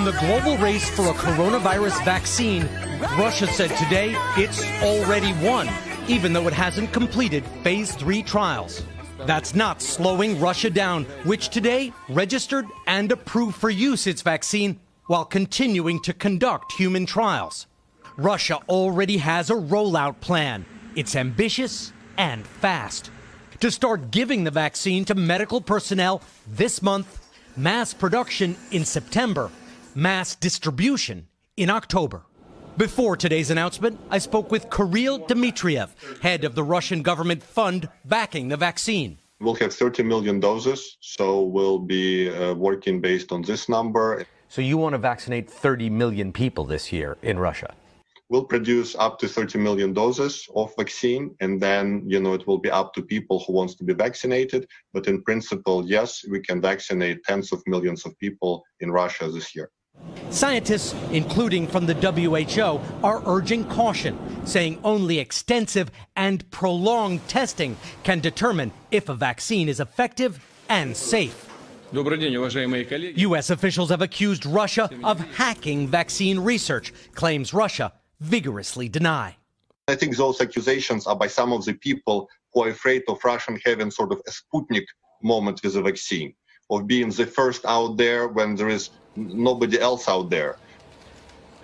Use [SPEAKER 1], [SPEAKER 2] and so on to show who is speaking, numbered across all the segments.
[SPEAKER 1] In the global race for a coronavirus vaccine, Russia said today it's already won, even though it hasn't completed phase three trials. That's not slowing Russia down, which today registered and approved for use its vaccine while continuing to conduct human trials. Russia already has a rollout plan. It's ambitious and fast. To start giving the vaccine to medical personnel this month, mass production in September, mass distribution in October. Before today's announcement, I spoke with Kirill Dmitriev, head of the Russian government fund backing the vaccine.
[SPEAKER 2] We'll have 30 million doses, so we'll be uh, working based on this number.
[SPEAKER 3] So you want to vaccinate 30 million people this year in Russia?
[SPEAKER 2] We'll produce up to 30 million doses of vaccine, and then you know it will be up to people who wants to be vaccinated. But in principle, yes, we can vaccinate tens of millions of people in Russia this year.
[SPEAKER 1] Scientists, including from the WHO, are urging caution, saying only extensive and prolonged testing can determine if a vaccine is effective and safe. U.S. officials have accused Russia of hacking vaccine research, claims Russia vigorously deny.
[SPEAKER 2] I think those accusations are by some of the people who are afraid of Russian having sort of a Sputnik moment with the vaccine, of being the first out there when there is nobody else out there.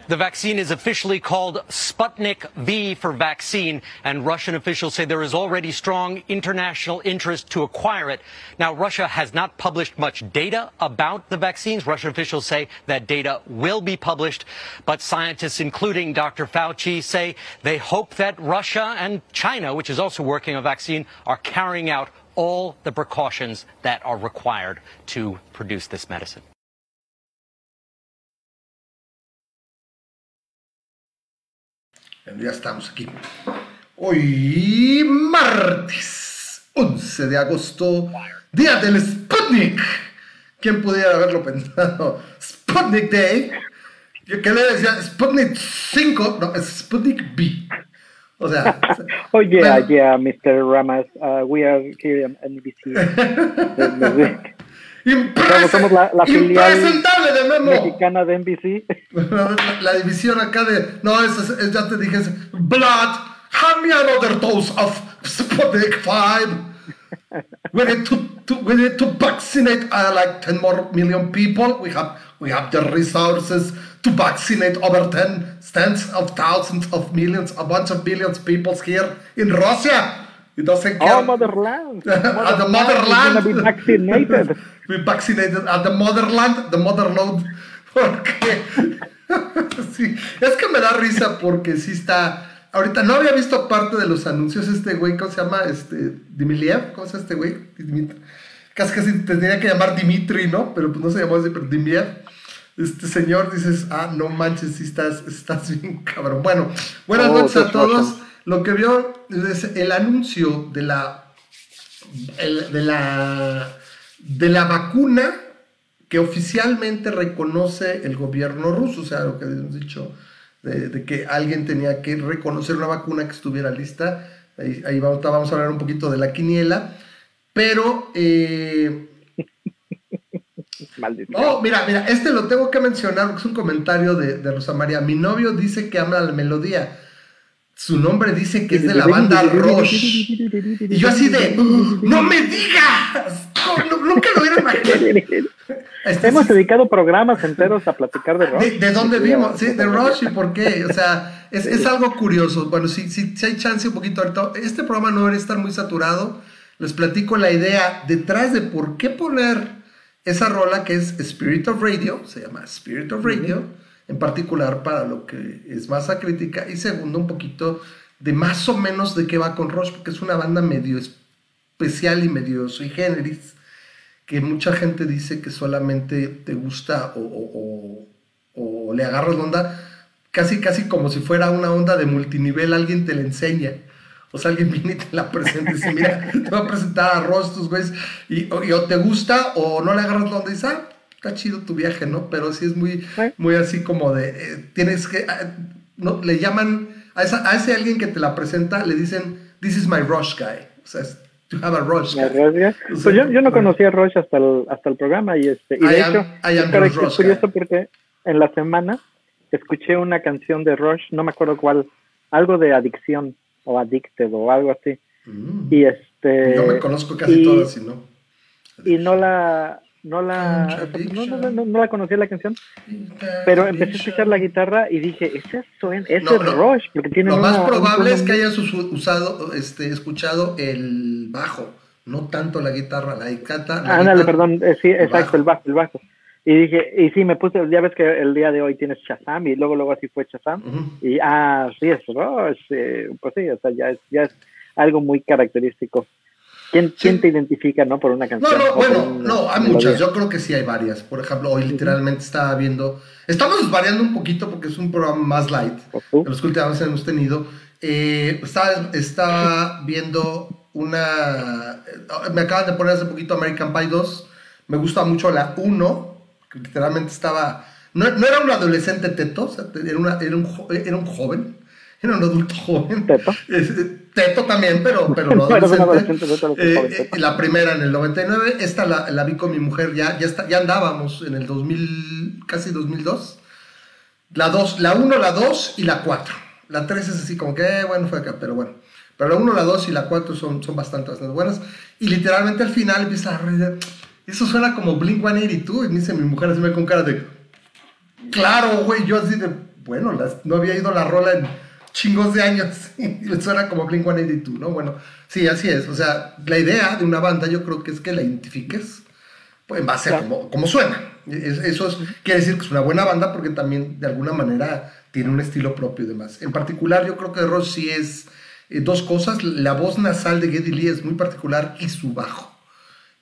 [SPEAKER 1] The vaccine is officially called Sputnik V for vaccine, and Russian officials say there is already strong international interest to acquire it. Now, Russia has not published much data about the vaccines. Russian officials say that data will be published, but scientists, including Dr. Fauci, say they hope that Russia and China, which is also working on a vaccine, are carrying out all the precautions that are required to produce this medicine.
[SPEAKER 4] Ya estamos aquí. Hoy martes 11 de agosto, día del Sputnik. ¿Quién pudiera haberlo pensado? Sputnik Day. ¿Qué le decía? Sputnik 5, no, es Sputnik B. O sea.
[SPEAKER 5] oh, yeah, bueno. yeah, Mr. Ramas. Uh, we are here on NBC.
[SPEAKER 4] Impresen
[SPEAKER 5] somos la, la filial
[SPEAKER 4] de Memo.
[SPEAKER 5] mexicana de NBC.
[SPEAKER 4] La, la, división acá de. No, es, es, ya te dije. Es, Blood, hand me another dose of Sputnik 5. we need to, to, we need to vaccinate uh, like 10 more million people. We have we have the resources to vaccinate over 10 tens of thousands of millions, a bunch of billions of people here in Russia. It doesn't
[SPEAKER 5] care. Oh, motherland.
[SPEAKER 4] at the motherland.
[SPEAKER 5] We're be vaccinated.
[SPEAKER 4] we vaccinated at the motherland, the motherload. Porque. sí, es que me da risa porque sí está. Ahorita no había visto parte de los anuncios. Este güey, ¿cómo se llama? Este. Dimiliev. ¿Cómo se llama este güey? Dimitri. Casi casi tendría que llamar Dimitri, ¿no? Pero pues no se llamó así, pero Dimiliev. Este señor dices, ah, no manches, sí estás, estás bien cabrón. Bueno, buenas
[SPEAKER 5] Oh,
[SPEAKER 4] noches a todos.
[SPEAKER 5] awesome.
[SPEAKER 4] Lo que vio es el anuncio de la, el- de la, de la vacuna que oficialmente reconoce el gobierno ruso, o sea, lo que habíamos dicho, de, de que alguien tenía que reconocer una vacuna que estuviera lista. Ahí, ahí vamos, vamos a hablar un poquito de la quiniela, pero... eh. Oh, mira, mira, este lo tengo que mencionar porque es un comentario de, de Rosa María. Mi novio dice que ama la melodía. Su nombre dice que es de la banda Rush. Y yo así de, "Uh, ¡No me digas! No, nunca lo hubiera imaginado. Este,
[SPEAKER 5] Hemos
[SPEAKER 4] sí,
[SPEAKER 5] dedicado programas enteros a platicar de rock.
[SPEAKER 4] ¿De, de dónde vimos? Sí, de Rush y por qué. O sea, es, es algo curioso. Bueno, si, si, si hay chance un poquito ahorita. Este programa no debería estar muy saturado. Les platico la idea detrás de por qué poner esa rola que es Spirit of Radio. Se llama Spirit of Radio. En particular para lo que es masa crítica. Y segundo, un poquito de más o menos de qué va con Rush. Porque es una banda medio especial y medio sui generis que mucha gente dice que solamente te gusta o, o- o- o le agarras la onda, casi casi como si fuera una onda de multinivel, alguien te la enseña. O sea, alguien viene y te la presenta y dice, mira, te voy a presentar a Ross, tus güeyes, y, y o te gusta o no le agarras la onda y dices, ah, está chido tu viaje, ¿no? Pero sí es muy, muy así como de, eh, tienes que, ah, no, le llaman, a, esa- a ese alguien que te la presenta, le dicen, this is my Rush guy. O sea, es, you have a Rush
[SPEAKER 5] ¿Me
[SPEAKER 4] guy. O sea,
[SPEAKER 5] Pues yo, yo no conocía a Roche hasta el, hasta el programa y este y
[SPEAKER 4] I
[SPEAKER 5] de
[SPEAKER 4] am-
[SPEAKER 5] hecho
[SPEAKER 4] I am
[SPEAKER 5] es
[SPEAKER 4] Roche
[SPEAKER 5] curioso
[SPEAKER 4] guy.
[SPEAKER 5] porque en la semana escuché una canción de Rush, no me acuerdo cuál, algo de adicción o addicted o algo así.
[SPEAKER 4] Mm.
[SPEAKER 5] Y este.
[SPEAKER 4] Yo me conozco casi
[SPEAKER 5] y-
[SPEAKER 4] todas, y no.
[SPEAKER 5] Y no la. No la, no, no, no, no la conocía la canción, pero empecé a escuchar la guitarra y dije, ese, suena, ese es. Rush, porque tiene
[SPEAKER 4] Lo más
[SPEAKER 5] una-
[SPEAKER 4] probable es que hayas usado, este, escuchado el bajo, no tanto la guitarra, la guitarra. la
[SPEAKER 5] Ándale,
[SPEAKER 4] guitarra-
[SPEAKER 5] perdón, eh, sí, exacto, el bajo, el bajo. Y dije, y sí, me puse, ya ves que el día de hoy tienes Shazam y luego, luego así fue Shazam. Y, ah, sí, es Rush, eh, pues sí, o sea, ya es, ya es algo muy característico. ¿Quién, ¿quién te identifica, no, por una
[SPEAKER 4] No,
[SPEAKER 5] canción?
[SPEAKER 4] no,
[SPEAKER 5] o por
[SPEAKER 4] bueno,
[SPEAKER 5] una
[SPEAKER 4] no, hay muchas. Yo creo que sí hay varias. Por ejemplo, hoy literalmente estaba viendo. Estamos variando un poquito porque es un programa más light de los que últimamente hemos tenido. Eh, estaba, estaba viendo una. eh, Me acaban de poner hace poquito American Pie 2. Me gusta mucho la 1, que literalmente estaba. No, no era un adolescente teto, o sea, era, una- era un, era un joven. Era un adulto joven.
[SPEAKER 5] Teto.
[SPEAKER 4] Teto también, pero, pero
[SPEAKER 5] un
[SPEAKER 4] adolescente. Eh, eh, la primera en el 99, esta la, la vi con mi mujer, ya, ya, está, ya andábamos en el 2000, casi 2002. La 2, la 1, la 2 y la 4. La 3 es así como que, eh, bueno, fue acá, pero bueno. Pero la 1, la 2 y la 4 son, son bastante, bastante buenas. Y literalmente al final empieza a reír. Eso suena como Blink 182. Y me dice mi mujer así me con cara de, claro, güey. Yo así de, bueno, las- no había ido la rola en chingos de años. Y suena como Blink 182, ¿no? Bueno, sí, así es. O sea, la idea de una banda yo creo que es que la identifiques pues en base a
[SPEAKER 5] Claro.
[SPEAKER 4] cómo, cómo suena. Es- Eso es- quiere decir que es una buena banda porque también de alguna manera tiene un estilo propio y demás. En particular yo creo que Rush sí es eh, dos cosas. La voz nasal de Geddy Lee es muy particular y su bajo.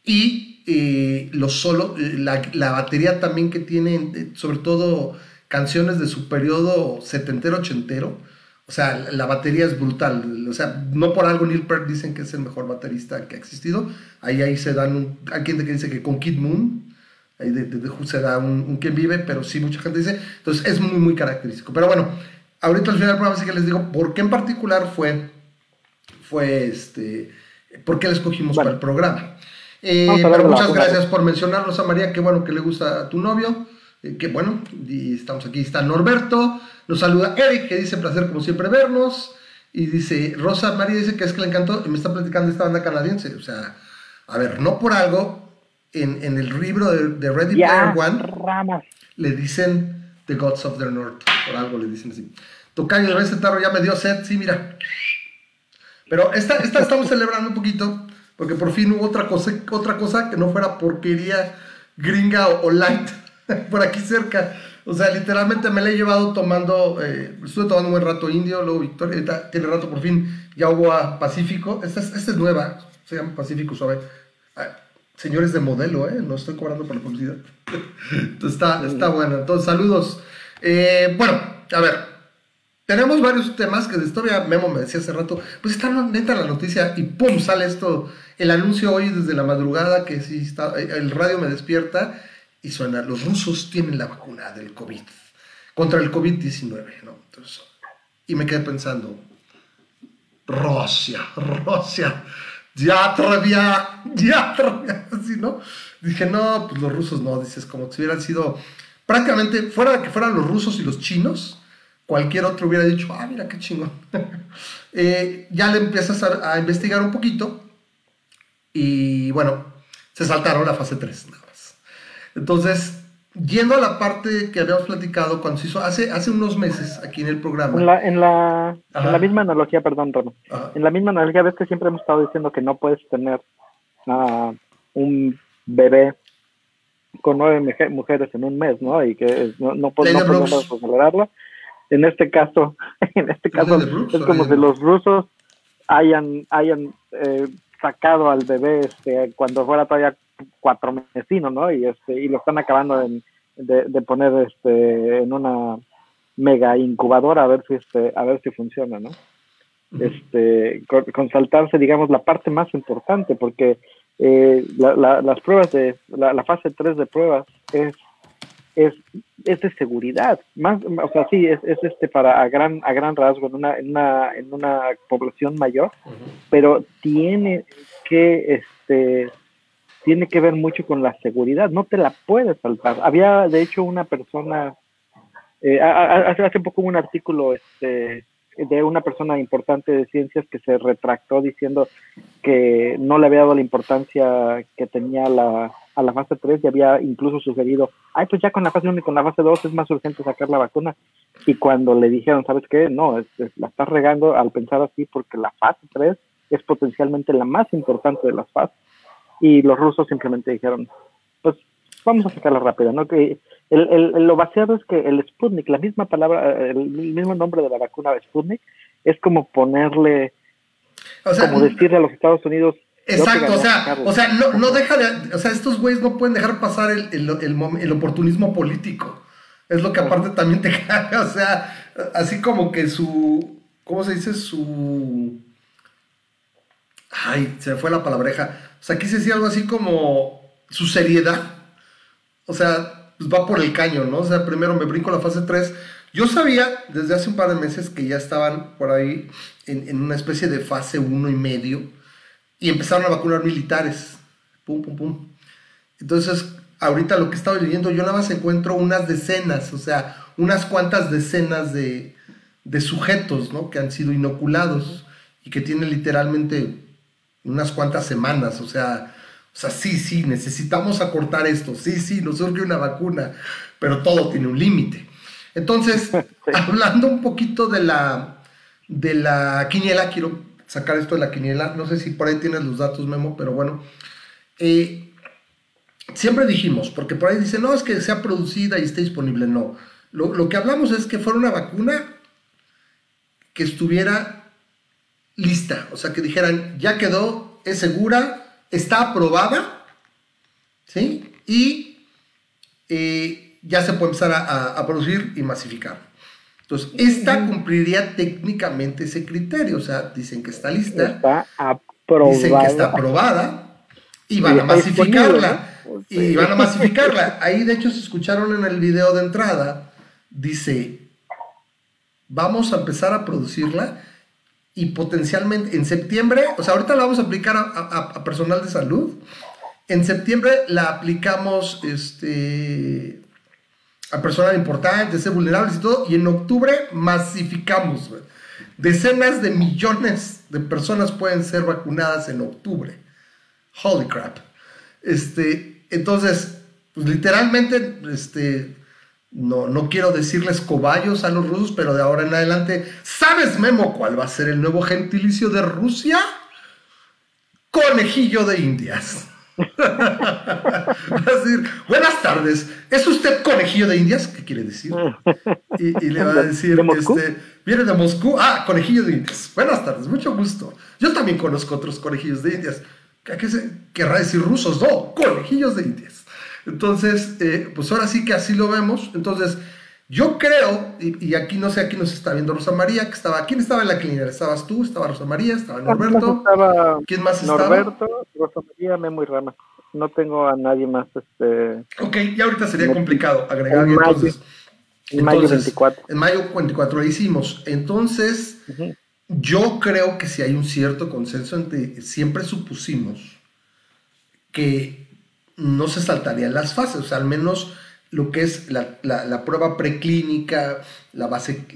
[SPEAKER 4] Y eh, los solo, eh, la, la batería también que tienen, eh, sobre todo canciones de su periodo setentero, ochentero. O sea, la- la batería es brutal. O sea, no por algo Neil Peart dicen que es el mejor baterista que ha existido. Ahí, ahí se dan un... Hay quien que dice que con Kid Moon, ahí de, de- se da un, un quien vive, pero sí mucha gente dice. Entonces es muy, muy característico. Pero bueno, ahorita al final del programa sí que les digo por qué en particular fue, fue este, por qué le escogimos
[SPEAKER 5] Bueno.
[SPEAKER 4] para el programa. Eh, pero
[SPEAKER 5] la
[SPEAKER 4] muchas gracias por mencionarnos a María, qué bueno que le gusta a tu novio, que bueno, y estamos aquí, está Norberto, nos saluda Eric, que dice placer como siempre vernos, y dice, Rosa María dice que es que le encantó, y me está platicando esta banda canadiense, o sea, a ver, no por algo, en, en el libro de, de Ready Player One,
[SPEAKER 5] ramas.
[SPEAKER 4] le dicen The Gods of the North, por algo le dicen así. Tocayo, ese tarro ya me dio sed, sí, mira. Pero esta, esta estamos celebrando un poquito, porque por fin hubo otra cosa, otra cosa que no fuera porquería gringa o, o light por aquí cerca. O sea, literalmente me la he llevado tomando, eh, estuve tomando un buen rato indio, luego Victoria, ahorita tiene rato por fin, ya hubo a Pacífico. Esta es, esta es nueva, se llama Pacífico Suave. Ah, señores de modelo, ¿eh? No estoy cobrando por la publicidad. Entonces está, está bueno. Entonces, saludos. Eh, bueno, a ver, tenemos varios temas que de historia Memo me decía hace rato, pues está neta la noticia y pum, sale esto, el anuncio hoy desde la madrugada que sí está, eh, el radio me despierta y suena, los rusos tienen la vacuna del COVID, contra el COVID-19, ¿no? Entonces, y me quedé pensando, Rusia, Rusia, ya todavía, así, ¿no? Dije, no, pues los rusos no, dices, como si hubieran sido, prácticamente, fuera de que fueran los rusos y los chinos, cualquier otro hubiera dicho, ah, mira qué chingón. Eh, ya le empiezas a, a investigar un poquito y bueno, se saltaron la fase 3 nada más. Entonces, yendo a la parte que habíamos platicado cuando se hizo hace, hace unos meses aquí en el programa.
[SPEAKER 5] En la, en la, en la misma analogía, perdón.
[SPEAKER 4] Ajá.
[SPEAKER 5] En la misma analogía, ves que siempre hemos estado diciendo que no puedes tener ah, un bebé con nueve muje- mujeres en un mes, ¿no? Y que no, no, no
[SPEAKER 4] de
[SPEAKER 5] podemos acelerarlo. En este caso, en este
[SPEAKER 4] ¿Es ley
[SPEAKER 5] caso es como si los rusos hayan, hayan eh, sacado al bebé este, cuando fuera todavía cuatro mesino, ¿no? Y este, y lo están acabando en- de, de poner este en una mega incubadora a ver si este, a ver si funciona, ¿no? este, con, con saltarse, digamos, la parte más importante, porque eh, la- la- las pruebas de, la, la fase 3 de pruebas es, es, es de seguridad, más, o sea, sí, es, es este para a gran, a gran rasgo en una, en una, en una población mayor, pero tiene que, este, tiene que ver mucho con la seguridad, no te la puedes saltar. Había, de hecho, una persona Eh, hace, hace poco hubo un artículo este, de una persona importante de ciencias que se retractó diciendo que no le había dado la importancia que tenía la, a la fase 3 y había incluso sugerido, ay, pues ya con la fase 1 y con la fase 2 es más urgente sacar la vacuna. Y cuando le dijeron, ¿sabes qué? No, la estás regando al pensar así porque la fase 3 es potencialmente la más importante de las fases. Y los rusos simplemente dijeron, pues vamos a sacarla rápida, ¿no? Que el, el, lo vaciado es que el Sputnik, la misma palabra, el mismo nombre de la vacuna Sputnik, es como ponerle, como decirle a los Estados Unidos.
[SPEAKER 4] Exacto, o sea, o sea, no, no deja de, o sea, estos güeyes no pueden dejar pasar el, el, el, oportunismo político. Es lo que aparte también te caga, o sea, así como que su, ¿cómo se dice? Su... Ay, se me fue la palabreja. O sea, quise decir algo así como su seriedad. O sea, pues va por el caño, ¿no? O sea, primero me brinco la fase 3. Yo sabía desde hace un par de meses que ya estaban por ahí en, una especie de fase 1 y medio y empezaron a vacunar militares. Pum, pum, pum. Entonces, ahorita lo que estaba leyendo, yo nada más encuentro unas decenas, o sea, unas cuantas decenas de, de sujetos, ¿no? Que han sido inoculados y que tienen literalmente unas cuantas semanas, o sea, o sea, sí, sí, necesitamos acortar esto, sí, sí, nos surge una vacuna, pero todo tiene un límite. Entonces, hablando un poquito de la, de la quiniela, quiero sacar esto de la quiniela, no sé si por ahí tienes los datos, Memo, pero bueno, eh, siempre dijimos, porque por ahí dicen, no, es que sea producida y esté disponible, no. Lo, lo que hablamos es que fuera una vacuna que estuviera lista, o sea, que dijeran, ya quedó, es segura, está aprobada, ¿sí? Y eh, ya se puede empezar a, producir y masificar. Entonces, esta cumpliría técnicamente ese criterio, o sea, dicen que está lista,
[SPEAKER 5] está aprobada.
[SPEAKER 4] dicen que está aprobada y van a masificarla. Y van a masificarla. Ahí, de hecho, se escucharon en el video de entrada, dice, vamos a empezar a producirla y potencialmente en septiembre, o sea, ahorita la vamos a aplicar a, personal de salud. En septiembre la aplicamos este, a personal importante, ser vulnerables y todo. Y en octubre masificamos. Decenas de millones de personas pueden ser vacunadas en octubre. Holy crap. Este, entonces, pues literalmente, este, no, no quiero decirles cobayos a los rusos, pero de ahora en adelante, ¿sabes, Memo, cuál va a ser el nuevo gentilicio de Rusia? Conejillo de Indias. va a decir, buenas tardes, ¿es usted conejillo de Indias? ¿Qué quiere decir? Y, le va a decir, este, viene de Moscú, ah, conejillo de Indias. Buenas tardes, mucho gusto. Yo también conozco otros conejillos de Indias. ¿Qué, se querrá decir rusos? No, conejillos de Indias. Entonces, eh, pues ahora sí que así lo vemos. Entonces, yo creo, y, aquí no sé, aquí nos está viendo Rosa María, que estaba, ¿quién estaba en la clínica? ¿Estabas tú? ¿Estaba Rosa María? ¿Estaba Norberto? ¿Quién más estaba?
[SPEAKER 5] Norberto, Rosa María, Memo y Rama. No tengo a nadie más. Este...
[SPEAKER 4] Ok, y ahorita sería complicado agregar. En
[SPEAKER 5] mayo, en mayo 24.
[SPEAKER 4] En mayo 24 lo hicimos. Entonces, yo creo que si hay un cierto consenso entre, siempre supusimos que no se saltarían las fases, o sea, al menos lo que es la, prueba preclínica, la base,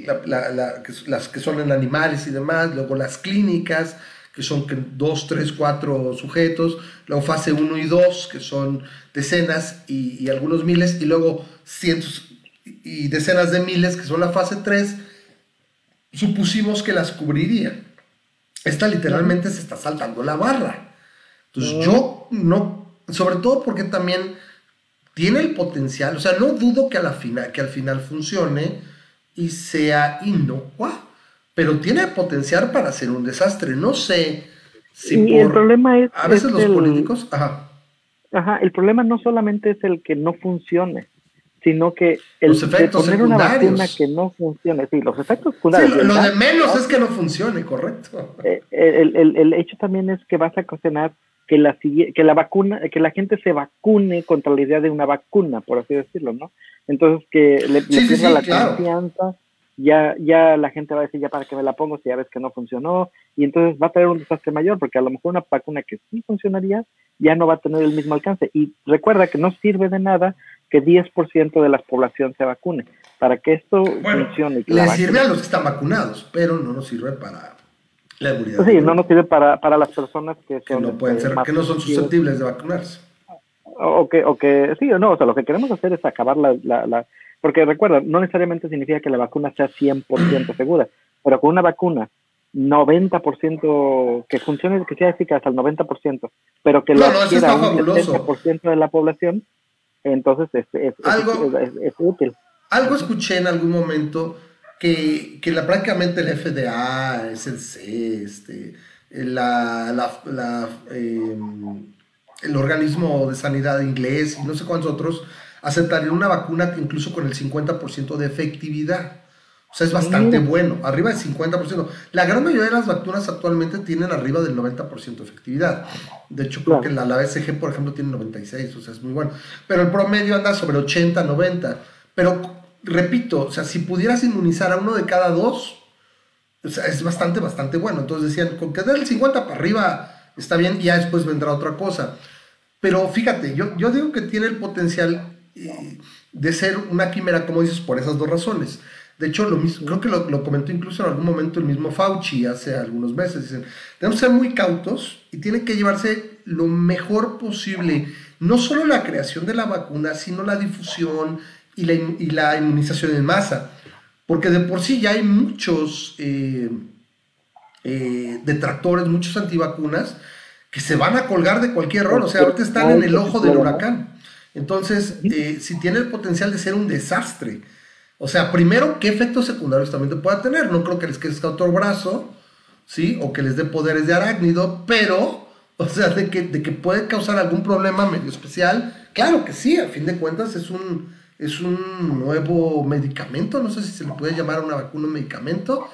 [SPEAKER 4] las que son en animales y demás, luego las clínicas, que son dos, tres, cuatro sujetos, luego fase 1 y 2, que son decenas y, algunos miles, y luego cientos y decenas de miles, que son la fase 3, supusimos que las cubriría. Esta literalmente se está saltando la barra. Entonces yo no sobre todo porque también tiene el potencial, o sea, no dudo que, a la final, que al final funcione y sea inocua, pero tiene potencial para ser un desastre. No sé si
[SPEAKER 5] el problema es
[SPEAKER 4] a veces los políticos, ajá.
[SPEAKER 5] Ajá, el problema no solamente es el que no funcione, sino que el
[SPEAKER 4] los efectos
[SPEAKER 5] poner una vacuna que no funcione, sí, los efectos secundarios.
[SPEAKER 4] Sí, lo, de menos es que no funcione, correcto.
[SPEAKER 5] Eh, el, el, el, hecho también es que vas a ocasionar que la, que la vacuna, que la gente se vacune contra la idea de una vacuna, por así decirlo, ¿no? Entonces que le, pierda la confianza, ya, ya la gente va a decir, ya para qué me la pongo si ya ves que no funcionó, y entonces va a tener un desastre mayor, porque a lo mejor una vacuna que sí funcionaría ya no va a tener el mismo alcance. Y recuerda que no sirve de nada que 10% de la población se vacune. para que esto funcione.
[SPEAKER 4] Le sirve a los que están vacunados, pero no nos sirve para la inmunidad.
[SPEAKER 5] Sí, no nos sirve para, para las personas que,
[SPEAKER 4] que no pueden ser, que no son susceptibles de vacunarse.
[SPEAKER 5] O que, o que sí o no, o sea, lo que queremos hacer es acabar la, la, porque recuerda, no necesariamente significa que la vacuna sea 100% segura, pero con una vacuna 90% que funcione, que sea eficaz al 90%, pero que lo no, quiera un 70% de la población, entonces es, es, es, útil.
[SPEAKER 4] Algo escuché en algún momento que, que la, prácticamente el FDA, SLC, este, la, la, em, el organismo de sanidad inglés y no sé cuántos otros aceptarían una vacuna que incluso con el 50% de efectividad. O sea, es bastante bueno, arriba del 50%. La gran mayoría de las vacunas actualmente tienen arriba del 90% de efectividad. De hecho, creo que la, la BCG, por ejemplo, tiene 96, o sea, es muy bueno. Pero el promedio anda sobre 80, 90. Pero, repito, o sea, si pudieras inmunizar a uno de cada dos, es bastante, bastante bueno. Entonces decían, con que del 50 para arriba está bien ya después vendrá otra cosa. Pero fíjate, yo, yo digo que tiene el potencial eh, de ser una quimera, como dices, por esas dos razones. De hecho, lo mismo, creo que lo, comentó incluso en algún momento el mismo Fauci hace algunos meses. Dicen, tenemos que ser muy cautos y tiene que llevarse lo mejor posible, no solo la creación de la vacuna, sino la difusión y la, y la inmunización en masa. Porque de por sí ya hay muchos eh, eh, detractores, muchos antivacunas, que se van a colgar de cualquier rol. O sea, ahorita están en el ojo del huracán. Entonces, eh, si tiene el potencial de ser un desastre o sea, primero, ¿qué efectos secundarios también te pueda tener? No creo que les crezca otro brazo, ¿sí? O que les dé poderes de arácnido, pero, o sea, de que, de que puede causar algún problema medio especial, claro que sí, a fin de cuentas es un, es un nuevo medicamento, no sé si se le puede llamar a una vacuna un medicamento,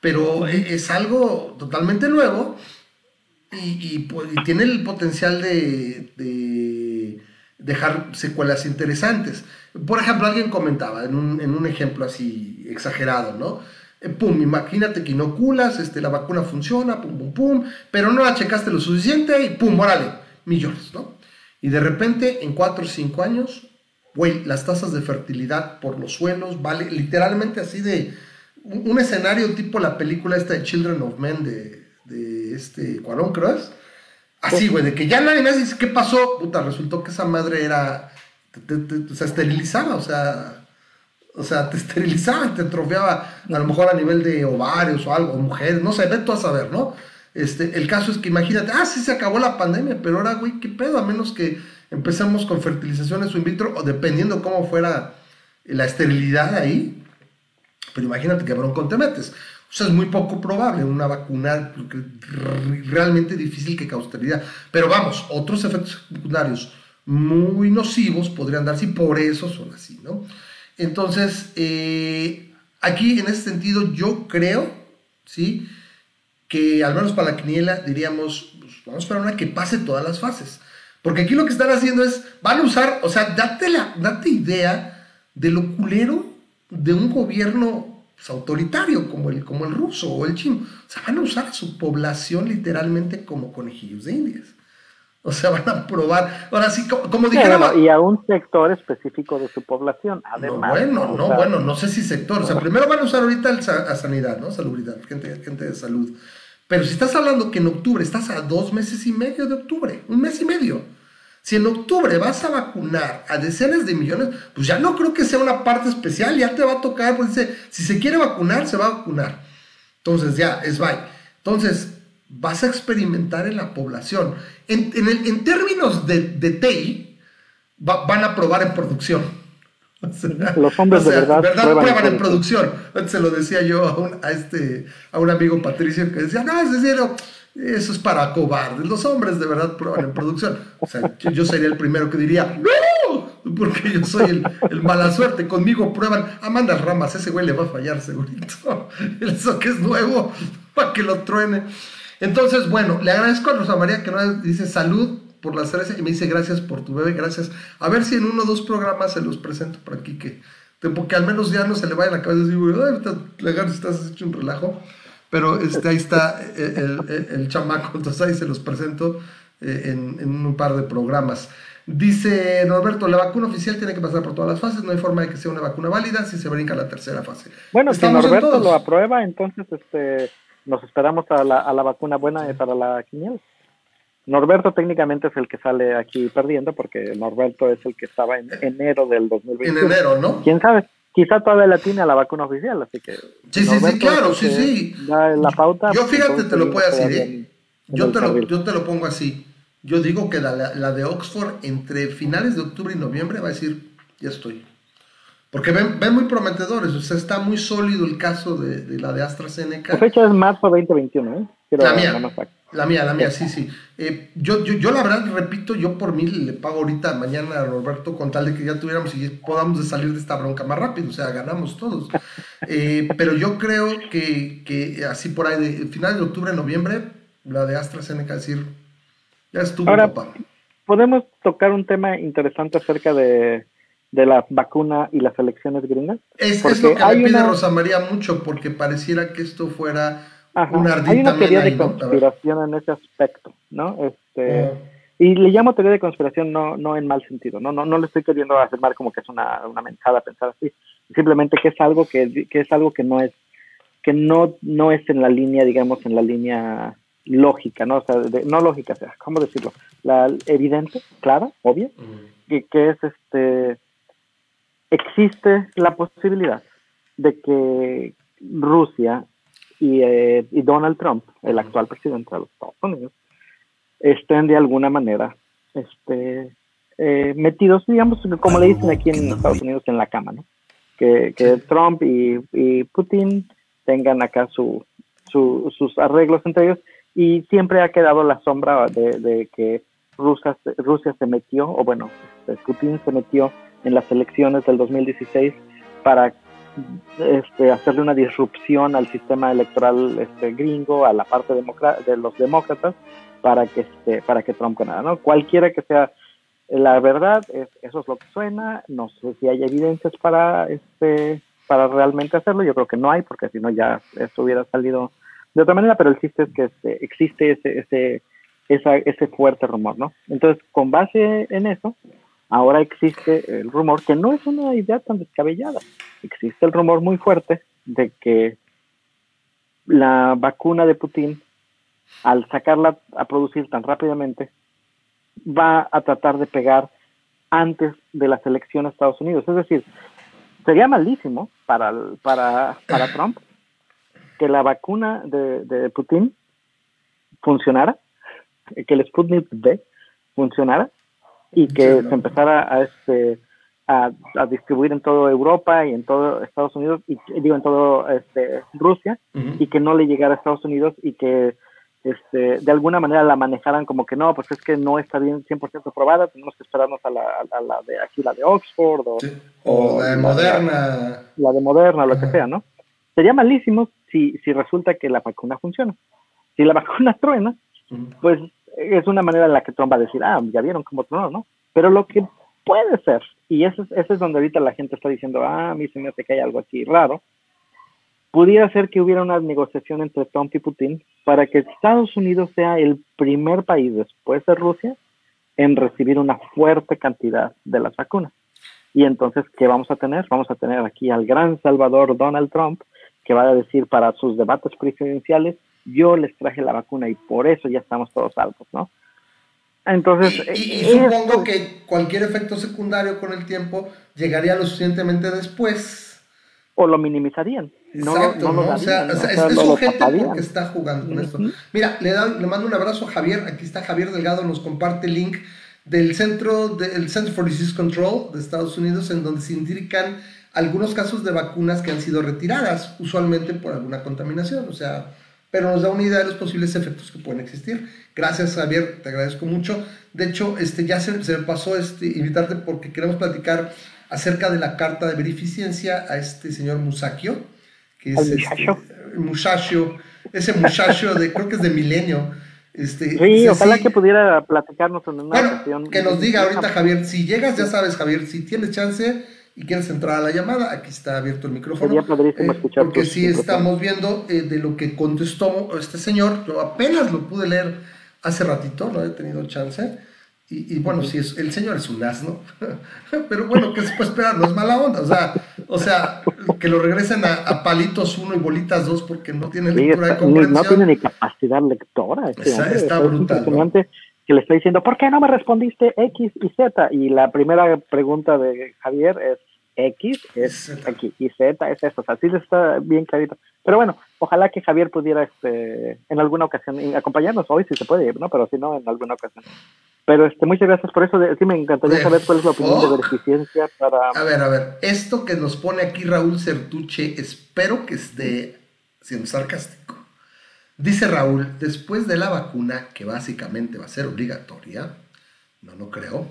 [SPEAKER 4] pero e, es algo totalmente nuevo y, pues, tiene el potencial de, de dejar secuelas interesantes. Por ejemplo, alguien comentaba en un, ejemplo así exagerado, ¿no? Eh, pum, imagínate que inoculas, este, la vacuna funciona, pum, pum, pum, pero no la checaste lo suficiente y pum, órale, millones, ¿no? Y de repente, en 4 o 5 años, güey, las tasas de fertilidad por los suelos, vale, literalmente así de un, escenario tipo la película esta de Children of Men de, de este Cuarón, creo Así, güey, de que ya nadie más dice, ¿qué pasó? Puta, resultó que esa madre era te, o sea, esterilizaba, o sea, o sea, te esterilizaba, te atrofiaba a lo mejor a nivel de ovarios o algo, mujeres, no sé, ve tú a saber, ¿no? Este, el caso es que imagínate, ah, sí se acabó la pandemia, pero ahora, güey, ¿qué pedo? A menos que empecemos con fertilizaciones o in vitro, o dependiendo cómo fuera la esterilidad ahí, pero imagínate que bronco te metes. O sea, es muy poco probable una vacuna realmente difícil que cause. Pero vamos, otros efectos secundarios muy nocivos podrían darse y por eso son así, ¿no? Entonces, eh, aquí en ese sentido yo creo, ¿sí? Que al menos para la quiniela diríamos, pues, vamos a esperar una que pase todas las fases. Porque aquí lo que están haciendo es, van a usar, o sea, date, la, date idea de lo culero de un gobierno pues, autoritario como el, como el ruso o el chino. O sea, van a usar a su población literalmente como conejillos de indias. O sea, van a probar. Ahora sí, como, dijeron.
[SPEAKER 5] y a un sector específico de su población, además.
[SPEAKER 4] No, bueno, no, bueno, no sé si sector. O sea, primero van a usar ahorita a sanidad, ¿no? Salubridad, gente, gente de salud. Pero si estás hablando que en octubre estás a dos meses y medio de octubre, un mes y medio. Si en octubre vas a vacunar a decenas de millones, pues ya no creo que sea una parte especial, ya te va a tocar, pues dice, si se quiere vacunar, se va a vacunar. Entonces ya, es bye. Entonces, vas a experimentar en la población. En, en, términos de, de TI, van a probar en producción.
[SPEAKER 5] Los hombres de verdad,
[SPEAKER 4] prueban, en producción. Se lo decía yo a un, a este, a un amigo Patricio que decía, no, es decir, eso es para cobardes. Los hombres de verdad prueban en producción. O sea, yo, sería el primero que diría, ¡No! Porque yo soy el, el, mala suerte. Conmigo prueban, Amanda Ramas, ese güey le va a fallar segurito. Eso que es nuevo, para que lo truene. Entonces, bueno, le agradezco a Rosa María que nos dice salud por las 13 y me dice gracias por tu bebé, gracias. A ver si en uno o dos programas se los presento por aquí, que, al menos ya no se le vaya la cabeza y digo, ay, estás hecho un relajo. Pero este, ahí está el, el, chamaco, entonces ahí se los presento eh, en, en, un par de programas. Dice Norberto, la vacuna oficial tiene que pasar por todas las fases, no hay forma de que sea una vacuna válida si se brinca la tercera fase.
[SPEAKER 5] Bueno, si Norberto lo aprueba, entonces este, nos esperamos a la, a la vacuna buena para la quiniela. Norberto técnicamente es el que sale aquí perdiendo porque Norberto es el que estaba en enero del 2020.
[SPEAKER 4] En enero, ¿no?
[SPEAKER 5] ¿Quién sabe? Quizá todavía la tiene a la vacuna oficial, así que...
[SPEAKER 4] Sí, sí, sí, claro, sí, sí.
[SPEAKER 5] La pauta.
[SPEAKER 4] Yo fíjate, te lo puedo decir, ¿eh? Yo te, lo, yo te lo pongo así. Yo digo que la, la, de Oxford entre finales de octubre y noviembre va a decir, ya estoy. Porque ven, ven muy prometedores, o sea, está muy sólido el caso de, de la de AstraZeneca.
[SPEAKER 5] La fecha es marzo 2021, ¿eh?
[SPEAKER 4] la mía, la mía, la mía, sí, sí. Eh, yo, yo, yo la verdad, repito, yo por mí le pago ahorita, mañana a Roberto con tal de que ya tuviéramos y podamos salir de esta bronca más rápido, o sea, ganamos todos. Eh, pero yo creo que, que así por ahí, de finales de octubre, noviembre, la de AstraZeneca, decir, ya estuvo,
[SPEAKER 5] Ahora, Podemos tocar un tema interesante acerca de, de la vacuna y las elecciones gringas.
[SPEAKER 4] Es, es lo que me pide Rosa María mucho, porque pareciera que esto fuera una
[SPEAKER 5] Hay una teoría de conspiración en ese aspecto, ¿no? Este, Y le llamo teoría de conspiración no, no en mal sentido, ¿no? No, no le estoy queriendo afirmar como que es una, una mentada pensar así, simplemente que es algo que, que es algo que no es que no, no es en la línea, digamos, en la línea lógica, ¿no? O sea, no lógica, o sea, ¿cómo decirlo? La evidente, clara, obvia, que, que, es este, existe la posibilidad de que Rusia y, eh, y Donald Trump, el actual presidente de los Estados Unidos, estén de alguna manera este, eh, metidos, digamos, como le dicen aquí en Estados Unidos, en la cama, ¿no? Que, que Trump y, y, Putin tengan acá su, su, sus arreglos entre ellos y siempre ha quedado la sombra de, que Rusia, Rusia se metió, o bueno, este, Putin se metió en las elecciones del 2016 para este, hacerle una disrupción al sistema electoral este, gringo, a la parte de los demócratas, para que, este, para que Trump ganara. ¿no? Cualquiera que sea la verdad, eso es lo que suena. No sé si hay evidencias para, este, para realmente hacerlo. Yo creo que no hay, porque si no ya esto hubiera salido de otra manera, pero el chiste es que este, existe ese, ese, esa, ese fuerte rumor, ¿no? Entonces, con base en eso, ahora existe el rumor, que no es una idea tan descabellada, existe el rumor muy fuerte de que la vacuna de Putin, al sacarla a producir tan rápidamente, va a tratar de pegar antes de las elecciones de Estados Unidos. Es decir, sería malísimo para, para, para Trump que la vacuna de, de Putin funcionara, que el Sputnik V funcionara y que se empezara a, este, a, distribuir en toda Europa y en todo Estados Unidos, y digo en todo este, Rusia, y que no le llegara a Estados Unidos y que este, de alguna manera la manejaran como que no, pues es que no está bien 100% aprobada, tenemos que esperarnos a la, a la de aquí, la de Oxford o,
[SPEAKER 4] o, la de Moderna.
[SPEAKER 5] La, de Moderna, lo que sea, ¿no? Sería malísimo si, si resulta que la vacuna funciona. Si la vacuna truena, pues es una manera en la que Trump va a decir, ah, ya vieron cómo tronó, ¿no? Pero lo que puede ser, y eso, ese es donde ahorita la gente está diciendo, ah, a mí se me hace que hay algo aquí raro, pudiera ser que hubiera una negociación entre Trump y Putin para que Estados Unidos sea el primer país después de Rusia en recibir una fuerte cantidad de las vacunas. Y entonces, ¿qué vamos a tener? Vamos a tener aquí al gran salvador Donald Trump, que va a decir para sus debates presidenciales, yo les traje la vacuna y por eso ya estamos todos altos, ¿no? Entonces,
[SPEAKER 4] y, eh, supongo que cualquier efecto secundario con el tiempo llegaría lo suficientemente después.
[SPEAKER 5] O lo minimizarían.
[SPEAKER 4] No, Exacto, ¿no? o sea, es, su gente porque está jugando con esto. Mira, le, le mando un abrazo a Javier. Aquí está Javier Delgado, nos comparte el link del centro del Center for Disease Control de Estados Unidos, en donde se indican algunos casos de vacunas que han sido retiradas, usualmente por alguna contaminación. O sea, pero nos da una idea de los posibles efectos que pueden existir. Gracias, Javier, te agradezco mucho. De hecho, este, ya se, me pasó este, invitarte porque queremos platicar acerca de la carta de beneficencia a este señor Musakio, que es este, muchacho, ese muchacho de, creo que es de Milenio. Este,
[SPEAKER 5] sí, ojalá que pudiera platicarnos en
[SPEAKER 4] una bueno, Que nos diga ahorita, Javier, si llegas, ya sabes, Javier, si tienes chance y quieres entrar a la llamada, aquí está abierto el micrófono.
[SPEAKER 5] Eh,
[SPEAKER 4] porque sí estamos viendo eh, de lo que contestó este señor, yo apenas lo pude leer hace ratito, no he tenido chance, Y, bueno, si es, el señor es un asno, pero bueno, ¿qué se puede esperar? No es mala onda, o sea, o sea que lo regresen a, palitos uno y bolitas dos porque no tiene lectura de comprensión.
[SPEAKER 5] No tiene ni capacidad lectora.
[SPEAKER 4] Este está, brutal.
[SPEAKER 5] Que le está diciendo, ¿por qué no me respondiste X y Z? Y la primera pregunta de Javier es, X es aquí y Z es esto. O sea, sí está bien clarito. Pero bueno, ojalá que Javier pudiera este, en alguna ocasión acompañarnos hoy, si se puede ¿no? Pero si no, en alguna ocasión. Pero este, muchas gracias por eso. Sí, me encantaría saber cuál es la opinión de beneficencia para.
[SPEAKER 4] A ver, a ver. Esto que nos pone aquí Raúl Certuche, espero que esté siendo sarcástico. Dice Raúl, después de la vacuna, que básicamente va a ser obligatoria, no lo creo.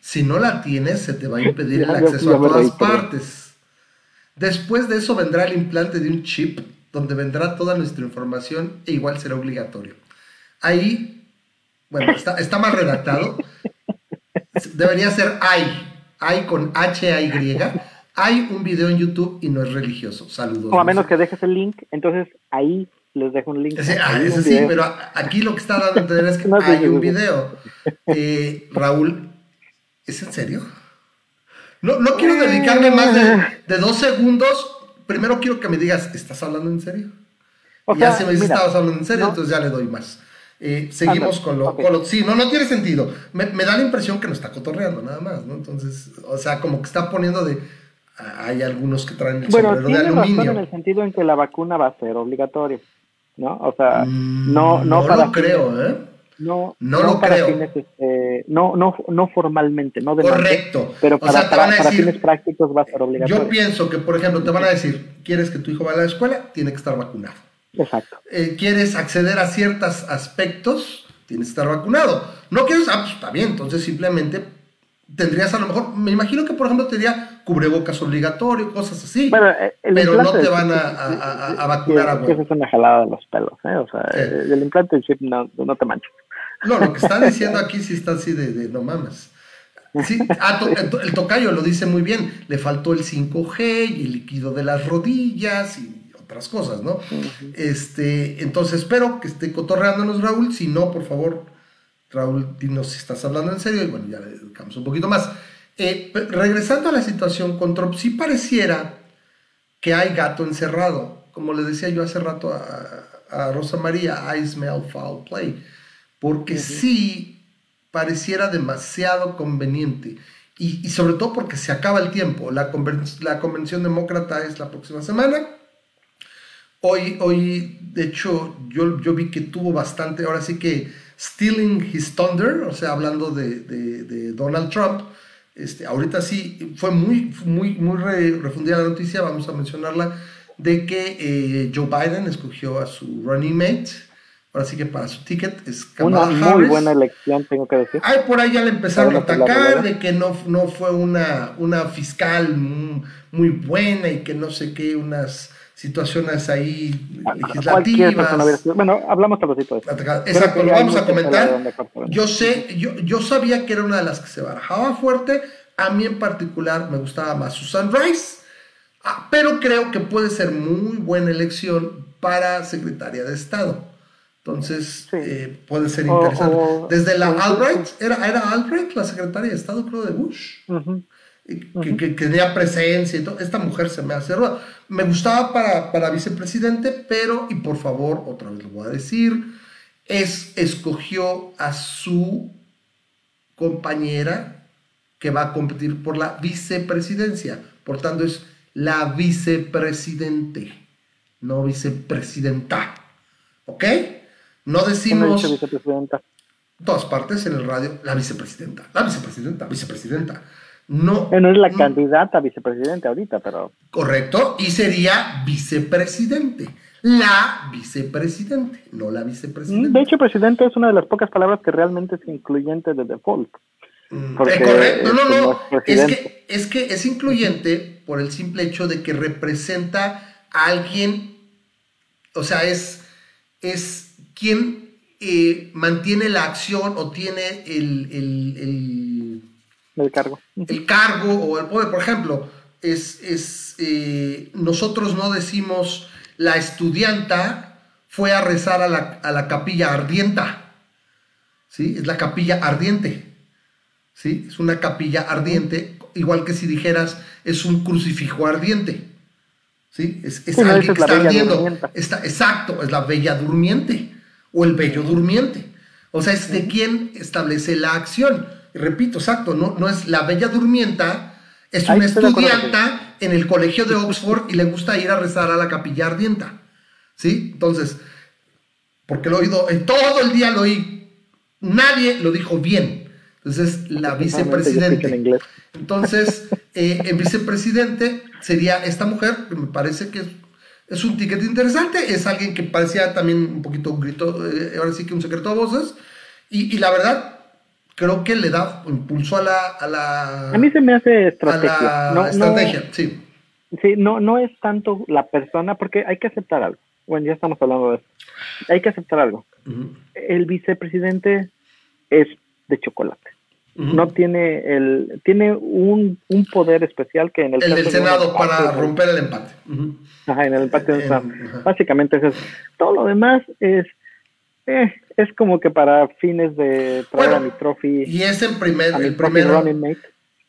[SPEAKER 4] Si no la tienes, se te va a impedir el acceso a todas partes. Después de eso vendrá el implante de un chip donde vendrá toda nuestra información e igual será obligatorio. Ahí bueno, está, está mal redactado. Debería ser hay. Hay con H-A-Y. Hay un video en YouTube y no es religioso. Saludos.
[SPEAKER 5] O a menos que dejes el link, entonces ahí les dejo un link.
[SPEAKER 4] ah, sí, pero aquí lo que está dando a entender es que hay un video. Eh, Raúl, ¿es en serio? No, no quiero dedicarme más de, dos segundos. Primero quiero que me digas, ¿estás hablando en serio? ya si me dices, estabas hablando en serio, entonces ya le doy más. Eh, seguimos con lo, Sí, no, no tiene sentido. Me, da la impresión que nos está cotorreando nada más, ¿no? Entonces, o sea, como que está poniendo de... Hay algunos que traen el
[SPEAKER 5] bueno,
[SPEAKER 4] sombrero de aluminio.
[SPEAKER 5] Razón en el sentido en que la vacuna va a ser obligatoria, ¿no? O sea, mm, no, no,
[SPEAKER 4] no lo creo, ¿eh?
[SPEAKER 5] No, no, lo creo. Este, no, no, no formalmente, no de
[SPEAKER 4] Correcto.
[SPEAKER 5] pero para, para, fines prácticos va a ser obligatorio.
[SPEAKER 4] Yo pienso que, por ejemplo, te van a decir, ¿quieres que tu hijo vaya a la escuela? Tiene que estar vacunado.
[SPEAKER 5] Exacto.
[SPEAKER 4] Eh, quieres acceder a ciertos aspectos, tienes que estar vacunado. No quieres, ah, pues está bien, entonces simplemente tendrías a lo mejor, me imagino que por ejemplo tendría cubrebocas obligatorio, cosas así.
[SPEAKER 5] Eh,
[SPEAKER 4] pero no te van a, vacunar a
[SPEAKER 5] Eso es una jalada de los pelos, ¿eh? O sea, el implante del chip no, no te manches.
[SPEAKER 4] No, lo que está diciendo aquí sí está así de, no mames. Sí, ah, el, tocayo lo dice muy bien. Le faltó el 5G y el líquido de las rodillas y otras cosas, ¿no? este, entonces espero que esté cotorreándonos Raúl, si no, por favor, Raúl, dinos si estás hablando en serio y bueno, ya le dedicamos un poquito más. Eh, regresando a la situación con Trump, sí pareciera que hay gato encerrado, como le decía yo hace rato a, Rosa María, I smell foul play, porque sí pareciera demasiado conveniente. Y, sobre todo porque se acaba el tiempo. La, la convención demócrata es la próxima semana Hoy, hoy de hecho, yo, yo vi que tuvo bastante, ahora sí que Stealing His Thunder, o sea, hablando de, de, Donald Trump, este, ahorita sí, fue muy, muy, muy refundida la noticia, vamos a mencionarla, de que eh, Joe Biden escogió a su running mate, ahora sí que para su ticket es
[SPEAKER 5] Kamala Una muy buena elección, tengo que decir.
[SPEAKER 4] Ay, por ahí ya le empezaron a atacar de que no, no fue una, una fiscal muy buena y que no sé qué, unas situaciones ahí legislativas.
[SPEAKER 5] Bueno, hablamos de eso.
[SPEAKER 4] Exacto, lo vamos a comentar. Yo sé, yo, yo sabía que era una de las que se barajaba fuerte. A mí en particular me gustaba más Susan Rice, ah, pero creo que puede ser muy buena elección para secretaria de Estado. Entonces, eh, puede ser interesante. Desde la Albright, ¿era, ¿era Albright la secretaria de Estado, creo, de Bush? Que, que, tenía presencia y todo. Esta mujer se me hace ruda. Me gustaba para, para vicepresidente, pero, y por favor, otra vez lo voy a decir, es, escogió a su compañera que va a competir por la vicepresidencia. Por tanto, es la vicepresidente, no vicepresidenta. ¿Ok? No decimos...
[SPEAKER 5] vicepresidenta?
[SPEAKER 4] Todas partes en el radio, la vicepresidenta, la vicepresidenta, vicepresidenta. No,
[SPEAKER 5] no es la candidata a vicepresidente ahorita, pero.
[SPEAKER 4] Correcto, y sería vicepresidente. La vicepresidente, no la vicepresidente.
[SPEAKER 5] De hecho, presidente es una de las pocas palabras que realmente es incluyente de default.
[SPEAKER 4] Mm, correcto, no, no, no. Es, que, es que es incluyente por el simple hecho de que representa a alguien, o sea, es, es quien eh, mantiene la acción o tiene el
[SPEAKER 5] el cargo.
[SPEAKER 4] El cargo o el poder, por ejemplo, es, es eh, nosotros no decimos la estudianta fue a rezar a la, capilla ardienta. ¿Sí? Es la capilla ardiente. ¿sí? Es una capilla ardiente, igual que si dijeras es un crucifijo ardiente. ¿Sí? Es, es
[SPEAKER 5] Sí,
[SPEAKER 4] alguien que
[SPEAKER 5] es la
[SPEAKER 4] está ardiendo. Está, exacto, es la bella durmiente o el bello durmiente. O sea, es de quien establece la acción. Repito, exacto, no, no es la bella durmienta, es una estudianta en el colegio de Oxford y le gusta ir a rezar a la capilla ardienta. ¿Sí? Entonces, porque lo he oído, en todo el día lo oí, nadie lo dijo bien. Entonces, la vicepresidente. Entonces, eh, el vicepresidente sería esta mujer, que me parece que es, es un ticket interesante, es alguien que parecía también un poquito un grito, eh, ahora sí que un secreto a voces, y, y la verdad, creo que le da impulso a la... A, la,
[SPEAKER 5] A mí se me hace
[SPEAKER 4] a
[SPEAKER 5] estrategia.
[SPEAKER 4] la
[SPEAKER 5] No, no-
[SPEAKER 4] estrategia, sí.
[SPEAKER 5] Sí, no, no es tanto la persona, porque hay que aceptar algo. Bueno, ya estamos hablando de eso. Hay que aceptar algo. El vicepresidente es de chocolate. No tiene el, tiene un, un poder especial que en el,
[SPEAKER 4] el
[SPEAKER 5] caso
[SPEAKER 4] del Senado
[SPEAKER 5] empate,
[SPEAKER 4] para
[SPEAKER 5] ¿no?
[SPEAKER 4] romper el empate.
[SPEAKER 5] Ajá, en el empate
[SPEAKER 4] En-
[SPEAKER 5] Trump.
[SPEAKER 4] ajá.
[SPEAKER 5] Básicamente es eso. Todo lo demás es, eh, es como que para fines de traer
[SPEAKER 4] Bueno,
[SPEAKER 5] a mi trophy,
[SPEAKER 4] Y es el primer, el primero en,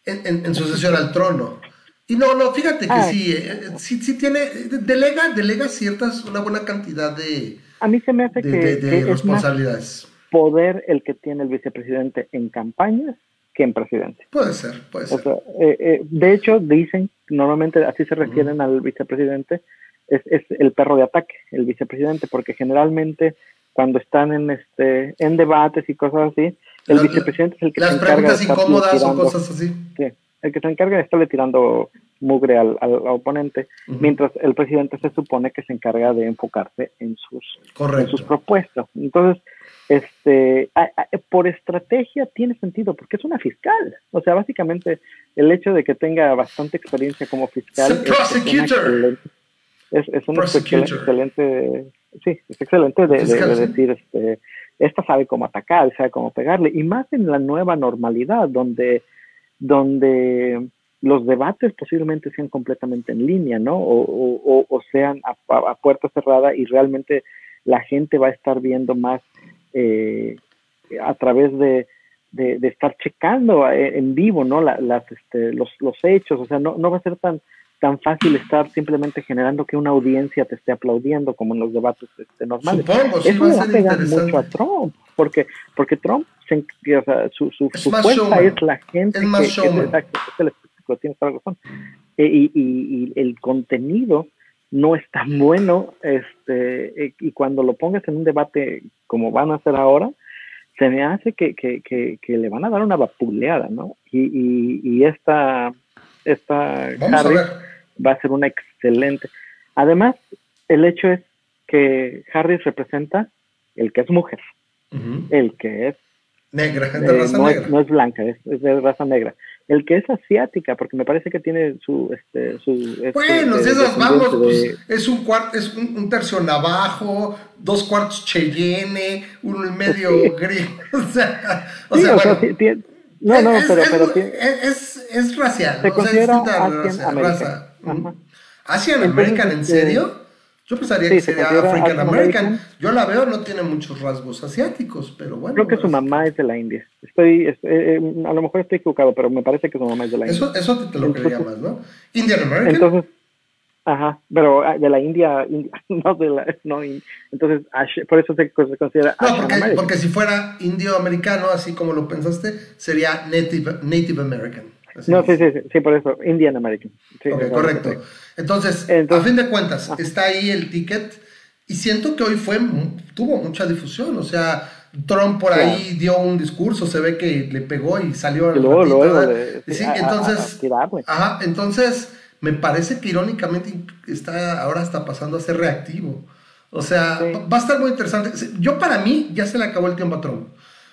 [SPEAKER 4] en- en sucesión al trono. Y no, no, fíjate que
[SPEAKER 5] Ah.
[SPEAKER 4] sí, eh, sí, sí tiene, delega, delega ciertas, una buena cantidad de,
[SPEAKER 5] A mí se me hace
[SPEAKER 4] de,
[SPEAKER 5] que,
[SPEAKER 4] de- de
[SPEAKER 5] que es más
[SPEAKER 4] responsabilidades.
[SPEAKER 5] poder el que tiene el vicepresidente en campañas que en presidente.
[SPEAKER 4] Puede ser, puede
[SPEAKER 5] O
[SPEAKER 4] ser.
[SPEAKER 5] sea, eh, eh, de hecho, dicen, normalmente así se refieren al vicepresidente, es, es el perro de ataque, el vicepresidente, porque generalmente cuando están en este en debates y cosas así, el
[SPEAKER 4] La-
[SPEAKER 5] vicepresidente es el que
[SPEAKER 4] Las
[SPEAKER 5] se encarga
[SPEAKER 4] preguntas
[SPEAKER 5] de
[SPEAKER 4] incómodas o
[SPEAKER 5] tirando-
[SPEAKER 4] cosas así.
[SPEAKER 5] sí, el que se encarga de estarle tirando mugre al, al oponente, mientras el presidente se supone que se encarga de enfocarse en sus en sus propuestas. Entonces, este, a- a- por estrategia tiene sentido, porque es una fiscal. O sea, básicamente el hecho de que tenga bastante experiencia como fiscal es, es una excelente, es, es
[SPEAKER 4] Prosecutor.
[SPEAKER 5] excelente, sí, es excelente de, de-
[SPEAKER 4] Fiscal,
[SPEAKER 5] de
[SPEAKER 4] sí.
[SPEAKER 5] decir, este, esta sabe cómo atacar, sabe cómo pegarle, y más en la nueva normalidad, donde, donde los debates posiblemente sean completamente en línea, ¿no? O, o- sean a, a- a puerta cerrada y realmente la gente va a estar viendo más eh, a través de, de, de estar checando eh, en vivo, ¿no? La- las, este, los, los hechos, o sea, no, no va a ser tan tan fácil estar simplemente generando que una audiencia te esté aplaudiendo como en los debates este, normales.
[SPEAKER 4] Supongo, sí,
[SPEAKER 5] Eso
[SPEAKER 4] va
[SPEAKER 5] le va a pegar mucho a Trump, porque, porque Trump, se o sea, su, su,
[SPEAKER 4] Es
[SPEAKER 5] su fuerza
[SPEAKER 4] showman.
[SPEAKER 5] es la gente.
[SPEAKER 4] Es
[SPEAKER 5] que- que-
[SPEAKER 4] showman.
[SPEAKER 5] exacto, es el espectáculo, tienes toda la razón. Y, y- y el contenido no es tan bueno, este, eh, y cuando lo pongas en un debate como van a hacer ahora, se me hace que, que, que, que le van a dar una vapuleada, ¿no? Y, y, y esta, esta
[SPEAKER 4] Vamos
[SPEAKER 5] Harris va a ser una excelente. Además, el hecho es que Harris representa el que es mujer, el que es,
[SPEAKER 4] Negra, de
[SPEAKER 5] eh,
[SPEAKER 4] raza
[SPEAKER 5] no,
[SPEAKER 4] negra.
[SPEAKER 5] es no es blanca, es, es de raza negra, el que es asiática, porque me parece que tiene su, este, su, este,
[SPEAKER 4] Bueno,
[SPEAKER 5] de-
[SPEAKER 4] esas vamos,
[SPEAKER 5] de-
[SPEAKER 4] pues, es un cuarto, es un, un tercio navajo, dos cuartos Cheyenne, uno en medio gris. O sea, o
[SPEAKER 5] Sí,
[SPEAKER 4] sea,
[SPEAKER 5] o sea,
[SPEAKER 4] bueno,
[SPEAKER 5] sí, tiene- no, no,
[SPEAKER 4] es,
[SPEAKER 5] pero,
[SPEAKER 4] es,
[SPEAKER 5] pero
[SPEAKER 4] es,
[SPEAKER 5] tiene-
[SPEAKER 4] es- es racial.
[SPEAKER 5] Se.
[SPEAKER 4] O sea,
[SPEAKER 5] considera
[SPEAKER 4] distinta
[SPEAKER 5] Asian
[SPEAKER 4] raza-
[SPEAKER 5] American.
[SPEAKER 4] raza. Ujú. Asian
[SPEAKER 5] Entonces,
[SPEAKER 4] American, ¿en
[SPEAKER 5] este,
[SPEAKER 4] serio? Yo pensaría
[SPEAKER 5] sí,
[SPEAKER 4] que
[SPEAKER 5] se
[SPEAKER 4] sería African American.
[SPEAKER 5] American.
[SPEAKER 4] Yo la veo, no tiene muchos rasgos asiáticos, pero bueno.
[SPEAKER 5] creo que su mamá es de la India. Estoy, es- eh, eh, a lo mejor estoy equivocado, pero me parece que su mamá es de la India.
[SPEAKER 4] Eso, eso te, te lo
[SPEAKER 5] Entonces-
[SPEAKER 4] creería más, ¿no? Indian American.
[SPEAKER 5] Entonces, ajá, pero ah, de la India, India, no de la, no, entonces, por eso se, se considera
[SPEAKER 4] No, porque, porque si fuera indio-americano, así como lo pensaste, sería Native, native American. Así
[SPEAKER 5] No, sí, sí, sí, sí, por eso, Indian American. Sí,
[SPEAKER 4] correcto.
[SPEAKER 5] sí.
[SPEAKER 4] Entonces,
[SPEAKER 5] Entonces-
[SPEAKER 4] a fin de cuentas,
[SPEAKER 5] Ajá.
[SPEAKER 4] está ahí el ticket y siento que hoy fue tuvo mucha difusión. O sea, Trump por
[SPEAKER 5] Claro.
[SPEAKER 4] ahí dio un discurso, se ve que le pegó y salió
[SPEAKER 5] luego,
[SPEAKER 4] ratito,
[SPEAKER 5] luego, de-
[SPEAKER 4] Sí,
[SPEAKER 5] a- a- a
[SPEAKER 4] entonces,
[SPEAKER 5] tirarle.
[SPEAKER 4] ajá, entonces me parece que irónicamente está ahora está pasando a ser reactivo. O sea,
[SPEAKER 5] Sí.
[SPEAKER 4] va a estar muy interesante. Yo para mí ya se le acabó el tiempo a Trump.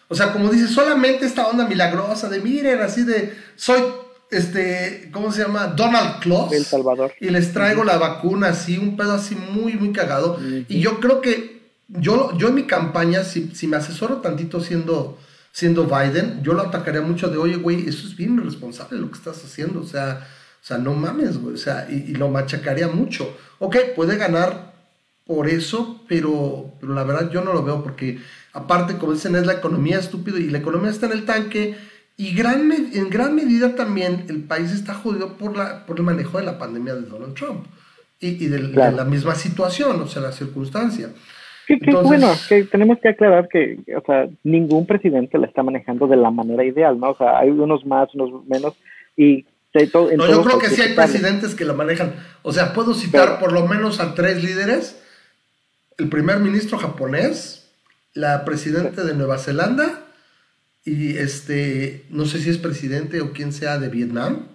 [SPEAKER 4] O sea, como dice, solamente esta onda milagrosa de miren, así de soy este, ¿cómo se llama? Donald Claus.
[SPEAKER 5] El Salvador.
[SPEAKER 4] Y les traigo la vacuna así, un pedo así muy, muy cagado. Y yo creo que yo, yo en mi campaña, si, si me asesoro tantito siendo, siendo Biden, yo lo atacaría mucho de, oye, güey, eso es bien irresponsable lo que estás haciendo. O sea, o sea no mames, güey. O sea, y, y lo machacaría mucho. Ok, puede ganar por eso, pero, pero la verdad yo no lo veo porque aparte, como dicen, es la economía estúpido y la economía está en el tanque Y gran, en gran medida también el país está jodido por, la, por el manejo de la pandemia de Donald Trump y, de, la misma situación, o sea, la circunstancia.
[SPEAKER 5] Que, bueno, que tenemos que aclarar que, o sea, ningún presidente la está manejando de la manera ideal, ¿no? O sea, hay unos más, unos menos, y
[SPEAKER 4] todo, no, yo creo que sí hay presidentes que la manejan. O sea, puedo citar por lo menos a tres líderes. El primer ministro japonés, la presidenta de Nueva Zelanda y este, no sé si es presidente o quien sea de Vietnam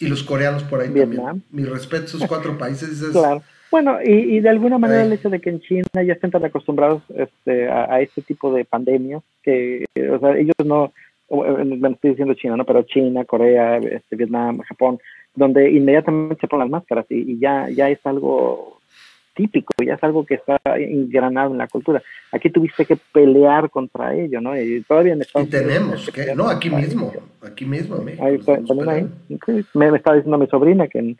[SPEAKER 4] y los coreanos por ahí también. Mi respeto a esos cuatro países.
[SPEAKER 5] Claro. Bueno, y, y, de alguna manera el hecho de que en China ya estén tan acostumbrados este, a, este tipo de pandemias, que o sea, ellos no, me estoy diciendo China, ¿no? Pero China, Corea, este, Vietnam, Japón, donde inmediatamente se ponen las máscaras y, y, ya, ya es algo típico, ya es algo que está engranado en la cultura. Aquí tuviste que pelear contra ello, ¿no? Y todavía en
[SPEAKER 4] Estados y tenemos que, no, aquí mismo, aquí mismo,
[SPEAKER 5] ahí, también ahí. Me, me, estaba diciendo mi sobrina que en,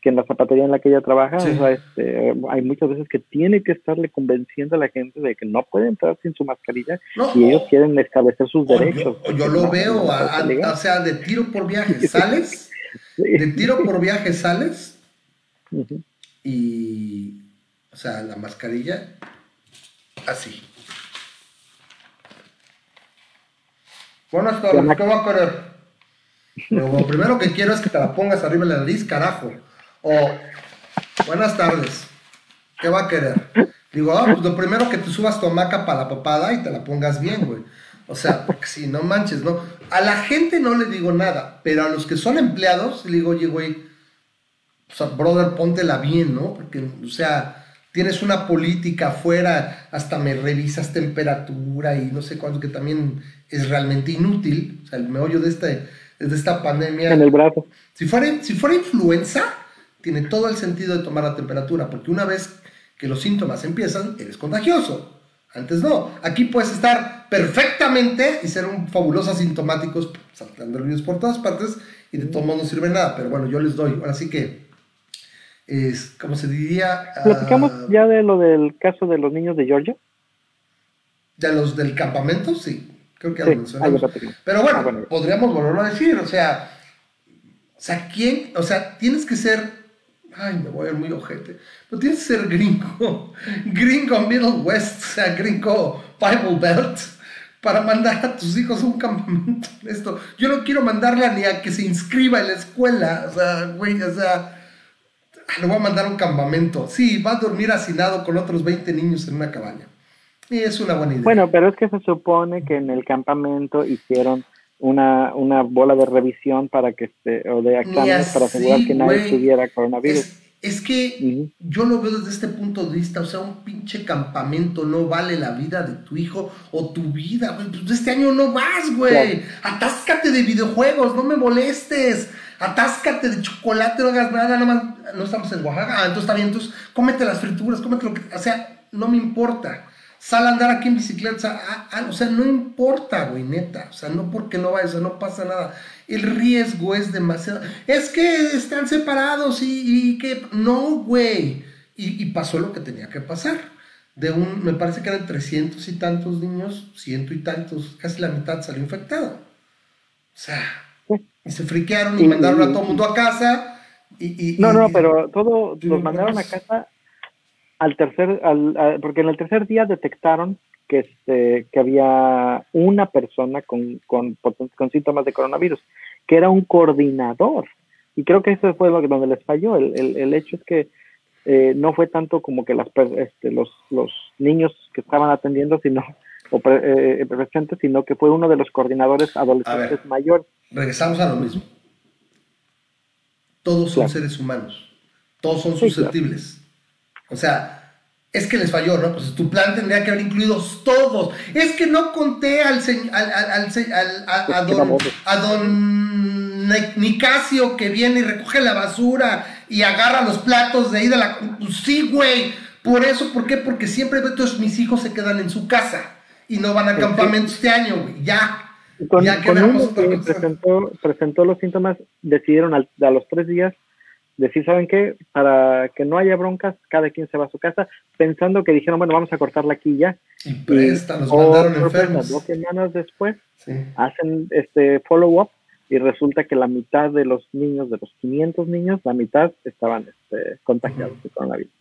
[SPEAKER 5] que en la zapatería en la que ella trabaja, este, hay muchas veces que tiene que estarle convenciendo a la gente de que no puede entrar sin su mascarilla y ellos quieren establecer sus derechos.
[SPEAKER 4] Yo, lo veo, o sea, de tiro por viaje sales, de tiro por viaje sales y, o sea, la mascarilla así. Buenas tardes, ¿qué va a querer? Lo primero que quiero es que te la pongas arriba de la nariz, carajo. O, buenas tardes, ¿qué va a querer? Digo, ah, pues lo primero que te subas tu hamaca para la papada y te la pongas bien, güey. O sea, porque si no manches, ¿no? A la gente no le digo nada, pero a los que son empleados le digo, oye, güey, o sea, brother, póntela bien, ¿no? Porque, o sea, tienes una política afuera, hasta me revisas temperatura y no sé cuánto, que también es realmente inútil. O sea, el meollo de, este, de esta pandemia.
[SPEAKER 5] En el brazo.
[SPEAKER 4] Si fuera, si fuera influenza, tiene todo el sentido de tomar la temperatura, porque una vez que los síntomas empiezan, eres contagioso. Antes no. Aquí puedes estar perfectamente y ser un fabuloso asintomático, saltando virus por todas partes, y de todo modo no sirve nada. Pero bueno, yo les doy. Ahora sí que, es, ¿cómo se diría?
[SPEAKER 5] ¿Platicamos ah, ya de lo del caso de los niños de Georgia?
[SPEAKER 4] ¿De los del campamento? Sí. Creo que sí, Pero bueno, ah, bueno, podríamos volverlo a decir. O sea, o sea, ¿quién? O sea, tienes que ser ay, me voy a ver muy ojete, pero tienes que ser gringo, gringo Middle West, o sea, gringo Bible Belt, para mandar a tus hijos a un campamento. Esto, yo no quiero mandarla ni a que se inscriba en la escuela, o sea, güey, o sea, le voy a mandar a un campamento. Sí, va a dormir hacinado con otros 20 niños en una cabaña. Y es una buena idea.
[SPEAKER 5] Bueno, pero es que se supone que en el campamento hicieron una, una bola de revisión para que este, o de exámenes para asegurar que nadie tuviera coronavirus.
[SPEAKER 4] Es, que yo lo veo desde este punto de vista, o sea, un pinche campamento no vale la vida de tu hijo o tu vida, Pues este año no vas, güey. Atáscate de videojuegos, no me molestes. Atáscate de chocolate, no hagas nada, no, no estamos en Oaxaca. Ah, entonces está bien, entonces cómete las frituras, cómete lo que. O sea, no me importa sal a andar aquí en bicicleta, o sea, no importa, güey, neta, o sea, no porque no vayas, no pasa nada. El riesgo es demasiado. Es que están separados y, que. No, güey. Y, pasó lo que tenía que pasar. De un, me parece que eran 300 y tantos niños, ciento y tantos, casi la mitad salió infectado. O sea, y se friquearon y mandaron a todo el mundo a casa. Y,
[SPEAKER 5] no, no, pero todo los mandaron a casa al tercer, al, porque en el tercer día detectaron que, este, que había una persona con, con, con, síntomas de coronavirus, que era un coordinador. Y creo que eso fue lo que, donde les falló. El, el, el hecho es que eh, no fue tanto como que las, este, los, los niños que estaban atendiendo, sino o eh, presentes, sino que fue uno de los coordinadores adolescentes mayores.
[SPEAKER 4] Regresamos a lo mismo. Todos son seres humanos. Todos son susceptibles. O sea, es que les falló, ¿no? Pues tu plan tendría que haber incluido todos. Es que no conté al, al, al, a, don, a don Nicasio que viene y recoge la basura y agarra los platos de ahí de la... Pues sí, güey. Por eso, ¿por qué? Porque siempre todos mis hijos se quedan en su casa y no van a campamento este año, güey. Ya.
[SPEAKER 5] ya que presentó, presentó los síntomas, decidieron a los tres días decir, ¿saben qué? Para que no haya broncas, cada quien se va a su casa, pensando que dijeron, bueno, vamos a cortarla aquí ya.
[SPEAKER 4] Y presta, nos mandaron enfermos.
[SPEAKER 5] Dos semanas después, hacen este follow-up y resulta que la mitad de los niños, de los 500 niños, la mitad estaban este, contagiados de coronavirus.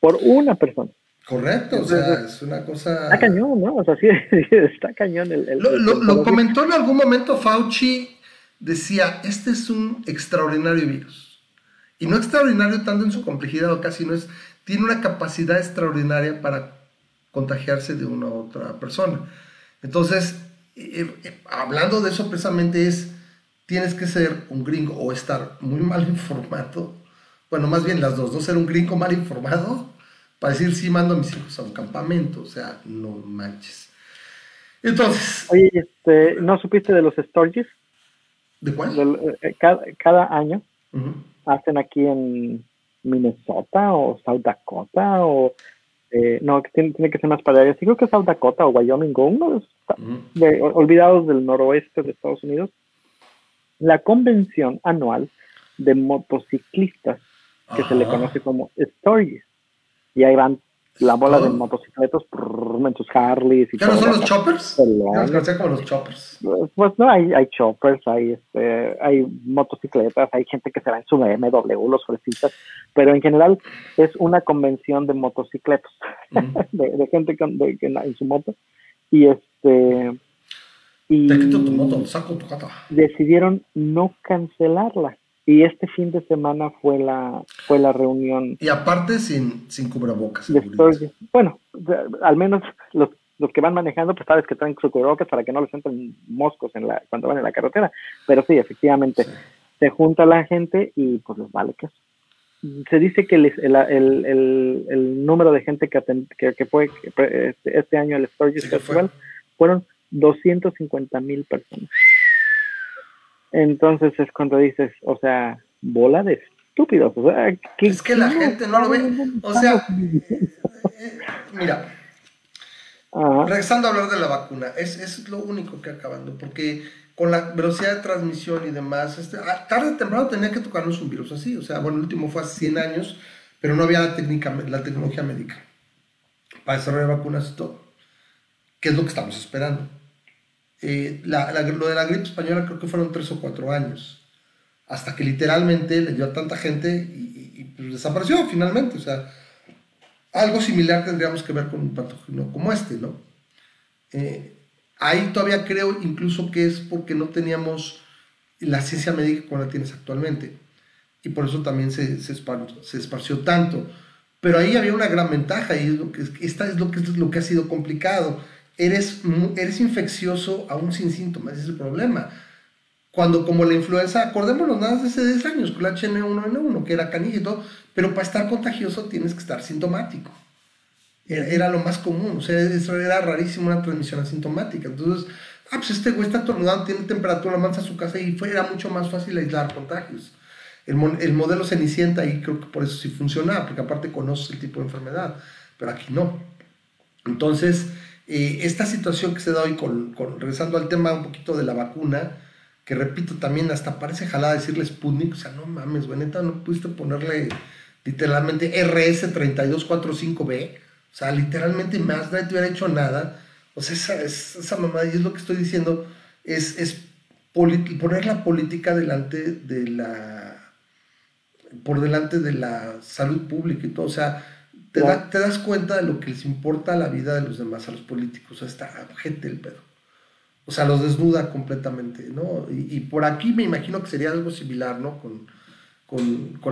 [SPEAKER 5] Por una persona.
[SPEAKER 4] Correcto, o sea, es una cosa...
[SPEAKER 5] Está cañón, ¿no? O sea, sí, está cañón el...
[SPEAKER 4] lo, comentó en algún momento Fauci, decía, este es un extraordinario virus. Y no extraordinario tanto en su complejidad o casi no es, tiene una capacidad extraordinaria para contagiarse de una u otra persona. Entonces, eh, eh, hablando de eso precisamente es, tienes que ser un gringo o estar muy mal informado, bueno, más bien las dos, no ser un gringo mal informado para decir, sí, mando a mis hijos a un campamento, o sea, no manches. Entonces...
[SPEAKER 5] Oye, este, ¿no supiste de los stories?
[SPEAKER 4] ¿De cuál?
[SPEAKER 5] Eh, eh, cada, año hacen aquí en Minnesota o South Dakota o... Eh, no, tiene, tiene, que ser más para allá. Sí creo que South Dakota o Wyoming o uno de, olvidados del noroeste de Estados Unidos. La convención anual de motociclistas que se le conoce como Stories y ahí van la bola de motocicletas en sus Harleys.
[SPEAKER 4] ¿Ya no son los choppers? Los como los choppers.
[SPEAKER 5] Pues no, hay, hay choppers, hay, este, hay motocicletas, hay gente que se va en su BMW, los fresitas, pero en general es una convención de motocicletas, de, gente que, de, en su moto. Y este. Y
[SPEAKER 4] tu moto, saco tu
[SPEAKER 5] decidieron no cancelarla y este fin de semana fue la, fue la reunión.
[SPEAKER 4] Y aparte sin, sin cubrebocas.
[SPEAKER 5] bueno, al menos los, los que van manejando, pues sabes que traen su cubrebocas para que no les entren moscos en la, cuando van en la carretera. Pero sí, efectivamente, se junta la gente y pues les vale que Se dice que el, el, el, el, número de gente que, que, que, fue este, este año el Sturgis Festival fueron 250 mil personas. Entonces es cuando dices, o sea, bola de estúpidos. O sea,
[SPEAKER 4] es que la gente no lo ve. O sea, eh, mira, regresando a hablar de la vacuna, es, es lo único que acabando, porque con la velocidad de transmisión y demás, este, ah, tarde o temprano tenía que tocarnos un virus así. O sea, bueno, el último fue hace 100 años, pero no había la, técnica, la tecnología médica para desarrollar vacunas y todo. ¿Qué es lo que estamos esperando? Eh, la, lo de la gripe española creo que fueron tres o cuatro años, hasta que literalmente le dio a tanta gente y, pues, desapareció finalmente. O sea, algo similar tendríamos que ver con un patógeno como este, ¿no? Eh, ahí todavía creo incluso que es porque no teníamos la ciencia médica como la tienes actualmente. Y por eso también se, se, esparció, tanto. Pero ahí había una gran ventaja y es lo que, esta es lo que, es lo que ha sido complicado eres, eres infeccioso aún sin síntomas, ese es el problema. Cuando como la influenza, acordémonos nada de hace 10 años, con la H1N1, que era canilla y todo, pero para estar contagioso tienes que estar sintomático. Era, lo más común, o sea, era rarísimo una transmisión asintomática. Entonces, ah, pues este güey está atornudado, tiene temperatura, mansa a su casa y fue, era mucho más fácil aislar contagios. El, el modelo Cenicienta ahí creo que por eso sí funcionaba, porque aparte conoce el tipo de enfermedad, pero aquí no. Entonces, eh, esta situación que se da hoy, con, regresando al tema un poquito de la vacuna, que repito también, hasta parece jalada decirle Sputnik, o sea, no mames, güey, neta, no pudiste ponerle literalmente RS3245B, o sea, literalmente más, nadie te hubiera hecho nada. O sea, esa, esa mamá, y es lo que estoy diciendo, es, es poner la política delante de la por delante de la salud pública y todo, o sea, te, das cuenta de lo que les importa la vida de los demás, a los políticos, a esta gente el pedo. O sea, los desnuda completamente, ¿no? Y, por aquí me imagino que sería algo similar, ¿no? Con,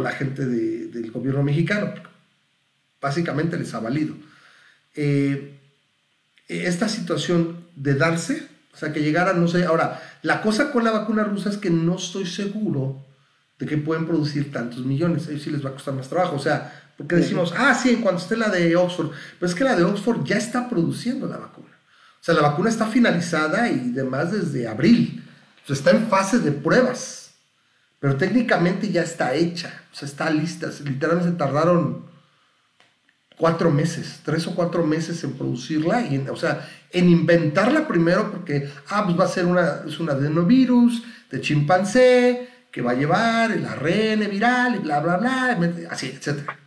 [SPEAKER 4] la gente del gobierno mexicano. Básicamente les ha valido. Eh, esta situación de darse, o sea, que llegara, no sé, ahora, la cosa con la vacuna rusa es que no estoy seguro de que pueden producir tantos millones, a ellos sí les va a costar más trabajo, o sea, porque decimos, ah, sí, en cuanto esté la de Oxford. Pero es que la de Oxford ya está produciendo la vacuna. O sea, la vacuna está finalizada y demás desde abril. O sea, está en fase de pruebas. Pero técnicamente ya está hecha. O sea, está lista. Literalmente se tardaron cuatro meses, tres o cuatro meses en producirla. Y o sea, en inventarla primero porque, ah, pues va a ser una, es un adenovirus de chimpancé que va a llevar el ARN viral y bla, bla, bla, así, etc.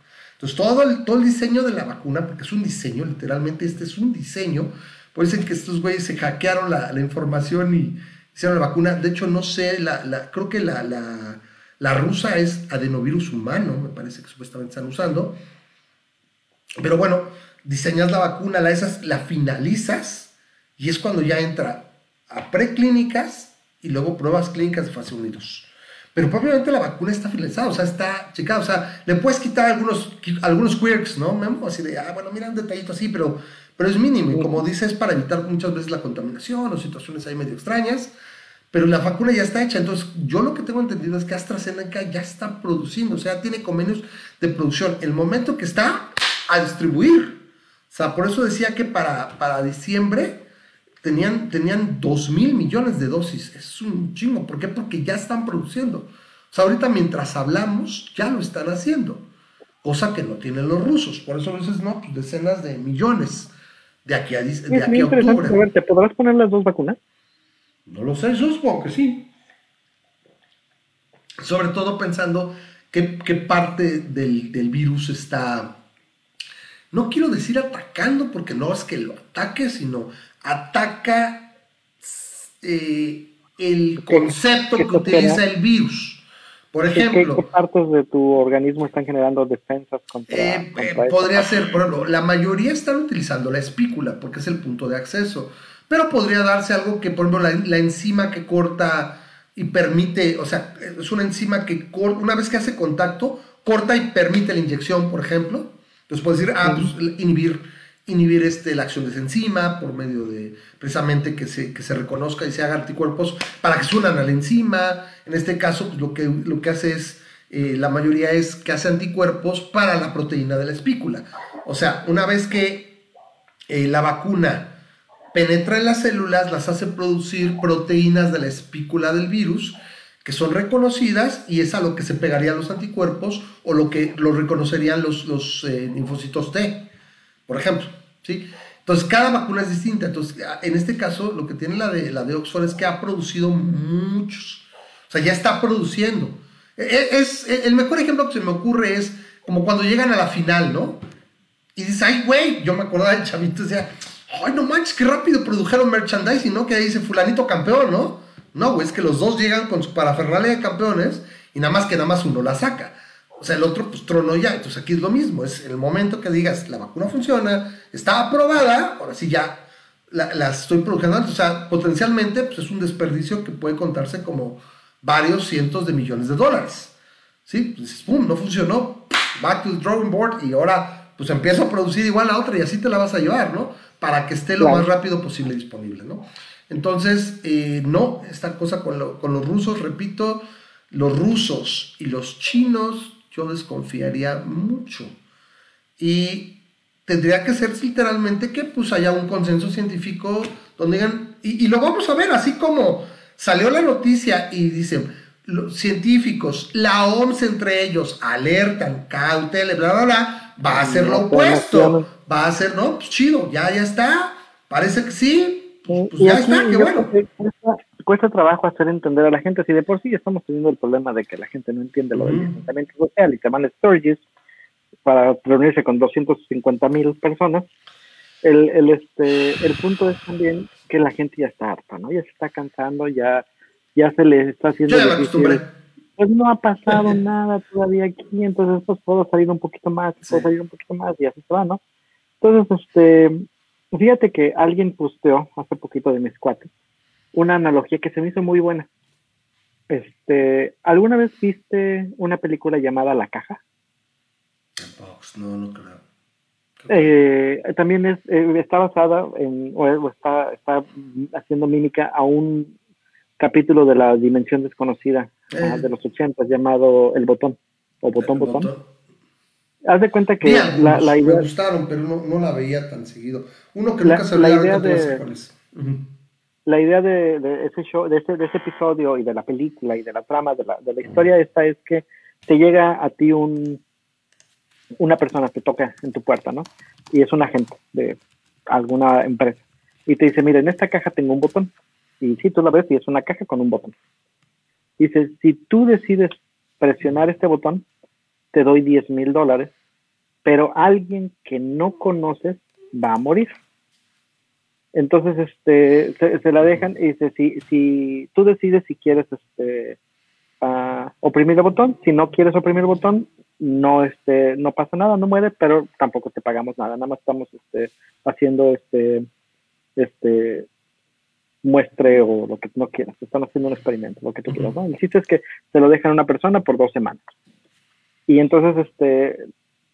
[SPEAKER 4] Todo el, todo el diseño de la vacuna, porque es un diseño, literalmente este es un diseño, puede ser que estos güeyes se hackearon la, la información y hicieron la vacuna. De hecho, no sé, la, la, creo que la, la, la rusa es adenovirus humano, me parece que supuestamente están usando. Pero bueno, diseñas la vacuna, la, esas, la finalizas y es cuando ya entra a preclínicas y luego pruebas clínicas de fase 1 y 2. Pero propiamente la vacuna está finalizada, o sea, está checada, o sea, le puedes quitar algunos, algunos quirks, ¿no? Memo? Así de, ah, bueno, mira un detallito así, pero, pero es mínimo. Y como dices, para evitar muchas veces la contaminación o situaciones ahí medio extrañas. Pero la vacuna ya está hecha. Entonces, yo lo que tengo entendido es que AstraZeneca ya está produciendo, o sea, tiene convenios de producción. El momento que está a distribuir. O sea, por eso decía que para, para diciembre tenían, tenían 2 mil millones de dosis. Es un chingo. ¿Por qué? Porque ya están produciendo. O sea, ahorita mientras hablamos, ya lo están haciendo. Cosa que no tienen los rusos. Por eso a veces, no, pues decenas de millones de aquí a, de aquí a octubre.
[SPEAKER 5] ¿Te podrás poner las dos vacunas?
[SPEAKER 4] No lo sé, yo supongo que sí. Sobre todo pensando qué, qué parte del, del virus está no quiero decir atacando, porque no es que lo ataque, sino ataca eh, el concepto que utiliza el virus. Por ejemplo,
[SPEAKER 5] ¿Qué, partes de tu organismo están generando defensas contra,
[SPEAKER 4] eh, eh, Podría ser, por ejemplo, la mayoría están utilizando la espícula porque es el punto de acceso, pero podría darse algo que, por ejemplo, la, enzima que corta y permite, o sea, es una enzima que una vez que hace contacto, corta y permite la inyección, por ejemplo. Entonces puedes decir, ah, pues inhibir inhibir este, la acción de esa enzima por medio de precisamente que se, que se reconozca y se haga anticuerpos para que suenan a la enzima. En este caso, pues, lo, que, lo que hace es, eh, la mayoría es que hace anticuerpos para la proteína de la espícula. O sea, una vez que eh, la vacuna penetra en las células, las hace producir proteínas de la espícula del virus que son reconocidas y es a lo que se pegarían los anticuerpos o lo que lo reconocerían los, los eh, linfocitos T por ejemplo, ¿sí? Entonces, cada vacuna es distinta. Entonces, en este caso, lo que tiene la de, la de Oxford es que ha producido muchos. O sea, ya está produciendo. E, e, es, e, el mejor ejemplo que se me ocurre es como cuando llegan a la final, ¿no? Y dices, ay, güey, yo me acordaba del chavito, decía, ay, no manches, qué rápido produjeron merchandising, ¿no? Que dice fulanito campeón, ¿no? No, güey, es que los dos llegan con su parafernalia de campeones y nada más que nada más uno la saca. O sea, el otro, pues trono ya. Entonces aquí es lo mismo. Es el momento que digas, la vacuna funciona, está aprobada, ahora sí ya la, estoy produciendo. O sea, potencialmente, pues es un desperdicio que puede contarse como varios cientos de millones de dólares. ¿Sí? Pues pum, no funcionó. Back to the drawing board y ahora, pues empiezo a producir igual a otra y así te la vas a llevar, ¿no? Para que esté lo más rápido posible disponible, ¿no? Entonces, eh, no, esta cosa con, con los rusos, repito, los rusos y los chinos yo desconfiaría mucho. Y tendría que ser literalmente que pues haya un consenso científico donde digan, y, lo vamos a ver, así como salió la noticia y dicen, los científicos, la OMS entre ellos, alertan, cautela, bla, bla, bla, va a ser lo opuesto, va a ser, no, pues chido, ya, ya está, parece que sí, pues ya está, qué bueno
[SPEAKER 5] cuesta trabajo hacer entender a la gente. Si de por sí estamos teniendo el problema de que la gente no entiende lo del distanciamiento social y te van storages para reunirse con 250 mil personas, el, el, este, el punto es también que la gente ya está harta, ¿no? Ya se está cansando, ya, ya se le está haciendo... Pues no ha pasado nada todavía aquí, entonces pues puedo salir un poquito más, puedo salir un poquito más y así se va, ¿no? Entonces, este, fíjate que alguien posteó hace poquito de mis cuates una analogía que se me hizo muy buena. Este, ¿alguna vez viste una película llamada La Caja?
[SPEAKER 4] No, no creo.
[SPEAKER 5] Eh, también es, eh, está basada en, o está, está haciendo mímica a un capítulo de la dimensión desconocida ah, de los 80 llamado El Botón, o Botón Botón. Haz de cuenta que la, la, idea...
[SPEAKER 4] Me gustaron, pero no, no, la veía tan seguido. Uno que nunca se la idea de,
[SPEAKER 5] la idea de, ese show, de ese, de episodio y de la película y de la trama de la, de la historia esta es que te llega a ti un una persona que toca en tu puerta, ¿no? Y es un agente de alguna empresa. Y te dice, mira, en esta caja tengo un botón. Y si tú la ves y es una caja con un botón. Dice, si tú decides presionar este botón, te doy 10 mil dólares, pero alguien que no conoces va a morir. Entonces, este, se, la dejan y dice, si, si tú decides si quieres este, oprimir el botón, si no quieres oprimir el botón, no, este, no pasa nada, no muere, pero tampoco te pagamos nada, nada más estamos este, haciendo este, este, muestre o lo que no quieras, están haciendo un experimento, lo que tú quieras, ¿no? El chiste es que se lo dejan a una persona por dos semanas. Y entonces, este,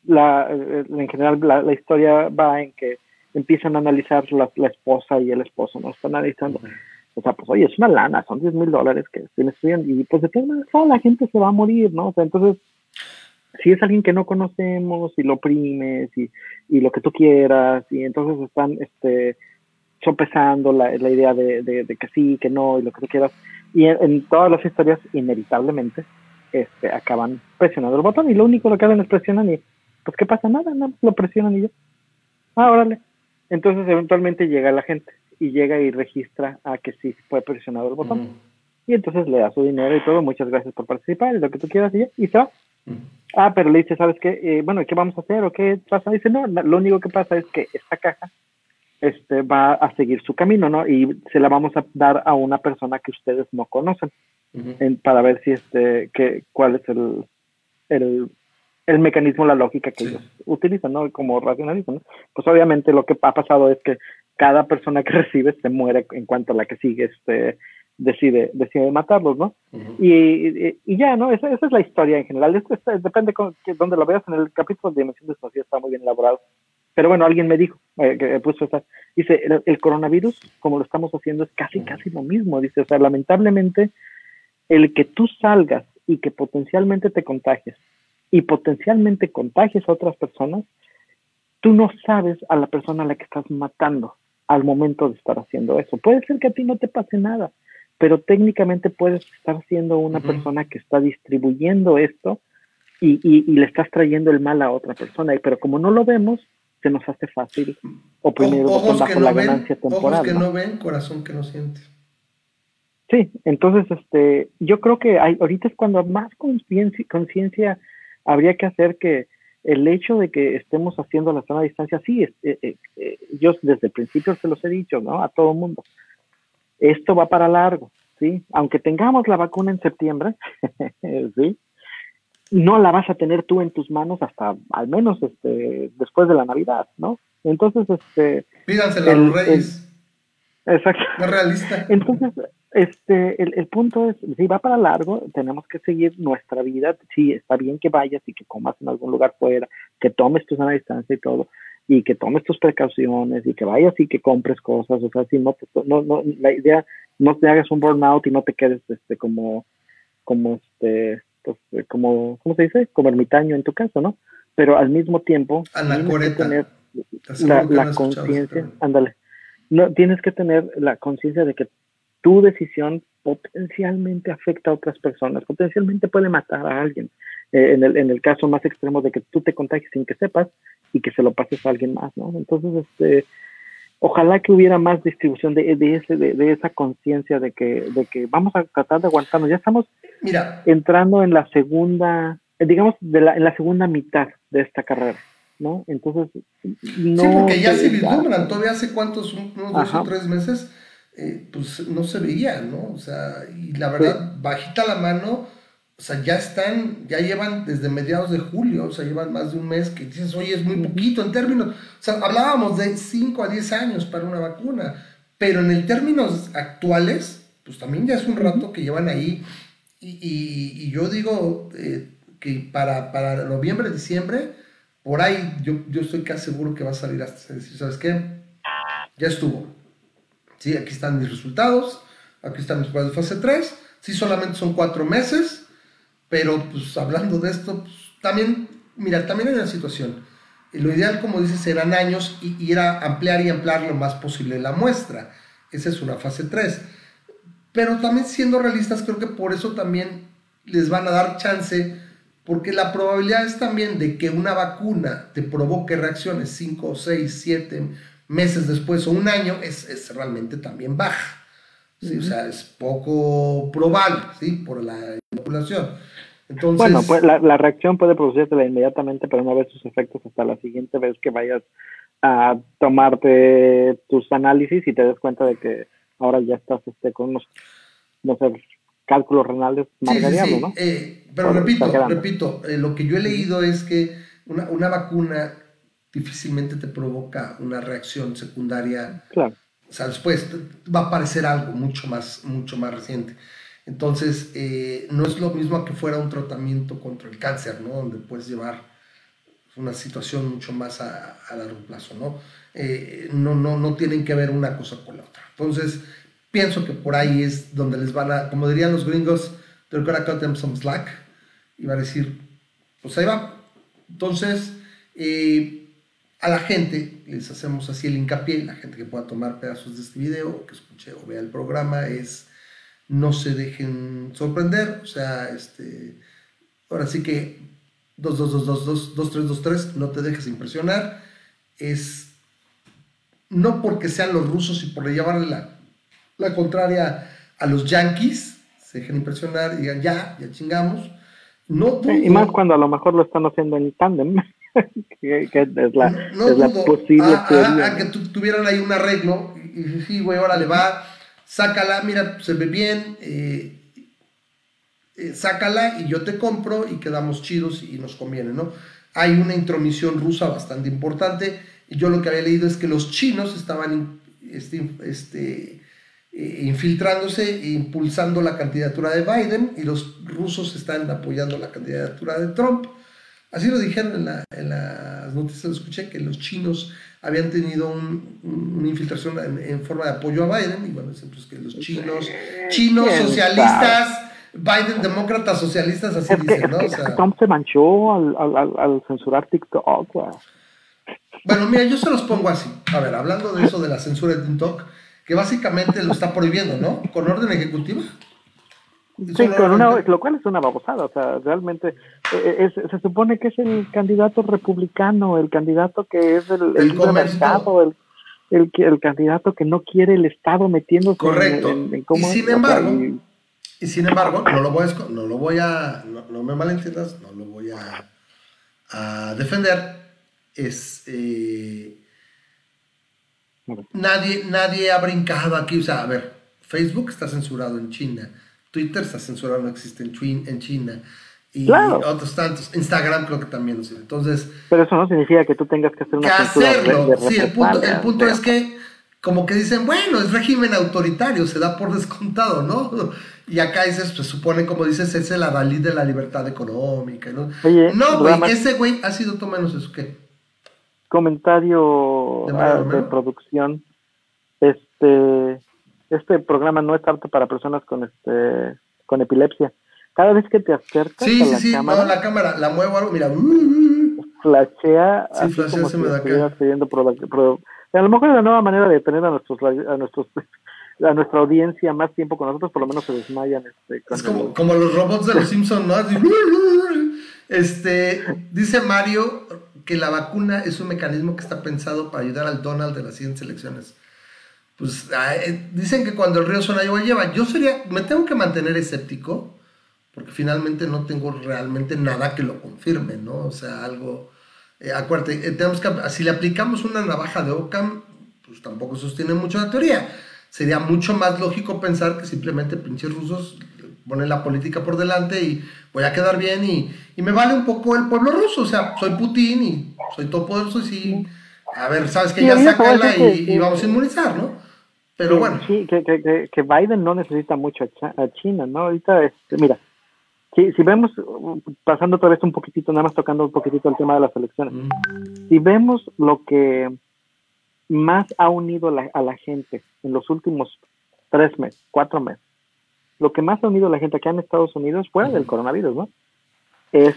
[SPEAKER 5] la, en general, la, historia va en que empiezan a analizar la, la, esposa y el esposo, ¿no? Están analizando, o sea, pues oye, es una lana, son 10 mil dólares que se les estudian y pues de maneras la gente se va a morir, ¿no? O sea, entonces, si es alguien que no conocemos y lo oprimes y, y lo que tú quieras y entonces están, este, sopesando la, la idea de, de, que sí, que no y lo que tú quieras. Y en, todas las historias, inevitablemente, este, acaban presionando el botón y lo único que hacen es presionan y, pues, ¿qué pasa? Nada, no, lo presionan y ya. Ah, órale. Entonces, eventualmente llega la gente y llega y registra a que sí fue presionado el botón. Y entonces le da su dinero y todo, muchas gracias por participar y lo que tú quieras y, se va. Ah, pero le dice, ¿sabes qué? Eh, bueno, ¿qué vamos a hacer o qué pasa? Dice, no, lo único que pasa es que esta caja este, va a seguir su camino, ¿no? Y se la vamos a dar a una persona que ustedes no conocen para ver si este, que, cuál es el, el, el mecanismo, la lógica que ellos utilizan, ¿no? Como racionalizan, ¿no? Pues obviamente lo que ha pasado es que cada persona que recibe se muere en cuanto a la que sigue, este, decide, decide matarlos, ¿no? y, y, ya, ¿no? Esa, esa, es la historia en general. Esto, depende de dónde lo veas en el capítulo de Dimensión Desconocida, está muy bien elaborado. Pero bueno, alguien me dijo, eh, que puso esa, dice, el, coronavirus, como lo estamos haciendo, es casi, casi lo mismo. Dice, o sea, lamentablemente, el que tú salgas y que potencialmente te contagies y potencialmente contagies a otras personas, tú no sabes a la persona a la que estás matando al momento de estar haciendo eso. Puede ser que a ti no te pase nada, pero técnicamente puedes estar siendo una persona que está distribuyendo esto y, y, le estás trayendo el mal a otra persona. Pero como no lo vemos, se nos hace fácil oprimir
[SPEAKER 4] ojos bajo que la ven, ganancia temporal. Ojos que ¿no? ven, corazón que no siente.
[SPEAKER 5] Sí, entonces este, yo creo que hay, ahorita es cuando más conciencia habría que hacer que el hecho de que estemos haciendo la zona a distancia, sí, eh, eh, eh, yo desde el principio se los he dicho, ¿no? A todo el mundo. Esto va para largo, ¿sí? Aunque tengamos la vacuna en septiembre, ¿sí? no la vas a tener tú en tus manos hasta al menos este después de la Navidad, ¿no? Entonces, este...
[SPEAKER 4] Pídansela a los reyes.
[SPEAKER 5] exacto.
[SPEAKER 4] No realista.
[SPEAKER 5] Entonces, este, el, el, punto es, si va para largo, tenemos que seguir nuestra vida. Sí, está bien que vayas y que comas en algún lugar fuera, que tomes tu sana distancia y todo, y que tomes tus precauciones y que vayas y que compres cosas. O sea, si no, pues, no, no, la idea, no te hagas un burnout y no te quedes este, como, como este, pues, como, ¿cómo se dice? Como ermitaño en tu caso, ¿no? Pero al mismo tiempo tienes que tener la, conciencia, ándale, no, tienes que tener la conciencia de que tu decisión potencialmente afecta a otras personas, potencialmente puede matar a alguien. Eh, en, el, en el caso más extremo de que tú te contagies sin que sepas y que se lo pases a alguien más, ¿no? Entonces, este, ojalá que hubiera más distribución de, de, ese, de, esa conciencia de que, de que vamos a tratar de aguantarnos. Ya estamos
[SPEAKER 4] Mira.
[SPEAKER 5] entrando en la segunda, digamos, de la, en la segunda mitad de esta carrera, ¿no? Entonces,
[SPEAKER 4] no. Sí, porque ya se vislumbran, todavía hace cuántos, unos dos o tres meses, eh, pues no se veía, ¿no? O sea, y la verdad, bajita la mano o sea, ya están, ya llevan desde mediados de julio, o sea, llevan más de un mes que dices, oye, es muy poquito en términos, o sea, hablábamos de 5 a 10 años para una vacuna, pero en el términos actuales, pues también ya es un rato que llevan ahí, y, y, yo digo eh, que para, para noviembre, diciembre, por ahí yo, yo estoy casi seguro que va a salir hasta decir, ¿sabes qué? Ya estuvo. Sí, aquí están mis resultados, aquí están mis pruebas de fase 3, sí solamente son cuatro meses, pero pues hablando de esto, pues, también, mira, también hay una situación. Lo ideal, como dices, eran años y, ir a ampliar y ampliar lo más posible la muestra. Esa es una fase 3. Pero también siendo realistas, creo que por eso también les van a dar chance, porque la probabilidad es también de que una vacuna te provoque reacciones 5, 6, 7 meses después o un año es, es realmente también baja. ¿sí? O sea, es poco probable, ¿sí? Por la inoculación. Entonces,
[SPEAKER 5] bueno, pues la, la reacción puede producirse inmediatamente, pero no ves sus efectos hasta la siguiente vez que vayas a tomarte tus análisis y te des cuenta de que ahora ya estás este, con unos, no sé, cálculos renales más
[SPEAKER 4] sí, sí, sí.
[SPEAKER 5] ¿no?
[SPEAKER 4] Eh, pero repito, repito, eh, lo que yo he leído es que una, una, vacuna difícilmente te provoca una reacción secundaria.
[SPEAKER 5] Claro.
[SPEAKER 4] O sea, después va a aparecer algo mucho más, mucho más reciente. Entonces, eh, no es lo mismo que fuera un tratamiento contra el cáncer, ¿no? Donde puedes llevar una situación mucho más a, a largo plazo, ¿no? Eh, no, no, no tienen que ver una cosa con la otra. Entonces, pienso que por ahí es donde les van a, como dirían los gringos, they're gonna cut them some slack, y va a decir, pues ahí va. Entonces, eh, a la gente les hacemos así el hincapié, la gente que pueda tomar pedazos de este video, que escuche o vea el programa, es no se dejen sorprender, o sea, este, ahora sí que 2-2-2-2-2-3-2-3, no te dejes impresionar, es no porque sean los rusos y por llevarle la, la contraria a los yankees, se dejen impresionar y digan, ya, ya chingamos. No
[SPEAKER 5] y más cuando a lo mejor lo están haciendo en tándem, que, que, es la,
[SPEAKER 4] no,
[SPEAKER 5] es la posible
[SPEAKER 4] a,
[SPEAKER 5] teoría.
[SPEAKER 4] a, a que tu, tuvieran ahí un arreglo y, y sí, güey, órale, va, sácala, mira, se ve bien, eh, eh, sácala y yo te compro y quedamos chidos y nos conviene, ¿no? Hay una intromisión rusa bastante importante y yo lo que había leído es que los chinos estaban este, este, eh, infiltrándose e impulsando la candidatura de Biden y los rusos están apoyando la candidatura de Trump. Así lo dijeron en, la, en las noticias, lo escuché, que los chinos habían tenido un, una infiltración en, en, forma de apoyo a Biden, y bueno, pues que los chinos, chinos socialistas, Biden demócratas socialistas, así
[SPEAKER 5] es que,
[SPEAKER 4] dicen, ¿no?
[SPEAKER 5] Es que o sea, Trump se manchó al, al, al censurar TikTok.
[SPEAKER 4] Bueno, mira, yo se los pongo así. A ver, hablando de eso de la censura de TikTok, que básicamente lo está prohibiendo, ¿no? Con orden ejecutiva.
[SPEAKER 5] Sí, con una, lo cual es una babosada, o sea, realmente es, se supone que es el candidato republicano, el candidato que es el, el, el mercado, el, el, el, candidato que no quiere el Estado metiéndose
[SPEAKER 4] Correcto.
[SPEAKER 5] en, en, en cómo
[SPEAKER 4] y sin embargo, y, y, sin embargo, no lo voy a, no lo voy a no, no me malentiendas, no lo voy a, a defender, es eh, nadie, nadie ha brincado aquí, o sea, a ver, Facebook está censurado en China, Twitter está censurado, no existe en, en China. Y
[SPEAKER 5] claro.
[SPEAKER 4] otros tantos. Instagram creo que también lo sirve. Entonces.
[SPEAKER 5] Pero eso no significa que tú tengas que hacer una
[SPEAKER 4] que hacerlo. De, sí, el punto, el punto es que, como que dicen, bueno, es régimen autoritario, se da por descontado, ¿no? Y acá dices, se supone, como dices, es el adalid de la libertad económica, ¿no?
[SPEAKER 5] Oye,
[SPEAKER 4] no, güey, ese güey ha sido todo menos eso, ¿qué?
[SPEAKER 5] Comentario de, de producción. Este este programa no es apto para personas con este con epilepsia. Cada vez que te acercas
[SPEAKER 4] sí,
[SPEAKER 5] a la
[SPEAKER 4] sí,
[SPEAKER 5] cámara,
[SPEAKER 4] no, la cámara la muevo algo, mira,
[SPEAKER 5] flashea,
[SPEAKER 4] sí,
[SPEAKER 5] así
[SPEAKER 4] flashea
[SPEAKER 5] como
[SPEAKER 4] se
[SPEAKER 5] si
[SPEAKER 4] me da
[SPEAKER 5] pidiendo a lo mejor es la nueva manera de tener a nuestros a nuestros a nuestra audiencia más tiempo con nosotros, por lo menos se desmayan. Este,
[SPEAKER 4] es como, el... como los robots de los Simpsons, ¿no? Este, dice Mario que la vacuna es un mecanismo que está pensado para ayudar al Donald de las siguientes elecciones pues eh, dicen que cuando el río suena agua lleva. Yo sería, me tengo que mantener escéptico, porque finalmente no tengo realmente nada que lo confirme, ¿no? O sea, algo, eh, acuérdate, eh, tenemos que, si le aplicamos una navaja de Ockham, pues tampoco sostiene mucho la teoría. Sería mucho más lógico pensar que simplemente pinches rusos ponen la política por delante y voy a quedar bien y, y me vale un poco el pueblo ruso, o sea, soy Putin y soy todopoderoso y sí, a ver, sabes que ya sácala y, y vamos a inmunizar, ¿no? Pero bueno.
[SPEAKER 5] Sí, que, que, que, Biden no necesita mucho a China, ¿no? Ahorita, este, mira, si, si vemos, pasando otra vez un poquitito, nada más tocando un poquitito el tema de las elecciones, mm. si vemos lo que más ha unido la, a la gente en los últimos tres meses, cuatro meses, lo que más ha unido a la gente acá en Estados Unidos, fuera mm. del coronavirus, ¿no? Es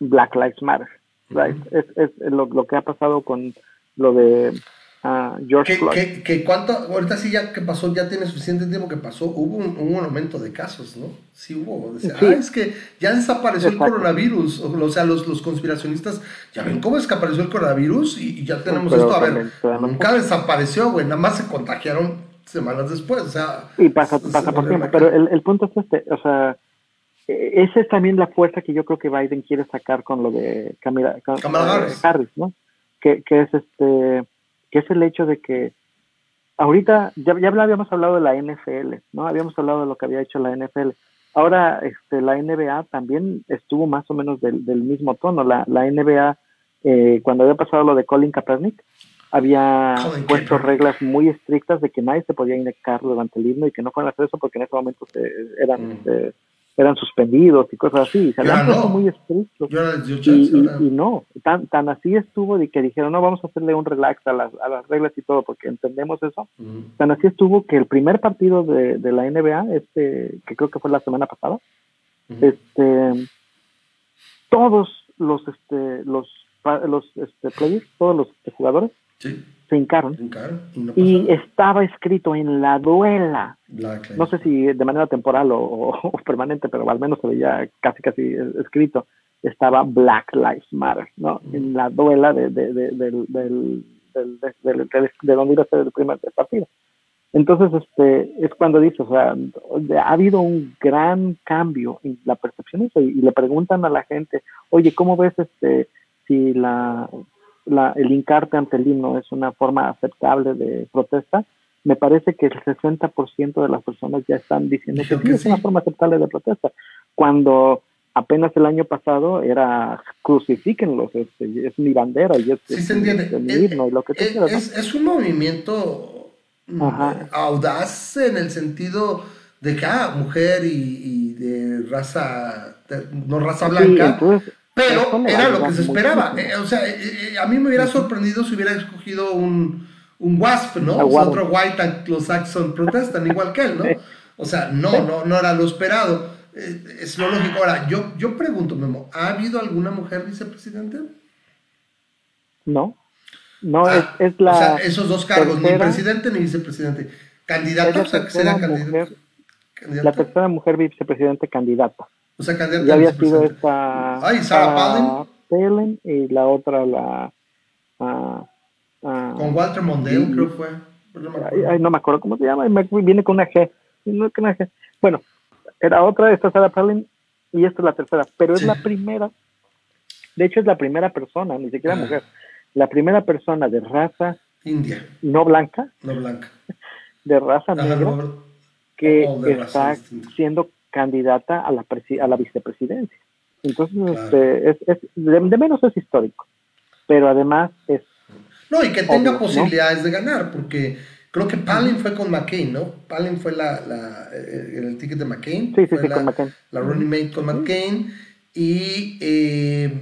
[SPEAKER 5] Black Lives Matter, right? Mm. Es, es lo, lo que ha pasado con lo de Uh, George
[SPEAKER 4] que,
[SPEAKER 5] Floyd.
[SPEAKER 4] Cuánto, ahorita sí ya que pasó, ya tiene suficiente tiempo que pasó, hubo un, un aumento de casos, ¿no? Sí hubo. Decía, sí. Ah, es que ya desapareció Exacto. el coronavirus. O, sea, los, los conspiracionistas, ya ven cómo es que apareció el coronavirus y, y ya tenemos Pero esto. A ver, nunca desapareció, güey, nada más se contagiaron semanas después, o sea...
[SPEAKER 5] Y pasa, pasa por tiempo, pero el, el, punto es este, o sea, e, esa es también la fuerza que yo creo que Biden quiere sacar con lo de Camila,
[SPEAKER 4] Kamala
[SPEAKER 5] Harris. ¿no? Que, que, es este, que es el hecho de que ahorita, ya, ya habíamos hablado de la NFL, ¿no? Habíamos hablado de lo que había hecho la NFL. Ahora, este, la NBA también estuvo más o menos del, del mismo tono. La, la NBA, eh, cuando había pasado lo de Colin Kaepernick, había
[SPEAKER 4] Colin
[SPEAKER 5] puesto
[SPEAKER 4] Kaepernick.
[SPEAKER 5] reglas muy estrictas de que nadie se podía inyectar durante el himno y que no fueran a hacer eso porque en ese momento se, eran,
[SPEAKER 4] Mm.
[SPEAKER 5] este, eran suspendidos y cosas así. Se habían puesto
[SPEAKER 4] no.
[SPEAKER 5] muy estrictos. Y, no, tan, tan así estuvo de que dijeron, no, vamos a hacerle un relax a las, a las reglas y todo, porque entendemos eso. Tan así estuvo que el primer partido de, de la NBA, este, que creo que fue la semana pasada, este, todos los, este, los, los este, players, todos los este, jugadores
[SPEAKER 4] Sí,
[SPEAKER 5] se hincaron.
[SPEAKER 4] Y no
[SPEAKER 5] estaba escrito en la duela,
[SPEAKER 4] Black Lives
[SPEAKER 5] no sé si de manera temporal o, o- o permanente, pero al menos se veía casi casi escrito, estaba Black Lives Matter, ¿no? En la duela de, de, de, del- del- del- de- del- del- de donde iba a ser el primer partido. Entonces, este, es cuando dice, o sea, ha habido un gran cambio en la percepción y, y le preguntan a la gente, oye, ¿cómo ves este, si la, la, el hincarte ante el himno es una forma aceptable de protesta? Me parece que el 60% de las personas ya están diciendo que
[SPEAKER 4] Dijeron
[SPEAKER 5] sí,
[SPEAKER 4] que
[SPEAKER 5] es una
[SPEAKER 4] sí.
[SPEAKER 5] forma aceptable de protesta, cuando apenas el año pasado era crucifíquenlos, este, es mi bandera y es,
[SPEAKER 4] Sí
[SPEAKER 5] es-
[SPEAKER 4] se entiende.
[SPEAKER 5] es mi
[SPEAKER 4] Eh,
[SPEAKER 5] himno y lo que tú
[SPEAKER 4] eh,
[SPEAKER 5] quieras, ¿no?
[SPEAKER 4] es, es un movimiento mm,
[SPEAKER 5] Ajá.
[SPEAKER 4] audaz en el sentido de que, ah, mujer y, y de raza, de- no raza
[SPEAKER 5] Sí,
[SPEAKER 4] blanca,
[SPEAKER 5] entonces,
[SPEAKER 4] pero era lo que se esperaba. Eh, o sea, eh, eh, a mí me hubiera sorprendido si hubiera escogido un, un WASP, ¿no? O sea,
[SPEAKER 5] Warren.
[SPEAKER 4] otro White Anglo-Saxon protestan, igual que él, ¿no? O sea, no, no, no era lo esperado. Eh, es lo lógico. Ahora, yo, yo pregunto, Memo, ¿ha habido alguna mujer vicepresidente?
[SPEAKER 5] No, no
[SPEAKER 4] Ah,
[SPEAKER 5] es, es la
[SPEAKER 4] o sea, esos dos cargos, ni
[SPEAKER 5] tercera-
[SPEAKER 4] presidente ni vicepresidente.
[SPEAKER 5] es
[SPEAKER 4] Candidato,
[SPEAKER 5] la
[SPEAKER 4] o sea, que sería
[SPEAKER 5] mujer, la tercera mujer vicepresidente candidata.
[SPEAKER 4] O sea,
[SPEAKER 5] Ya había sido esta
[SPEAKER 4] Ay, Sarah Palin.
[SPEAKER 5] Y la otra la ah,
[SPEAKER 4] Con Walter Mondale, creo fue. Pero no me
[SPEAKER 5] ay, no me acuerdo cómo se llama, viene con una G, viene con una G. Bueno, era otra, esta Sarah Palin y esta es la tercera, pero es
[SPEAKER 4] Sí.
[SPEAKER 5] la primera, de hecho es la primera persona, ni siquiera mujer, la primera persona de raza
[SPEAKER 4] India,
[SPEAKER 5] no blanca,
[SPEAKER 4] no blanca.
[SPEAKER 5] de raza negra,
[SPEAKER 4] no,
[SPEAKER 5] que está siendo candidata a la, a la vicepresidencia. Entonces,
[SPEAKER 4] Claro.
[SPEAKER 5] este, es, es- de, de menos es histórico, pero además es
[SPEAKER 4] No, y que tenga
[SPEAKER 5] Obvio, ¿no?
[SPEAKER 4] posibilidades de ganar, porque creo que Palin fue con McCain, ¿no? Palin fue la, la, eh, el ticket de McCain.
[SPEAKER 5] Sí, sí,
[SPEAKER 4] fue
[SPEAKER 5] sí,
[SPEAKER 4] la,
[SPEAKER 5] con McCain.
[SPEAKER 4] La running mate con McCain. Y eh,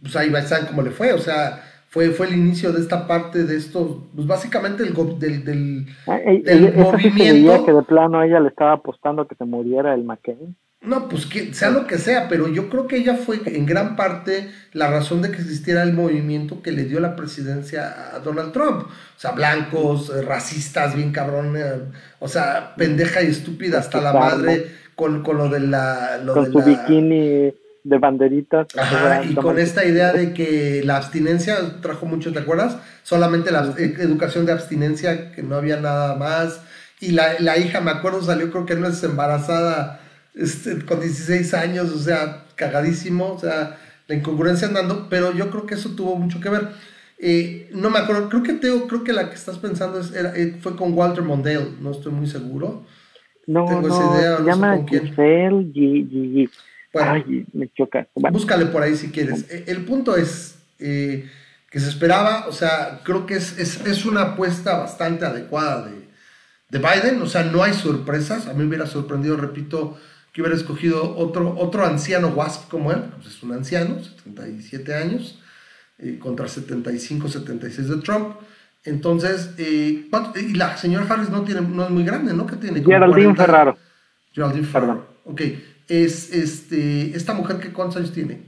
[SPEAKER 4] pues ahí va a cómo le fue. O sea, fue, fue el inicio de esta parte de esto, pues básicamente el, go- del, del,
[SPEAKER 5] Ah,
[SPEAKER 4] del
[SPEAKER 5] sí
[SPEAKER 4] movimiento.
[SPEAKER 5] que de plano ella le estaba apostando que se muriera el McCain.
[SPEAKER 4] No, pues que sea lo que sea, pero yo creo que ella fue en gran parte la razón de que existiera el movimiento que le dio la presidencia a Donald Trump. O sea, blancos, eh, racistas, bien cabrón, eh, o sea, pendeja y estúpida hasta la madre con, con lo de la... Lo
[SPEAKER 5] con
[SPEAKER 4] de
[SPEAKER 5] su
[SPEAKER 4] la-
[SPEAKER 5] bikini de banderitas.
[SPEAKER 4] Ajá, y con esta idea de que la abstinencia trajo mucho, ¿te acuerdas? Solamente la eh, educación de abstinencia, que no había nada más. Y la, la hija, me acuerdo, salió creo que no es embarazada este, con 16 años, o sea, cagadísimo, o sea, la incongruencia andando, pero yo creo que eso tuvo mucho que ver. Eh, no me acuerdo, creo que Teo, creo que la que estás pensando es, era- eh, fue con Walter Mondale, no estoy muy seguro.
[SPEAKER 5] No,
[SPEAKER 4] tengo esa
[SPEAKER 5] no,
[SPEAKER 4] idea, no
[SPEAKER 5] se
[SPEAKER 4] sé
[SPEAKER 5] llama
[SPEAKER 4] con quién.
[SPEAKER 5] Giselle G- G- G.
[SPEAKER 4] Bueno.
[SPEAKER 5] Ay, me choca. Bueno,
[SPEAKER 4] Búscale por ahí si quieres. Eh, El punto es eh, que se esperaba, o sea, creo que es, es, es una apuesta bastante adecuada de, de Biden, o sea, no hay sorpresas. A mí me hubiera sorprendido, repito, que hubiera escogido otro, otro anciano WASP como él, pues es un anciano, 77 años, eh, contra 75, 76 de Trump. Entonces, eh, ¿cuánto- y la señora Harris no, tiene, no es muy grande, ¿no? Que tiene
[SPEAKER 5] Geraldine
[SPEAKER 4] 40
[SPEAKER 5] Ferraro.
[SPEAKER 4] Geraldine
[SPEAKER 5] Perdón.
[SPEAKER 4] Ferraro. Ok. Es, este, esta mujer que cuántos años tiene?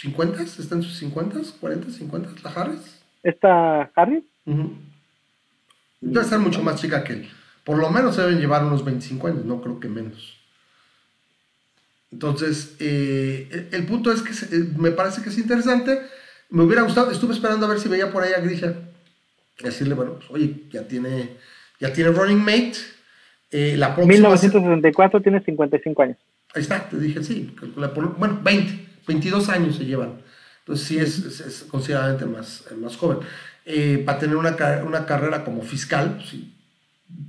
[SPEAKER 4] ¿50? ¿Está en sus 50? ¿40, 50? ¿La Harris?
[SPEAKER 5] ¿Esta Harry?
[SPEAKER 4] Ujú. Debe ser mucho más chica que él. Por lo menos se deben llevar unos 25 años, no creo que menos. Entonces, eh, el, el punto es que se- eh, me parece que es interesante. Me hubiera gustado, estuve esperando a ver si veía por ahí a Grisha. Decirle, bueno, pues, oye, ya tiene, ya tiene running mate. Eh, la próxima
[SPEAKER 5] 1964 tiene 55 años.
[SPEAKER 4] Ahí está, te dije, sí, bueno, 20, 22 años se llevan. Entonces sí es, es, considerablemente más, más joven. Eh, para tener una, una, carrera como fiscal, sí,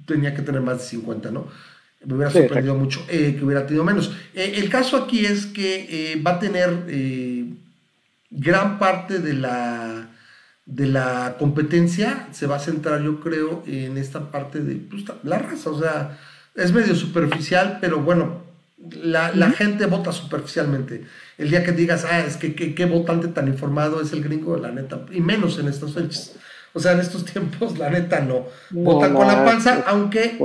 [SPEAKER 4] tenía que tener más de 50, ¿no? Me hubiera sorprendido mucho eh, que hubiera tenido menos. Eh, el caso aquí es que va a tener gran parte de la, de la competencia, se va a centrar, yo creo, en esta parte de pues, la raza. O sea, es medio superficial, pero bueno, la, la gente vota superficialmente. El día que digas, ah, es que qué votante tan informado es el gringo, la neta, y menos en estas fechas. O sea, en estos tiempos, la neta, no. Votan con la panza, aunque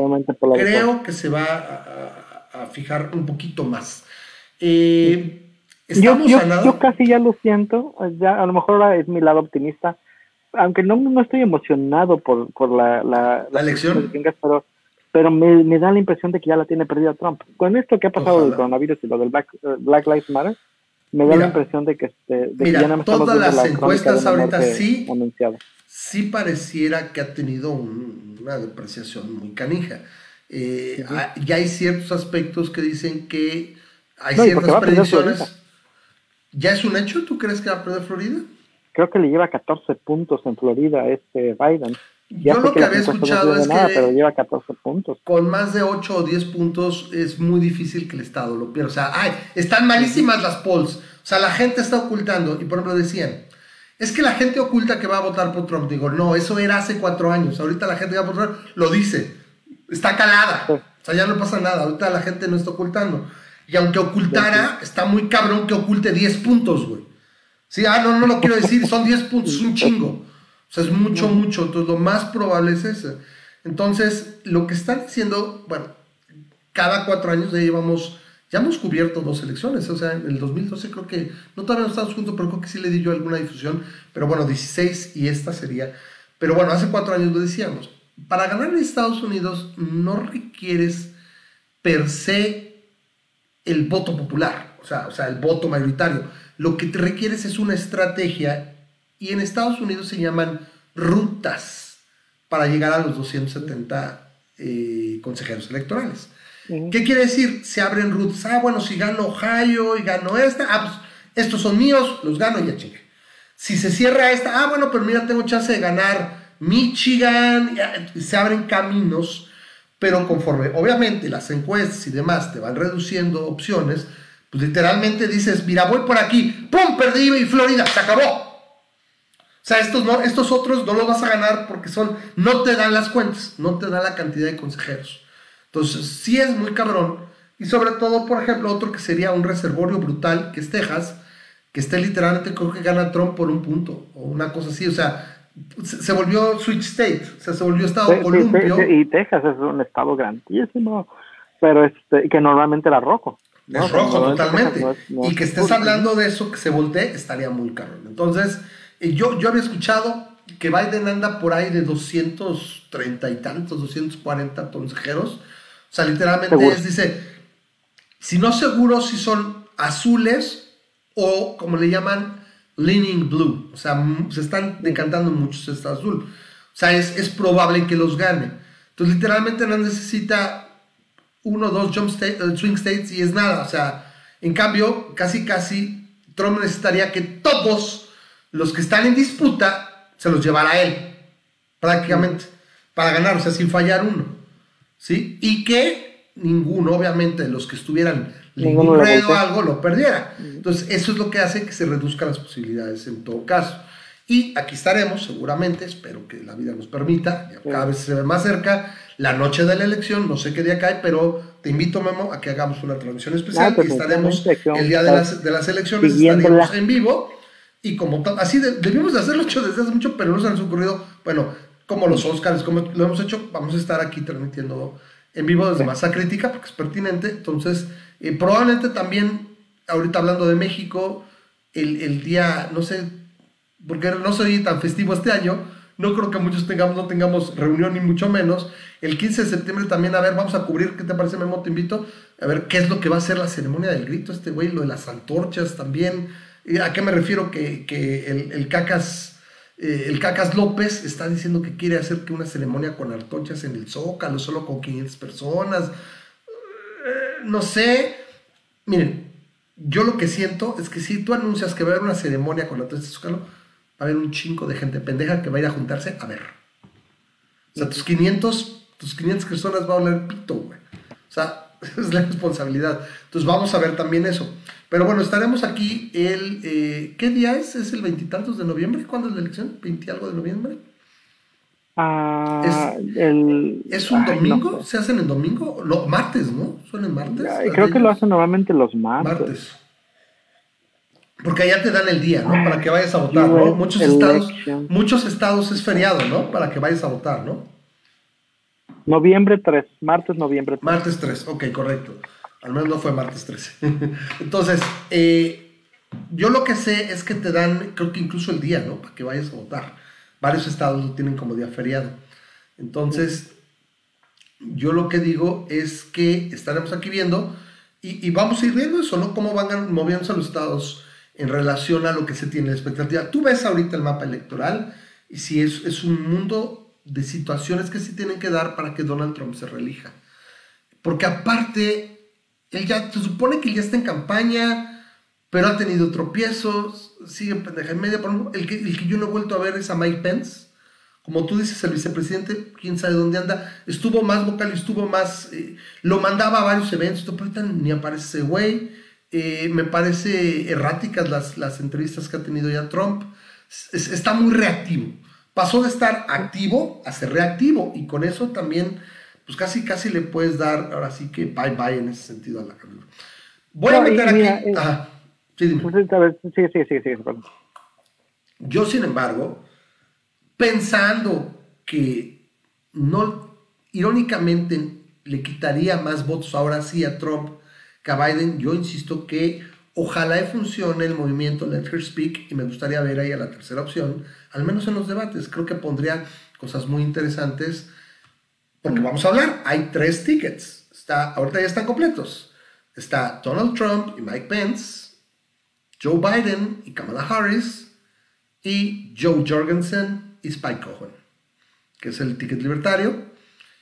[SPEAKER 4] creo que se va a, a, fijar un poquito más. Eh,
[SPEAKER 5] yo, yo, yo, casi ya lo siento, ya a lo mejor ahora es mi lado optimista, aunque no, no estoy emocionado por, por la, la,
[SPEAKER 4] la elección,
[SPEAKER 5] pero pero me, me, da la impresión de que ya la tiene perdida Trump. Con esto que ha pasado del coronavirus y lo del Black, eh, Black Lives Matter, me da la impresión de que, este, de
[SPEAKER 4] mira, que todas las encuestas ahorita sí, sí pareciera que ha tenido una depreciación muy canija. Eh, ya hay ciertos aspectos que dicen que hay ciertas predicciones. ¿Ya es un hecho? ¿Tú crees que va a perder Florida?
[SPEAKER 5] Creo que le lleva 14 puntos en Florida este Biden.
[SPEAKER 4] Yo lo que, había escuchado es que
[SPEAKER 5] pero lleva 14 puntos.
[SPEAKER 4] con más de 8 o 10 puntos es muy difícil que el Estado lo pierda. O sea, ay, están malísimas las polls. O sea, la gente está ocultando. Y por ejemplo decían, es que la gente oculta que va a votar por Trump. Digo, no, eso era hace cuatro años. Ahorita la gente va a votar, lo dice. Está calada. O sea, ya no pasa nada. Ahorita la gente no está ocultando. Y aunque ocultara, está muy cabrón que oculte 10 puntos, güey. Sí, ah, no, no lo quiero decir, son 10 puntos, es un chingo. O sea, es mucho, mucho. Entonces, lo más probable es eso. Entonces, lo que están diciendo, bueno, cada cuatro años ya llevamos, ya hemos cubierto dos elecciones. O sea, en el 2012 creo que, no todavía no estamos juntos, pero creo que sí le di yo alguna difusión. Pero bueno, 16 y esta sería. Pero bueno, hace cuatro años lo decíamos. Para ganar en Estados Unidos no requieres per se el voto popular, o sea, o sea, el voto mayoritario. Lo que te requieres es una estrategia y en Estados Unidos se llaman rutas para llegar a los 270 eh, consejeros electorales. ¿Qué quiere decir? Se abren rutas. Ah, bueno, si gano Ohio y gano esta, ah, pues estos son míos, los gano y ya chingue. Si se cierra esta, ah, bueno, pero mira, tengo chance de ganar Michigan, y se abren caminos, pero conforme, obviamente, las encuestas y demás te van reduciendo opciones, pues literalmente dices, mira, voy por aquí, ¡pum! Perdí y Florida, se acabó. O sea, estos, no, estos otros no los vas a ganar porque son, no te dan las cuentas, no te dan la cantidad de consejeros. Entonces, sí es muy cabrón. Y sobre todo, por ejemplo, otro que sería un reservorio brutal, que es Texas, que esté literalmente, creo que gana Trump por un punto, o una cosa así. O sea, se, volvió switch state, o sea, se volvió estado columpio.
[SPEAKER 5] y Texas es un estado grandísimo, pero este, que normalmente era rojo.
[SPEAKER 4] Es rojo, totalmente. y que estés hablando de eso, que se voltee, estaría muy caro. Entonces, yo, yo había escuchado que Biden anda por ahí de 230 y tantos, 240 consejeros. O sea, literalmente es, dice, si no seguro si son azules o como le llaman, leaning blue. O sea, se están decantando muchos este azul. O sea, es, es probable que los gane. Entonces, literalmente no necesita uno o dos jump state, eh, swing states y es nada. O sea, en cambio, casi, casi, Trump necesitaría que todos los que están en disputa se los llevará él, prácticamente, para ganar, o sea, sin fallar uno. ¿Sí? Y que ninguno, obviamente, de los que estuvieran libre o algo, lo perdiera. Entonces, eso es lo que hace que se reduzcan las posibilidades en todo caso. Y aquí estaremos, seguramente, espero que la vida nos permita, cada vez se ve más cerca, la noche de la elección, no sé qué día cae, pero te invito, Memo, a que hagamos una transmisión especial y estaremos el día de las, de las elecciones, estaremos en vivo y como así debimos de hacerlo hecho desde hace mucho, pero no se nos ha ocurrido, bueno, como los Oscars, como lo hemos hecho, vamos a estar aquí transmitiendo en vivo desde Masa Crítica, porque es pertinente. Entonces, eh, probablemente también, ahorita hablando de México, el, el, día, no sé, porque no soy tan festivo este año, no creo que muchos tengamos, no tengamos reunión ni mucho menos. El 15 de septiembre también, a ver, vamos a cubrir, ¿qué te parece, Memo? Te invito a ver qué es lo que va a ser la ceremonia del grito, este güey, lo de las antorchas también ¿A qué me refiero? Que, el, Cacas Eh, el Cacas López está diciendo que quiere hacer que una ceremonia con artochas en el Zócalo, solo con 500 personas. Eh, no sé. Miren, yo lo que siento es que si tú anuncias que va a haber una ceremonia con artochas en el Zócalo, va a haber un chingo de gente pendeja que va a ir a juntarse a ver. O sea, tus 500, tus 500 personas va a oler pito, güey. O sea, es la responsabilidad. Entonces vamos a ver también eso. Pero bueno, estaremos aquí el... Eh, ¿Qué día es? ¿Es el veintitantos de noviembre? ¿Cuándo es la elección? ¿20 algo de noviembre?
[SPEAKER 5] Ah,
[SPEAKER 4] Es-
[SPEAKER 5] el,
[SPEAKER 4] ¿Es un
[SPEAKER 5] ay,
[SPEAKER 4] domingo?
[SPEAKER 5] no sé.
[SPEAKER 4] ¿Se hacen en domingo? No, martes, ¿no? ¿Son en martes?
[SPEAKER 5] Ay, Creo que lo hacen normalmente los martes.
[SPEAKER 4] Martes. Porque allá te dan el día, ¿no? Para que vayas a votar, ¿no? Muchos estados, muchos estados es feriado, ¿no? Para que vayas a votar, ¿no?
[SPEAKER 5] Noviembre 3, martes, noviembre 3.
[SPEAKER 4] Martes 3, ok, correcto. Al menos no fue martes 13. Entonces, eh, yo lo que sé es que te dan, creo que incluso el día, ¿no? Para que vayas a votar. Varios estados lo tienen como día feriado. Entonces, yo lo que digo es que estaremos aquí viendo y, vamos a ir viendo eso, ¿no? Cómo van moviéndose los estados en relación a lo que se tiene de expectativa. Tú ves ahorita el mapa electoral y si es, es un mundo de situaciones que se tienen que dar para que Donald Trump se reelija. Porque aparte, él ya se supone que ya está en campaña, pero ha tenido tropiezos, sigue pendeja en media. Por ejemplo, el que, el que yo no he vuelto a ver es a Mike Pence. Como tú dices, el vicepresidente, quién sabe dónde anda, estuvo más vocal, estuvo más. eh, lo mandaba a varios eventos, pero ni aparece güey. Eh, me parece erráticas las, las entrevistas que ha tenido ya Trump. Es- está muy reactivo. Pasó de estar activo a ser reactivo, y con eso también, pues casi, casi le puedes dar, ahora sí que bye bye en ese sentido a la carrera. Voy a
[SPEAKER 5] No,
[SPEAKER 4] meter aquí. Ajá. Sí, dime.
[SPEAKER 5] Pues, a ver, sí, sí, sí, sí, perdón.
[SPEAKER 4] Yo, sin embargo, pensando que no, irónicamente, le quitaría más votos ahora sí a Trump que a Biden, yo insisto que ojalá funcione el movimiento Let Her Speak y me gustaría ver ahí a la tercera opción, al menos en los debates. Creo que pondría cosas muy interesantes porque vamos a hablar. Hay tres tickets. Está, ahorita ya están completos. Está Donald Trump y Mike Pence, Joe Biden y Kamala Harris, y Joe Jorgensen y Spike Cohen, que es el ticket libertario.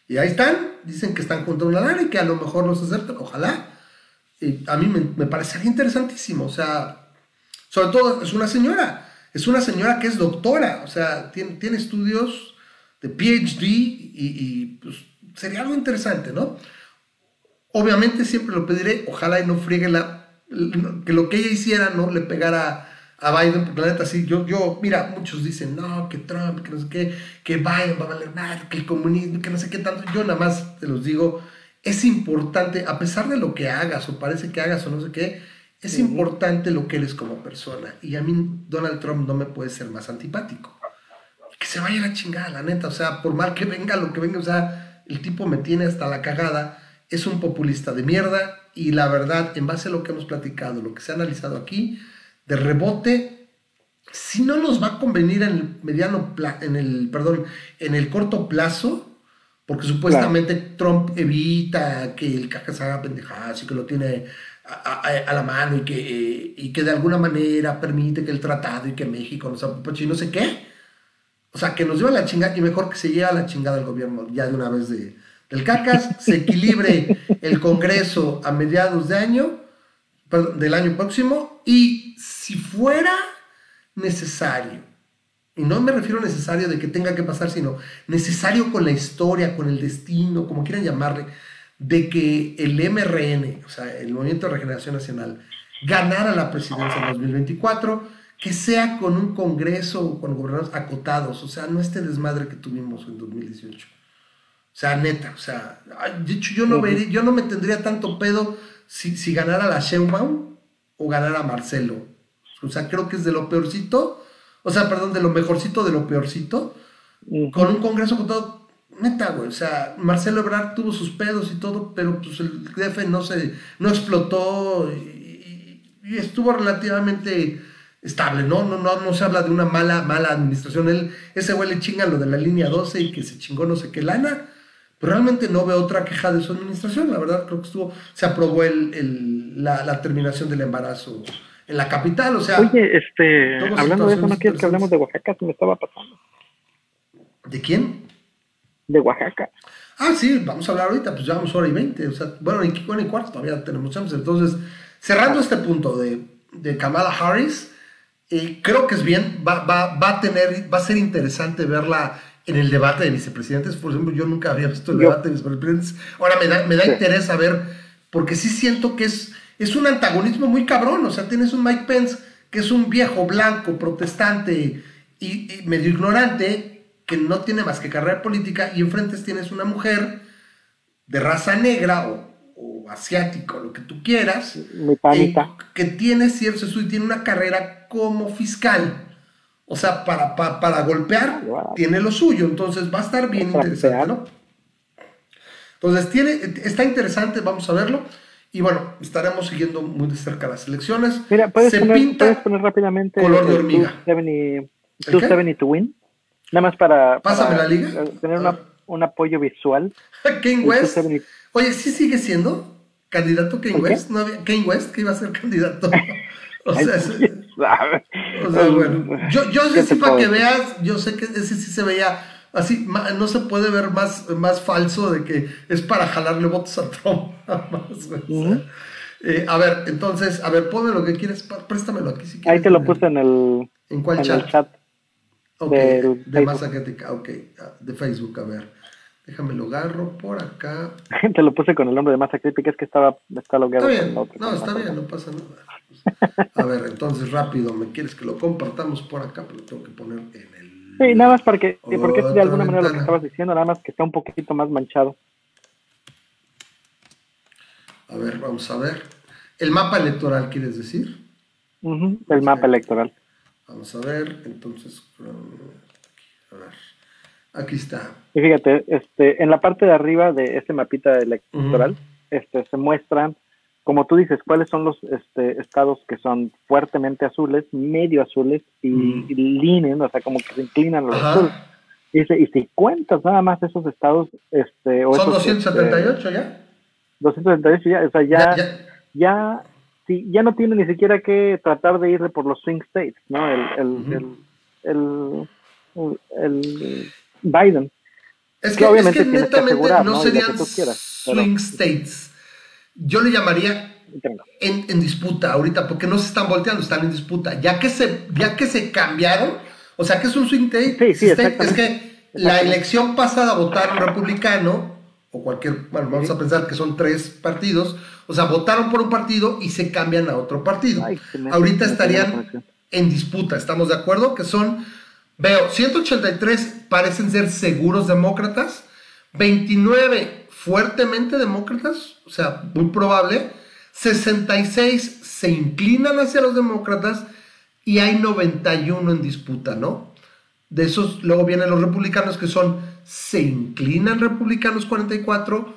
[SPEAKER 4] Y ahí están, dicen que están junto a una lana y que a lo mejor los acercan, ojalá. Y a mí me, me parecería interesantísimo, o sea, sobre todo es una señora, es una señora que es doctora, o sea, tiene estudios de PhD y, y, pues sería algo interesante, ¿no? Obviamente siempre lo pediré, ojalá y no friegue la, que lo que ella hiciera no le pegara a Biden, porque la neta sí, yo, yo, mira, muchos dicen, no, que Trump, que no sé qué, que Biden va a valer nada, que el comunismo, que no sé qué tanto, yo nada más te los digo, es importante, a pesar de lo que hagas o parece que hagas o no sé qué, es importante lo que eres como persona. Y a mí Donald Trump no me puede ser más antipático. Que se vaya a la chingada, la neta. O sea, por mal que venga lo que venga, o sea, el tipo me tiene hasta la cagada. Es un populista de mierda. Y la verdad, en base a lo que hemos platicado, lo que se ha analizado aquí, de rebote, si no nos va a convenir en el mediano pla- en el, perdón, en el corto plazo, porque supuestamente Trump evita que el caja se haga pendejadas y que lo tiene a, a- a la mano y que, eh, y que de alguna manera permite que el tratado y que México nos apapache y no sé qué. O sea, que nos lleva a la chingada y mejor que se lleve a la chingada el gobierno ya de una vez de, del cacas, se equilibre el Congreso a mediados de año, perdón, del año próximo y si fuera necesario, y no me refiero necesario de que tenga que pasar, sino necesario con la historia, con el destino, como quieran llamarle, de que el MRN, o sea, el Movimiento de Regeneración Nacional, ganara la presidencia en 2024, que sea con un Congreso, con gobernadores acotados, o sea, no este desmadre que tuvimos en 2018. O sea, neta, o sea, de hecho yo no, vería, yo no me tendría tanto pedo si, si ganara la Sheinbaum o ganara Marcelo. O sea, creo que es de lo peorcito, o sea, perdón, de lo mejorcito de lo peorcito, con un congreso con todo, neta, güey, o sea, Marcelo Ebrard tuvo sus pedos y todo, pero pues el DF no se, no explotó y estuvo relativamente estable, ¿no? No, no, no se habla de una mala, mala administración, él, ese güey le chinga lo de la línea 12 y que se chingó no sé qué lana, pero realmente no veo otra queja de su administración, la verdad creo que estuvo, se aprobó el, el- la, la terminación del embarazo en la capital, o sea.
[SPEAKER 5] Oye, este, hablando de eso, ¿no quieres que hablemos de Oaxaca? Se me estaba pasando.
[SPEAKER 4] ¿De quién?
[SPEAKER 5] De Oaxaca.
[SPEAKER 4] Ah, sí, vamos a hablar ahorita, pues llevamos hora y veinte, o sea, bueno, y, bueno, y cuarto todavía tenemos chance. Entonces, cerrando este punto de, de Kamala Harris, eh, creo que es bien, va, va, va a tener, va a ser interesante verla en el debate de vicepresidentes. Por ejemplo, yo nunca había visto el
[SPEAKER 5] Yo-
[SPEAKER 4] debate de vicepresidentes. Ahora me da, me da
[SPEAKER 5] Sí.
[SPEAKER 4] interés saber, porque sí siento que es, es un antagonismo muy cabrón. O sea, tienes un Mike Pence que es un viejo blanco, protestante y, y medio ignorante, que no tiene más que carrera política, y enfrente tienes una mujer de raza negra o, o asiática, o lo que tú quieras, eh, que tiene cierto y tiene una carrera como fiscal. O sea, para, pa- para golpear,
[SPEAKER 5] Wow.
[SPEAKER 4] tiene lo suyo. Entonces va a estar bien interesante. ¿no? Entonces, tiene, está interesante, vamos a verlo. Y bueno, estaremos siguiendo muy de cerca las elecciones.
[SPEAKER 5] Mira, puedes
[SPEAKER 4] Se
[SPEAKER 5] poner,
[SPEAKER 4] pinta
[SPEAKER 5] puedes poner rápidamente
[SPEAKER 4] color de hormiga.
[SPEAKER 5] 270,
[SPEAKER 4] qué?
[SPEAKER 5] 270 to win. Nada más para,
[SPEAKER 4] Pásame
[SPEAKER 5] para,
[SPEAKER 4] la liga.
[SPEAKER 5] eh, tener una- un apoyo visual.
[SPEAKER 4] Kane West.
[SPEAKER 5] 270.
[SPEAKER 4] Oye, ¿sí sigue siendo candidato Kane. West? ¿No había- Kane West que iba a ser candidato. o sea. O sea, bueno, yo, yo
[SPEAKER 5] ¿Qué
[SPEAKER 4] sé sí
[SPEAKER 5] te
[SPEAKER 4] para que veas, yo sé que ese sí se veía así, no se puede ver más, más falso de que es para jalarle votos a Trump. más, eh, a ver, entonces, a ver, ponme lo que quieres, préstamelo aquí si quieres.
[SPEAKER 5] Ahí te lo puse en el,
[SPEAKER 4] ¿En cuál
[SPEAKER 5] en
[SPEAKER 4] chat?
[SPEAKER 5] el chat.
[SPEAKER 4] Ok,
[SPEAKER 5] del
[SPEAKER 4] de
[SPEAKER 5] Facebook.
[SPEAKER 4] Mazacateca, ok, ah, de Facebook, a ver. Déjame lo agarro por acá.
[SPEAKER 5] te lo puse con el nombre de masa crítica, es que estaba está logueado
[SPEAKER 4] Está bien, no, está bien, no pasa nada. A ver, entonces rápido, ¿me quieres que lo compartamos por acá? Pero lo tengo que poner en el...
[SPEAKER 5] Sí, nada más porque, sí, porque es de alguna manera lo que estabas diciendo, nada más que está un poquito más manchado.
[SPEAKER 4] A ver, vamos a ver. El mapa electoral, ¿quieres decir?
[SPEAKER 5] Ujú, El mapa electoral.
[SPEAKER 4] Vamos a ver, entonces... A ver, aquí está.
[SPEAKER 5] Y fíjate, este, en la parte de arriba de este mapita electoral, este, se muestran, como tú dices, cuáles son los este, estados que son fuertemente azules, medio azules y, y leaning, o sea, como que se inclinan a los
[SPEAKER 4] Ajá.
[SPEAKER 5] azules. Y, dice, y si cuentas nada más esos estados, este, o
[SPEAKER 4] Son
[SPEAKER 5] esos,
[SPEAKER 4] 278 ya.
[SPEAKER 5] este, 278, ya, o sea, ya,
[SPEAKER 4] Ya,
[SPEAKER 5] ya,
[SPEAKER 4] ya.
[SPEAKER 5] sí, ya no tiene ni siquiera que tratar de ir por los swing states, ¿no? El, el, el, el, el
[SPEAKER 4] Es
[SPEAKER 5] Biden.
[SPEAKER 4] que,
[SPEAKER 5] Que
[SPEAKER 4] es
[SPEAKER 5] obviamente
[SPEAKER 4] que
[SPEAKER 5] tienes que asegurar,
[SPEAKER 4] no serían swing states. Yo le llamaría en, en disputa ahorita, porque no se están volteando, están en disputa. Ya que se, ya que se cambiaron, o sea que es un swing state,
[SPEAKER 5] Sí, sí,
[SPEAKER 4] state, es que la elección pasada votaron republicano, o cualquier, bueno, vamos a pensar que son tres partidos, o sea, votaron por un partido y se cambian a otro partido.
[SPEAKER 5] Ay, se me-
[SPEAKER 4] ahorita
[SPEAKER 5] me
[SPEAKER 4] estarían en disputa, ¿estamos de acuerdo? Que son, veo, 183 parecen ser seguros demócratas, 29 fuertemente demócratas, o sea, muy probable, 66 se inclinan hacia los demócratas y hay 91 en disputa, ¿no? De esos, luego vienen los republicanos que son, se inclinan republicanos 44,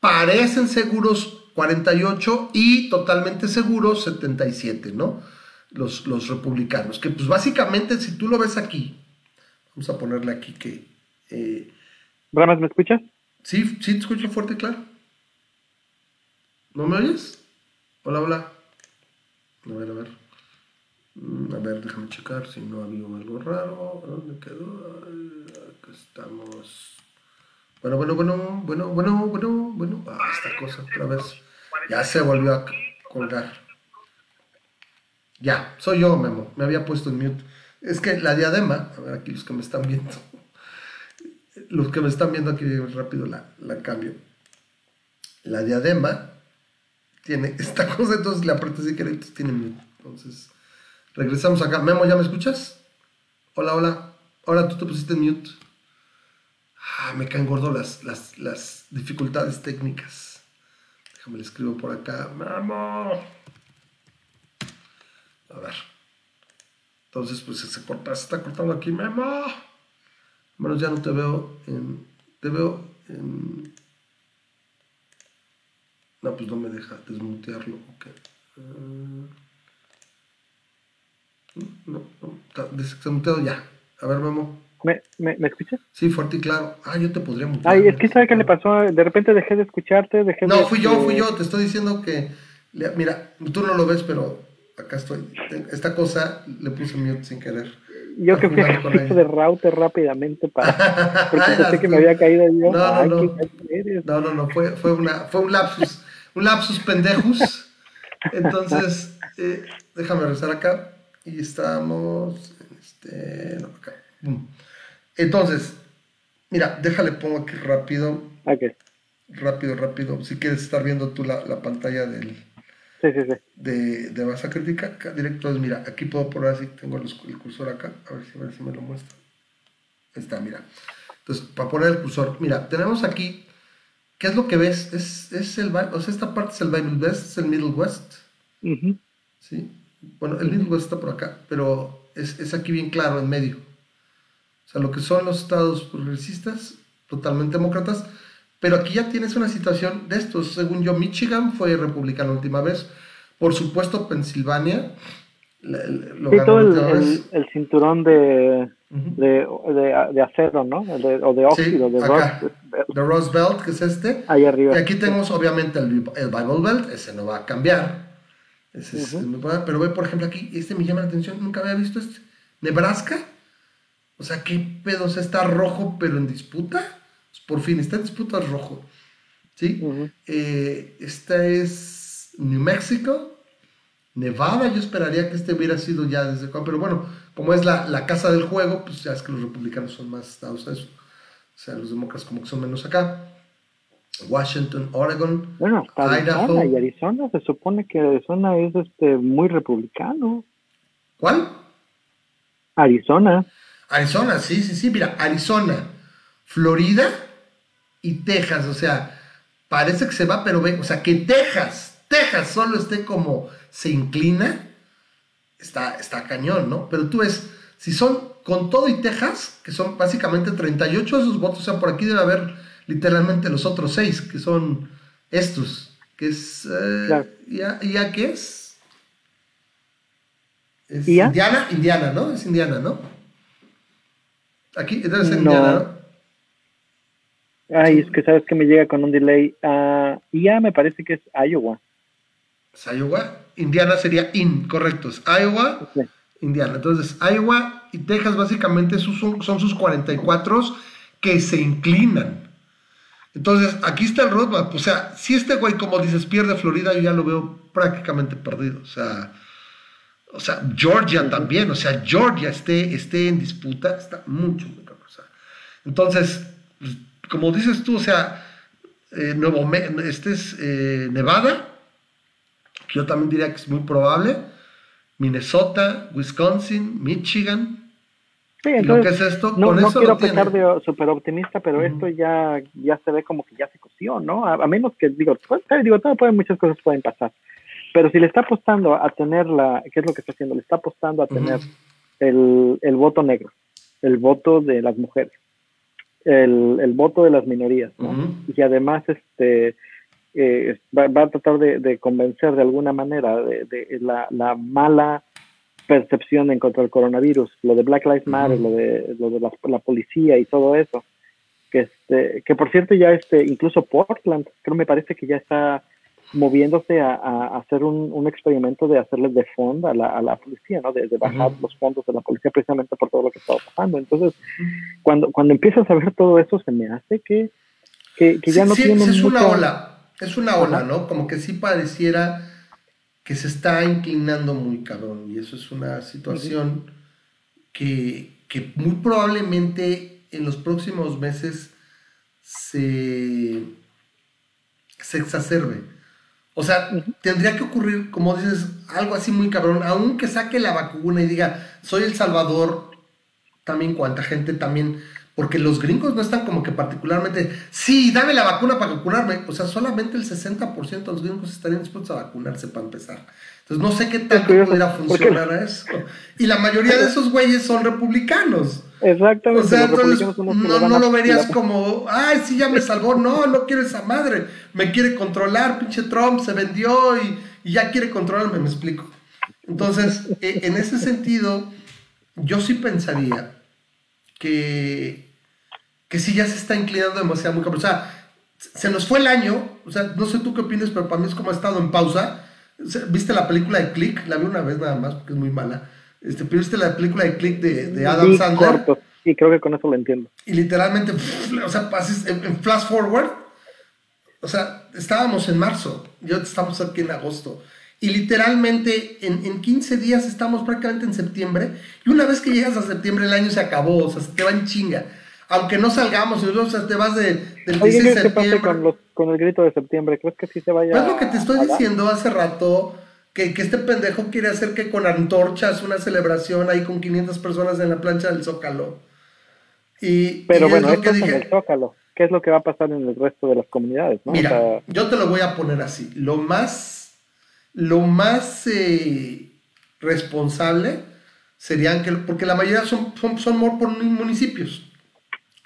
[SPEAKER 4] parecen seguros 48 y totalmente seguros 77, ¿no? Los, los republicanos, que pues básicamente si tú lo ves aquí, vamos a ponerle aquí que... eh,
[SPEAKER 5] Ramas, ¿me escuchas?
[SPEAKER 4] Sí, sí, te escucho fuerte y claro. ¿No me oyes? Hola, hola. A ver, a ver. Mm, A ver, déjame checar si no ha habido algo raro. ¿Dónde quedó? Aquí estamos. Bueno, bueno, bueno, bueno, bueno, bueno, bueno. Ah, esta cosa otra vez. Ya se volvió a colgar. Ya, soy yo, Memo. Me había puesto en mute. Es que la diadema, a ver aquí los que me están viendo. Los que me están viendo aquí rápido la, cambio. La diadema tiene esta cosa, entonces le si quieres, entonces tiene mute. Entonces, regresamos acá. Memo, ¿ya me escuchas? Hola, hola. Ahora tú te pusiste en mute. Ah, me caen gordo las, las, las dificultades técnicas. Déjame le escribo por acá. Memo. A ver. Entonces, pues se corta, se está cortando aquí, Memo. Menos ya no te veo en. Te veo en. No, pues no me deja desmutearlo. ok. Ah. no, no, está desmuteado ya. A ver, Memo.
[SPEAKER 5] ¿Me, me, ¿me escuchas?
[SPEAKER 4] Sí, fuerte y claro. Ah, yo te podría mutear.
[SPEAKER 5] Ay, es que ¿sabe qué le pasó? De repente dejé de escucharte, dejé de...
[SPEAKER 4] No, fui yo,
[SPEAKER 5] este,
[SPEAKER 4] fui yo. Te estoy diciendo que. Mira, tú no lo ves, pero acá estoy. Esta cosa le puse mute sin querer.
[SPEAKER 5] Yo que fui a de router rápidamente para porque pensé que me había caído yo.
[SPEAKER 4] No, no, no. No, no, no, fue, fue, una, fue un lapsus, un lapsus pendejus. Entonces, eh, déjame regresar acá. Y estamos. Este, no, acá. Entonces, mira, déjale, pongo aquí rápido.
[SPEAKER 5] Okay.
[SPEAKER 4] Rápido, rápido. Si quieres estar viendo tú la, la pantalla del,
[SPEAKER 5] sí, sí, sí.
[SPEAKER 4] De, de masa crítica, directo. Mira, aquí puedo poner así, tengo el cursor acá, a ver si, a ver si me lo muestra. Ahí está, mira. Entonces, para poner el cursor, mira, tenemos aquí, ¿qué es lo que ves? Es, es el, o sea, esta parte es el Bible West, es el Middle West. Sí. Bueno, el Middle West está por acá, pero es, es aquí bien claro, en medio. O sea, lo que son los estados progresistas, totalmente demócratas, pero aquí ya tienes una situación de estos. Según yo, Michigan fue republicano la última vez. Por supuesto, Pensilvania.
[SPEAKER 5] Lo sí, todo el, el, cinturón de, de, de, acero, ¿no? o de óxido, de
[SPEAKER 4] Rust, de Rust Belt, que es este.
[SPEAKER 5] Ahí arriba.
[SPEAKER 4] Y aquí tenemos, obviamente, el, el, Bible Belt. Ese no va a cambiar. Ese es, pero ve, por ejemplo, aquí, este me llama la atención. Nunca había visto este. Nebraska. O sea, ¿qué pedo? está rojo, pero en disputa. Por fin, está en disputa rojo. ¿Sí? Eh, esta es New Mexico. Nevada, yo esperaría que este hubiera sido ya desde cuando, pero bueno, como es la, casa del juego, pues ya es que los republicanos son más dados a eso. O sea, los demócratas como que son menos acá. Washington, Oregon,
[SPEAKER 5] bueno, Idaho. y Arizona, se supone que Arizona es este muy republicano.
[SPEAKER 4] ¿Cuál?
[SPEAKER 5] Arizona.
[SPEAKER 4] Arizona, sí, sí, sí, mira, Arizona, Florida y Texas, o sea, parece que se va, pero ve, o sea, que Texas, Texas solo esté como se inclina, está, está cañón, ¿no? Pero tú ves, si son con todo y Texas, que son básicamente 38 de esos votos, o sea, por aquí debe haber literalmente los otros seis, que son estos, que es, eh, ¿ya, ¿ya qué es? Es Indiana, Indiana, ¿no? Es Indiana, ¿no? Aquí debe ser Indiana, ¿no?
[SPEAKER 5] Ay, es que sabes que me llega con un delay. Uh, ya me parece que es Iowa.
[SPEAKER 4] ¿Es Iowa? Indiana sería in, correcto. Es Iowa, Indiana. Entonces, Iowa y Texas básicamente son, son sus 44 que se inclinan. Entonces, aquí está el roadmap. O sea, si este güey, como dices, pierde Florida, yo ya lo veo prácticamente perdido. O sea, o sea Georgia también. O sea, Georgia esté, esté en disputa, está mucho, muy sea, Entonces, como dices tú, o sea, eh, Nuevo, este es eh, Nevada, que yo también diría que es muy probable, Minnesota, Wisconsin, Michigan.
[SPEAKER 5] Sí, entonces, es esto? No, no quiero pensar de súper optimista, pero esto ya, ya se ve como que ya se coció, ¿no? A, menos que, digo, pues, digo todo puede, muchas cosas pueden pasar. Pero si le está apostando a tener la, ¿qué es lo que está haciendo? Le está apostando a tener el, el voto negro, el voto de las mujeres el, el voto de las minorías, Y además este, eh, va, a tratar de, convencer de alguna manera de, la, la, mala percepción en contra del coronavirus, lo de Black Lives Matter, lo de, lo de la, policía y todo eso. Que, este, que por cierto ya este, incluso Portland, creo me parece que ya está moviéndose a, hacer un, experimento de hacerle de fondo a la, a la policía, ¿no? De, bajar los fondos de la policía precisamente por todo lo que estaba pasando. Entonces, cuando, cuando empiezas a ver todo eso, se me hace que, que, ya no tiene
[SPEAKER 4] es una ola, es una ola, ¿no? Como que sí pareciera que se está inclinando muy cabrón y eso es una situación que, que muy probablemente en los próximos meses se, se exacerbe o sea, tendría que ocurrir, como dices, algo así muy cabrón, aunque saque la vacuna y diga, soy El Salvador, también cuánta gente también, porque los gringos no están como que particularmente, sí, dame la vacuna para vacunarme, o sea, solamente el 60% de los gringos estarían dispuestos a vacunarse para empezar. Entonces no sé qué tanto pudiera funcionar eso. Y la mayoría de esos güeyes son republicanos.
[SPEAKER 5] Exactamente.
[SPEAKER 4] O sea, entonces no, no lo verías como, ay, sí, ya me salvó. No, no quiero esa madre. Me quiere controlar, pinche Trump se vendió y, ya quiere controlarme, me explico. Entonces, e, en ese sentido, yo sí pensaría que, que sí ya se está inclinando demasiado muy O sea, se nos fue el año, o sea, no sé tú qué opinas, pero para mí es como ha estado en pausa. ¿Viste la película de Click? La vi una vez nada más porque es muy mala. Este, pero viste la película de Click de, de Adam Sandler.
[SPEAKER 5] Corto. Y creo que con eso lo entiendo.
[SPEAKER 4] Y literalmente, o sea, en, en, flash forward, o sea, estábamos en marzo, ya estamos aquí en agosto. Y literalmente en, en 15 días estamos prácticamente en septiembre. Y una vez que llegas a septiembre, el año se acabó, o sea, se te va en chinga. Aunque no salgamos, o sea, te vas de, del 16 de septiembre.
[SPEAKER 5] ¿Qué con, los, con el grito de septiembre? ¿Crees que sí se vaya?
[SPEAKER 4] Es lo que te estoy diciendo hace rato que, que, este pendejo quiere hacer que con antorchas una celebración ahí con 500 personas en la plancha del Zócalo. Y,
[SPEAKER 5] Pero bueno, esto es en el Zócalo. ¿Qué es lo que va a pasar en el resto de las comunidades? ¿no?
[SPEAKER 4] Mira, o sea, yo te lo voy a poner así. Lo más, lo más eh, responsable serían que, porque la mayoría son, son, son por municipios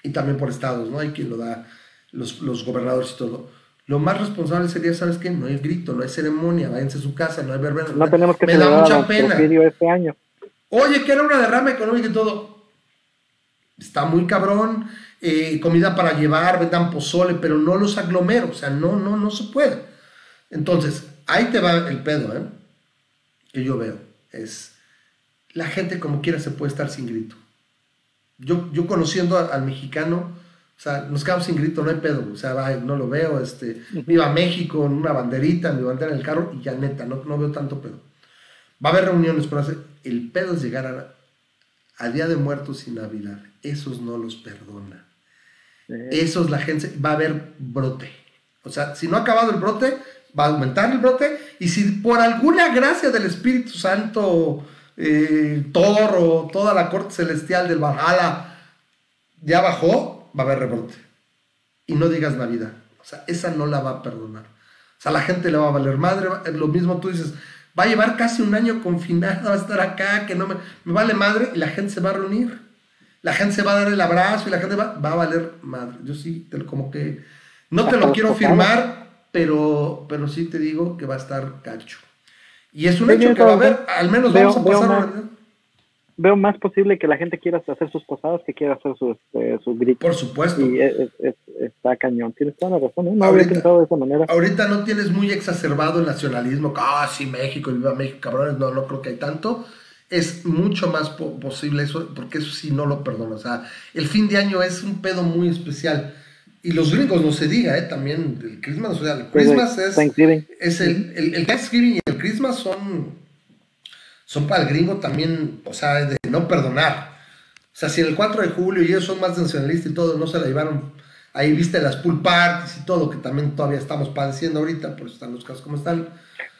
[SPEAKER 4] y también por estados, ¿no? Hay quien lo da, los, los gobernadores y todo. Lo más responsable sería, ¿sabes qué? No hay grito, no hay ceremonia, váyanse a su casa, no hay verbena.
[SPEAKER 5] No tenemos que
[SPEAKER 4] Me da mucha pena.
[SPEAKER 5] Este año.
[SPEAKER 4] Oye, que era una derrama económica y todo. Está muy cabrón. Eh, comida para llevar, vendan pozole, pero no los aglomero. O sea, no, no, no se puede. Entonces, ahí te va el pedo, ¿eh? Que yo veo. Es la gente como quiera se puede estar sin grito. Yo, yo conociendo al mexicano, o sea, nos quedamos sin grito, no hay pedo, o sea, va, no lo veo, este, me iba a México en una banderita, mi bandera en el carro y ya neta, no, no veo tanto pedo. Va a haber reuniones, pero hacer, el pedo es llegar a, al Día de Muertos y Navidad, esos no los perdona. Sí. Esos la gente, va a haber brote. O sea, si no ha acabado el brote, va a aumentar el brote y si por alguna gracia del Espíritu Santo, eh, Thor o toda la corte celestial del Valhalla ya bajó, va a haber rebrote. Y no digas Navidad. O sea, esa no la va a perdonar. O sea, la gente le va a valer madre. Lo mismo tú dices, va a llevar casi un año confinado, va a estar acá, que no me, me vale madre, y la gente se va a reunir. La gente se va a dar el abrazo y la gente va, va a valer madre. Yo sí, como que, no te lo quiero firmar, pero, pero sí te digo que va a estar cacho. Y es un
[SPEAKER 5] Sí,
[SPEAKER 4] hecho que va a haber, al menos
[SPEAKER 5] veo-
[SPEAKER 4] vamos a pasar Navidad.
[SPEAKER 5] Veo más posible que la gente quiera hacer sus posadas que quiera hacer sus, este, sus gritos.
[SPEAKER 4] Por supuesto.
[SPEAKER 5] Y es, es- es- está cañón. Tienes toda la razón. ¿eh? No
[SPEAKER 4] Ahorita-
[SPEAKER 5] había pensado de esa manera.
[SPEAKER 4] Ahorita no tienes muy exacerbado el nacionalismo, ah, sí, México, viva México, cabrones, no, no creo que hay tanto. Es mucho más po- posible eso, porque eso sí no lo perdono. O sea, el fin de año es un pedo muy especial. Y los gringos no se diga, ¿eh? También el Christmas, o sea, el Christmas es,
[SPEAKER 5] Thanksgiving.
[SPEAKER 4] es el, el, el Thanksgiving y el Christmas son, son para el gringo también, o sea, de no perdonar. O sea, si el 4 de julio y ellos son más nacionalistas y todo, no se la llevaron. Ahí viste las pool parties y todo, que también todavía estamos padeciendo ahorita, por eso están los casos como están.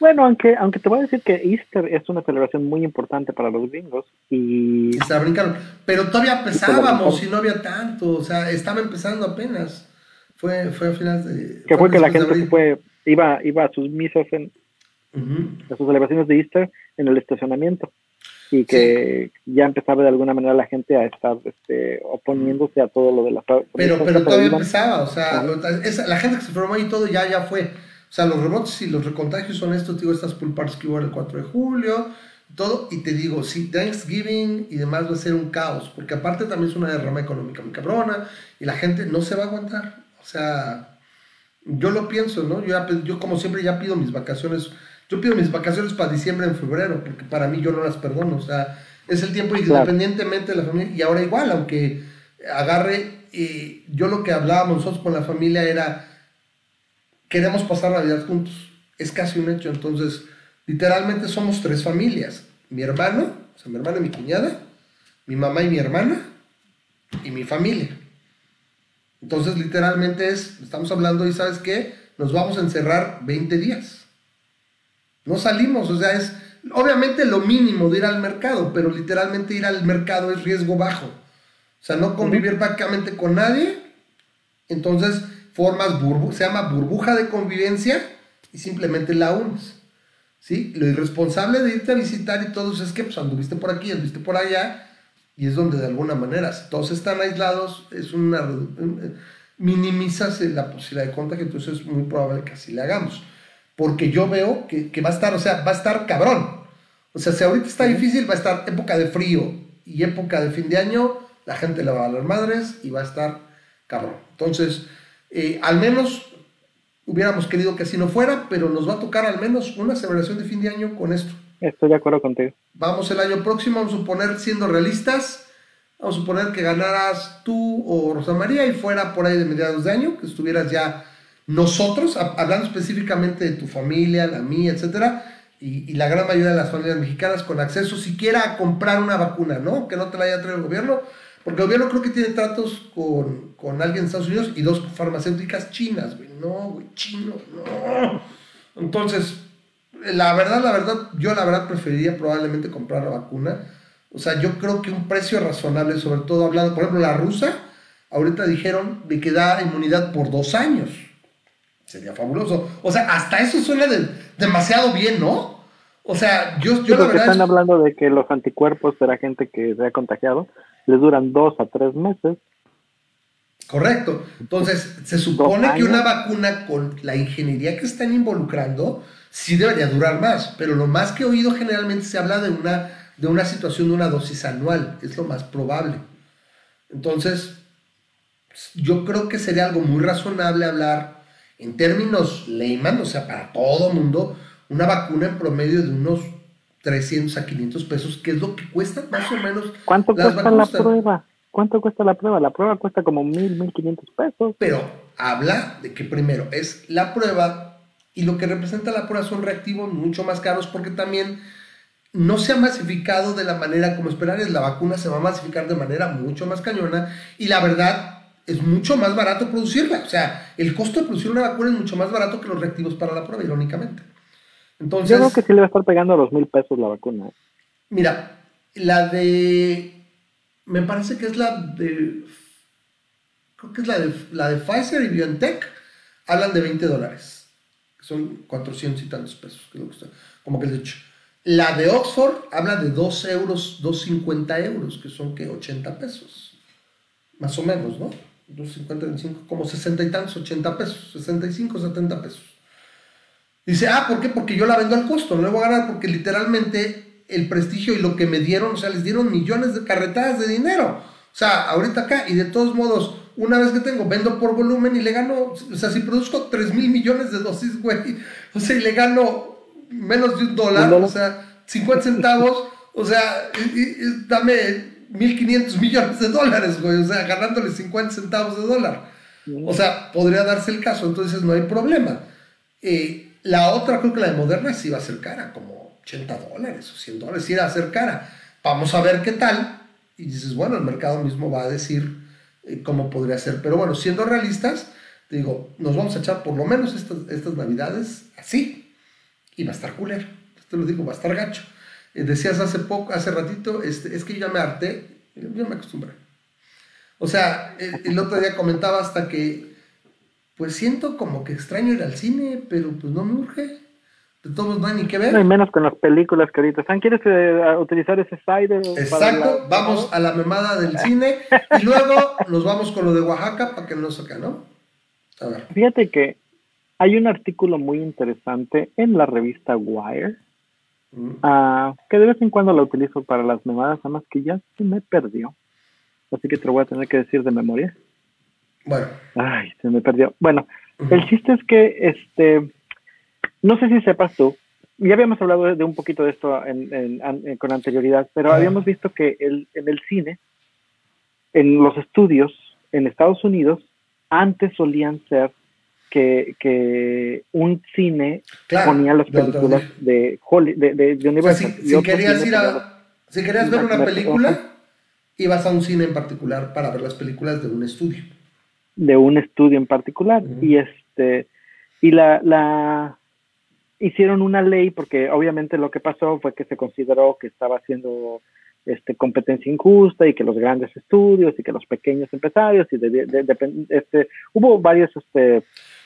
[SPEAKER 5] Bueno, aunque, aunque te voy a decir que Easter es una celebración muy importante para los gringos y
[SPEAKER 4] Y se la brincaron. Pero todavía empezábamos y no había tanto, o sea, estaba empezando apenas. Fue, fue a finales de.
[SPEAKER 5] que fue que la gente se fue, iba, iba a sus misas, en,
[SPEAKER 4] abril. Ujú.
[SPEAKER 5] a sus celebraciones de Easter en el estacionamiento y que ya empezaba de alguna manera la gente a estar este, oponiéndose a todo lo de la
[SPEAKER 4] Pero, pero todavía empezaba, o sea, esa- la gente que se formó y todo ya, ya fue. O sea, los rebotes y los recontagios son estos, digo, estas pool parties que hubo el 4 de julio, todo, y te digo, sí, Thanksgiving y demás va a ser un caos, porque aparte también es una derrama económica muy cabrona, y la gente no se va a aguantar. O sea, yo lo pienso, ¿no? Yo, ya yo como siempre ya pido mis vacaciones, yo pido mis vacaciones para diciembre en febrero, porque para mí yo no las perdono, o sea, es el tiempo
[SPEAKER 5] Claro.
[SPEAKER 4] independientemente de la familia, y ahora igual, aunque agarre, y yo lo que hablábamos nosotros con la familia era, queremos pasar Navidad juntos, es casi un hecho, entonces, literalmente somos tres familias, mi hermano, o sea, mi hermano y mi cuñada, mi mamá y mi hermana, y mi familia. Entonces, literalmente es, estamos hablando y sabes qué, nos vamos a encerrar 20 días. No salimos, o sea, es obviamente lo mínimo de ir al mercado, pero literalmente ir al mercado es riesgo bajo. O sea, no convivir prácticamente con nadie. Entonces, formas burbu se llama burbuja de convivencia y simplemente la unes. ¿Sí? Lo irresponsable de irte a visitar y todo eso es que pues anduviste por aquí, anduviste por allá, y es donde de alguna manera, si todos están aislados, es una redu- minimizas la posibilidad de contagio, entonces es muy probable que así le hagamos. Porque yo veo que, que va a estar, o sea, va a estar cabrón. O sea, si ahorita está difícil, va a estar época de frío y época de fin de año, la gente le va a dar madres y va a estar cabrón. Entonces, eh, al menos Hubiéramos querido que así no fuera, pero nos va a tocar al menos una celebración de fin de año con esto.
[SPEAKER 5] Estoy de acuerdo contigo.
[SPEAKER 4] Vamos el año próximo, vamos a suponer, siendo realistas, vamos a suponer que ganaras tú o Rosa María y fuera por ahí de mediados de año, que estuvieras ya nosotros, hablando específicamente de tu familia, la mía, etcétera, y, la gran mayoría de las familias mexicanas con acceso siquiera a comprar una vacuna, ¿no? Que no te la haya traído el gobierno, porque el gobierno creo que tiene tratos con, con alguien de Estados Unidos y dos farmacéuticas chinas, güey. No, güey, chino, no. Entonces, la verdad, la verdad, yo la verdad preferiría probablemente comprar la vacuna. O sea, yo creo que un precio razonable, sobre todo hablando, por ejemplo, la rusa, ahorita dijeron de que da inmunidad por dos años. Sería fabuloso. O sea, hasta eso suena demasiado bien, ¿no? O sea, yo, yo
[SPEAKER 5] la verdad. Están hablando de que los anticuerpos de la gente que se ha contagiado les duran dos a tres meses.
[SPEAKER 4] Correcto. Entonces, se supone que una vacuna con la ingeniería que están involucrando sí debería durar más, pero lo más que he oído generalmente se habla de una, de una situación de una dosis anual, es lo más probable. Entonces, yo creo que sería algo muy razonable hablar en términos Leyman, o sea, para todo mundo, una vacuna en promedio de unos 300 a 500 pesos, que es lo que cuesta más o menos.
[SPEAKER 5] ¿Cuánto cuesta la prueba? ¿Cuánto cuesta la prueba? La prueba cuesta como mil, mil quinientos pesos.
[SPEAKER 4] Pero habla de que primero es la prueba y lo que representa la prueba son reactivos mucho más caros porque también no se ha masificado de la manera como esperar, es la vacuna se va a masificar de manera mucho más cañona y la verdad es mucho más barato producirla. O sea, el costo de producir una vacuna es mucho más barato que los reactivos para la prueba, irónicamente. Entonces,
[SPEAKER 5] Yo creo que sí le va a estar pegando a los mil pesos la vacuna.
[SPEAKER 4] Mira, la de. Me parece que es la de. Creo que es la de, la de Pfizer y BioNTech. Hablan de 20 dólares. son 400 y tantos pesos. Que como que de hecho. La de Oxford habla de 2 euros, 2,50 euros, que son que 80 pesos. Más o menos, ¿no? 2.50, 25, como 60 y tantos, 80 pesos, 65, 70 pesos. Dice, ah, ¿por qué? Porque yo la vendo al costo, no le voy a ganar porque literalmente el prestigio y lo que me dieron, o sea, les dieron millones de carretadas de dinero. O sea, ahorita acá, y de todos modos, una vez que tengo, vendo por volumen y le gano, o sea, si produzco 3 mil millones de dosis, güey, o sea, y le gano menos de un dólar, o sea, 50 centavos, o sea, dame 1.500 millones de dólares, güey, o sea, ganándole 50 centavos de dólar. O sea, podría darse el caso, entonces no hay problema. Eh, la otra, creo que la de Moderna sí va a ser cara, como 80 dólares o 100 dólares, sí va a ser cara. Vamos a ver qué tal. Y dices, bueno, el mercado mismo va a decir eh, cómo podría ser. Pero bueno, siendo realistas, digo, nos vamos a echar por lo menos estas, estas navidades así. Y va a estar culero. Te lo digo, va a estar gacho. Eh, decías hace poco, hace ratito, este, es que yo ya me harté, yo me acostumbré. O sea, el, otro día comentaba hasta que, pues siento como que extraño ir al cine, pero pues no me urge. De todos no hay ni que ver.
[SPEAKER 5] No hay menos con las películas que ahorita están. ¿Quieres eh, utilizar ese side?
[SPEAKER 4] Exacto, vamos a la memada del cine y luego nos vamos con lo de Oaxaca para que no saca, ¿no?
[SPEAKER 5] A ver. Fíjate que hay un artículo muy interesante en la revista Wire Ah, que de vez en cuando la utilizo para las memadas, además que ya se me perdió. Así que te lo voy a tener que decir de memoria.
[SPEAKER 4] Bueno.
[SPEAKER 5] Ay, se me perdió. Bueno, el chiste es que, este, no sé si sepas tú, ya habíamos hablado de, un poquito de esto con anterioridad, pero habíamos visto que el, en el cine, en los estudios en Estados Unidos, antes solían ser que, un cine ponía las películas de, de, de, de Universal.
[SPEAKER 4] si, querías ir a, si querías ver una película, ibas a un cine en particular para ver las películas de un estudio.
[SPEAKER 5] De un estudio en particular. Y este y la, la hicieron una ley porque obviamente lo que pasó fue que se consideró que estaba haciendo este, competencia injusta y que los grandes estudios y que los pequeños empresarios y de, este, hubo varios este,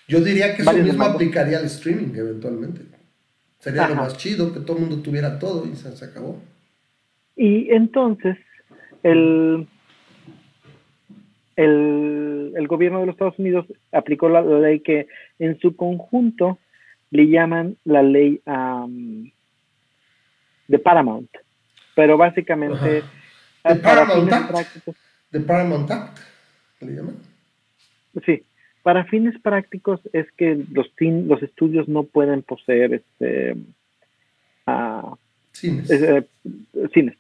[SPEAKER 4] yo diría que eso mismo aplicaría al streaming eventualmente. Sería lo más chido que todo el mundo tuviera todo y se, acabó.
[SPEAKER 5] Y entonces, el, el, gobierno de los Estados Unidos aplicó la, ley que en su conjunto le llaman la ley de Paramount. Pero básicamente...
[SPEAKER 4] ¿De Paramount Act? ¿De Paramount Act? ¿Le llaman?
[SPEAKER 5] Sí, para fines prácticos es que los, los estudios no pueden poseer este, uh, cines, eh, cines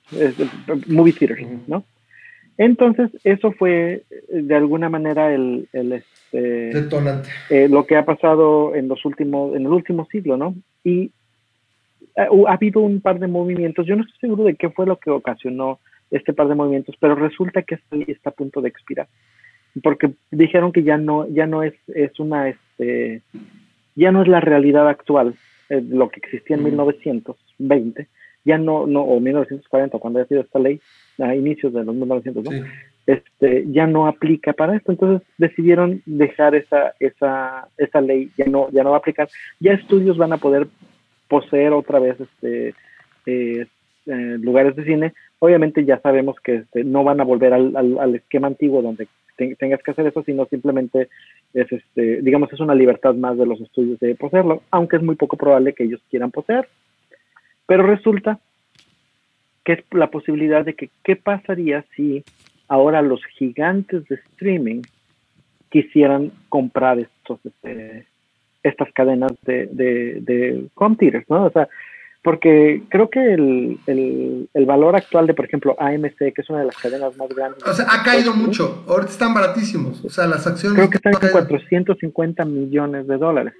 [SPEAKER 5] movie theaters, ¿no? Entonces, eso fue de alguna manera el, el este,
[SPEAKER 4] detonante.
[SPEAKER 5] Eh, lo que ha pasado en los últimos, en el último siglo, ¿no? Y eh, ha habido un par de movimientos. Yo no estoy seguro de qué fue lo que ocasionó este par de movimientos, pero resulta que está a punto de expirar, porque dijeron que ya no, ya no es, es una, este, ya no es la realidad actual, eh, lo que existía en 1920, ya no, no, o 1940, cuando haya sido esta ley, a inicios de los 1900, ¿no? Este, ya no aplica para esto. Entonces decidieron dejar esa, esa, esa ley, ya no, ya no va a aplicar. Ya estudios van a poder poseer otra vez este, eh, eh, lugares de cine. Obviamente ya sabemos que este, no van a volver al, al, esquema antiguo donde tengas que hacer eso, sino simplemente es, este, digamos, es una libertad más de los estudios de poseerlo, aunque es muy poco probable que ellos quieran poseer. Pero resulta que es la posibilidad de que qué pasaría si ahora los gigantes de streaming quisieran comprar estos este, estas cadenas de, de, de ¿no? O sea, porque creo que el, el, el, valor actual de, por ejemplo, AMC, que es una de las cadenas más grandes.
[SPEAKER 4] O sea, ha caído mucho. Ahorita están baratísimos. O sea, las acciones.
[SPEAKER 5] Creo que están con 450 millones de dólares.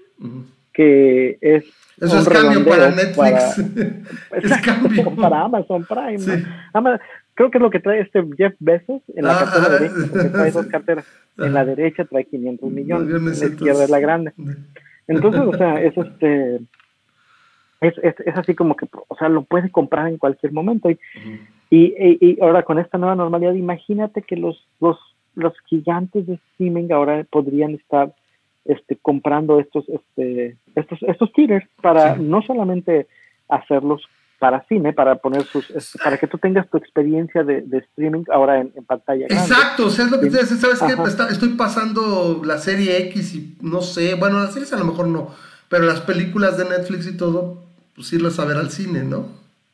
[SPEAKER 5] Que es.
[SPEAKER 4] Eso es cambio para Netflix.
[SPEAKER 5] es cambio. Para Amazon Prime. creo que es lo que trae este Jeff Bezos en la ah, cartera ah, derecha, porque trae dos carteras. En la derecha trae 500 millones, en la izquierda es la grande. Entonces, o sea, es este es, es, es, así como que, o sea, lo puede comprar en cualquier momento. Y, y, y, ahora con esta nueva normalidad, imagínate que los, los, los gigantes de streaming ahora podrían estar este, comprando estos, este, estos, estos theaters para no solamente hacerlos para cine, para poner sus, para que tú tengas tu experiencia de, de streaming ahora en, pantalla.
[SPEAKER 4] Exacto, o sea, es lo que te ¿sabes qué? Estoy pasando la serie X y no sé, bueno, las series a lo mejor no, pero las películas de Netflix y todo, pues irlas a ver al cine, ¿no?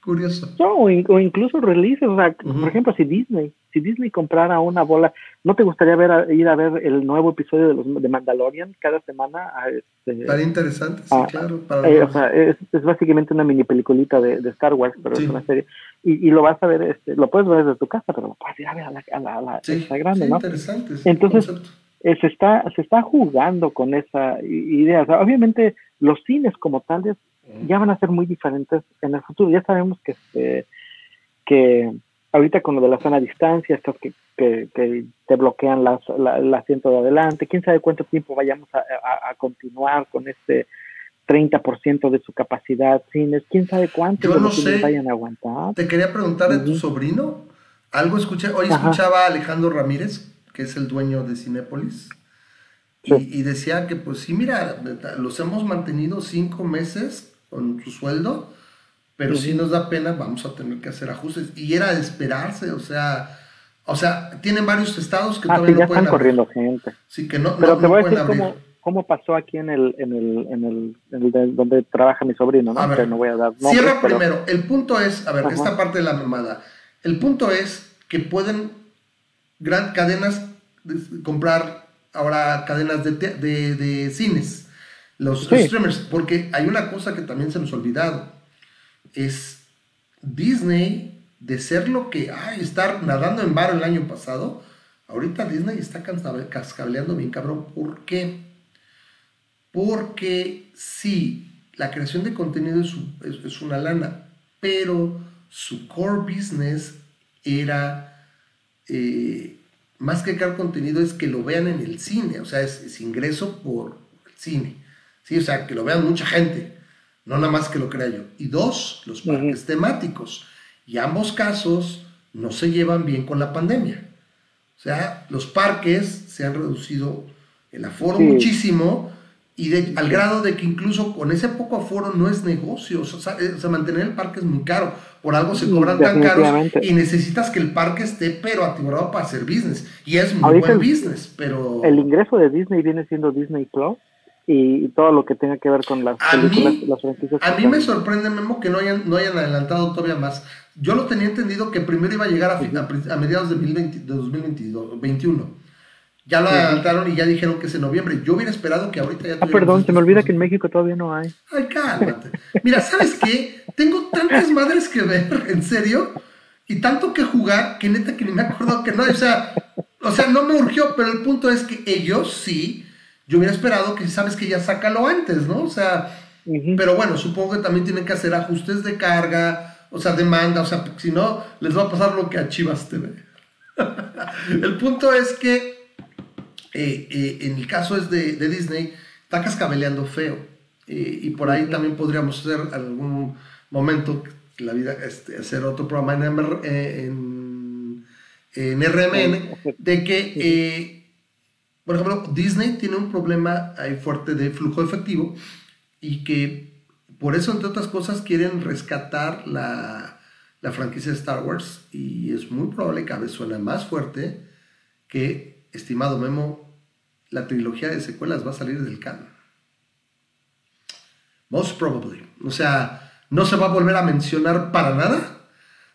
[SPEAKER 4] Curioso.
[SPEAKER 5] No, o, incluso releases, o sea, por ejemplo, si Disney, si Disney comprara una bola, ¿no te gustaría ver ir a ver el nuevo episodio de los de Mandalorian cada semana?
[SPEAKER 4] este, Estaría interesante, sí, claro.
[SPEAKER 5] Eh, o sea, es, básicamente una mini peliculita de, Star Wars, pero es una serie. Y, y, lo vas a ver, este, lo puedes ver desde tu casa, pero lo puedes ir a ver a la, a la, sí, grande, ¿no?
[SPEAKER 4] interesante.
[SPEAKER 5] Entonces, eh, se, está, se está jugando con esa idea. O sea, obviamente, los cines como tales ya van a ser muy diferentes en el futuro. Ya sabemos que, este, que ahorita con lo de la zona distancia, estos que, que, te bloquean las, la, el asiento de adelante, quién sabe cuánto tiempo vayamos a, a, continuar con este 30% de su capacidad cines, quién sabe cuánto
[SPEAKER 4] Yo no sé.
[SPEAKER 5] vayan a aguantar.
[SPEAKER 4] Te quería preguntar de tu sobrino, algo escuché, hoy escuchaba a Alejandro Ramírez, que es el dueño de Cinépolis, y, decía que pues sí, mira, los hemos mantenido cinco meses con su sueldo, pero si nos da pena, vamos a tener que hacer ajustes. Y era de esperarse, o sea, o sea, tienen varios estados que
[SPEAKER 5] ah,
[SPEAKER 4] todavía
[SPEAKER 5] ya
[SPEAKER 4] no pueden
[SPEAKER 5] están corriendo gente.
[SPEAKER 4] Sí, que no,
[SPEAKER 5] pero
[SPEAKER 4] no,
[SPEAKER 5] te voy a decir cómo, cómo, pasó aquí en el, en el, en el, en el donde trabaja mi sobrino, ¿no?
[SPEAKER 4] A ver,
[SPEAKER 5] no voy a dar nombres,
[SPEAKER 4] cierra primero. El punto es, a ver, esta parte de la mamada. El punto es que pueden gran cadenas comprar ahora cadenas de, de, de cines, los streamers, porque hay una cosa que también se nos ha olvidado, es Disney, de ser lo que, ay, estar nadando en bar el año pasado, ahorita Disney está cascableando bien cabrón, ¿por qué? Porque sí, la creación de contenido es, es una lana, pero su core business era eh, más que crear contenido es que lo vean en el cine, o sea, es, ingreso por el cine, ¿sí? O sea, que lo vean mucha gente, no nada más que lo crea yo. Y dos, los parques temáticos. Y ambos casos no se llevan bien con la pandemia. O sea, los parques se han reducido el aforo muchísimo y al grado de que incluso con ese poco aforo no es negocio. O sea, o mantener el parque es muy caro por algo se cobran tan caros y necesitas que el parque esté pero atiborado para hacer business y es muy buen business pero
[SPEAKER 5] el ingreso de Disney viene siendo Disney Plus y, todo lo que tenga que ver con las
[SPEAKER 4] a películas mí, las franquicias a mí me sorprende Memo que no hayan no hayan adelantado todavía más yo lo tenía entendido que primero iba a llegar a, a, mediados de, 2020, de 2021 Ya lo adelantaron y ya dijeron que es en noviembre. Yo hubiera esperado que ahorita ya
[SPEAKER 5] Ah, perdón, se me olvida que en México todavía no hay.
[SPEAKER 4] Ay, cálmate. Mira, ¿sabes qué? Tengo tantas madres que ver, en serio, y tanto que jugar, que neta que ni me acuerdo que no, o sea, o sea, no me urgió, pero el punto es que ellos sí, yo hubiera esperado que sabes que ya sácalo antes, ¿no? O sea, pero bueno, supongo que también tienen que hacer ajustes de carga, o sea, demanda, o sea, si no, les va a pasar lo que a Chivas TV. el punto es que eh, eh, en el caso es de, de Disney, está cascabeleando feo. Eh, y por ahí también podríamos hacer algún momento la vida, este, hacer otro programa en, eh, en, en RMN, de que, eh, por ejemplo, Disney tiene un problema ahí fuerte de flujo efectivo y que por eso, entre otras cosas, quieren rescatar la, la franquicia de Star Wars y es muy probable que cada vez suena más fuerte que, estimado Memo, la trilogía de secuelas va a salir del canon. Most probably. O sea, no se va a volver a mencionar para nada.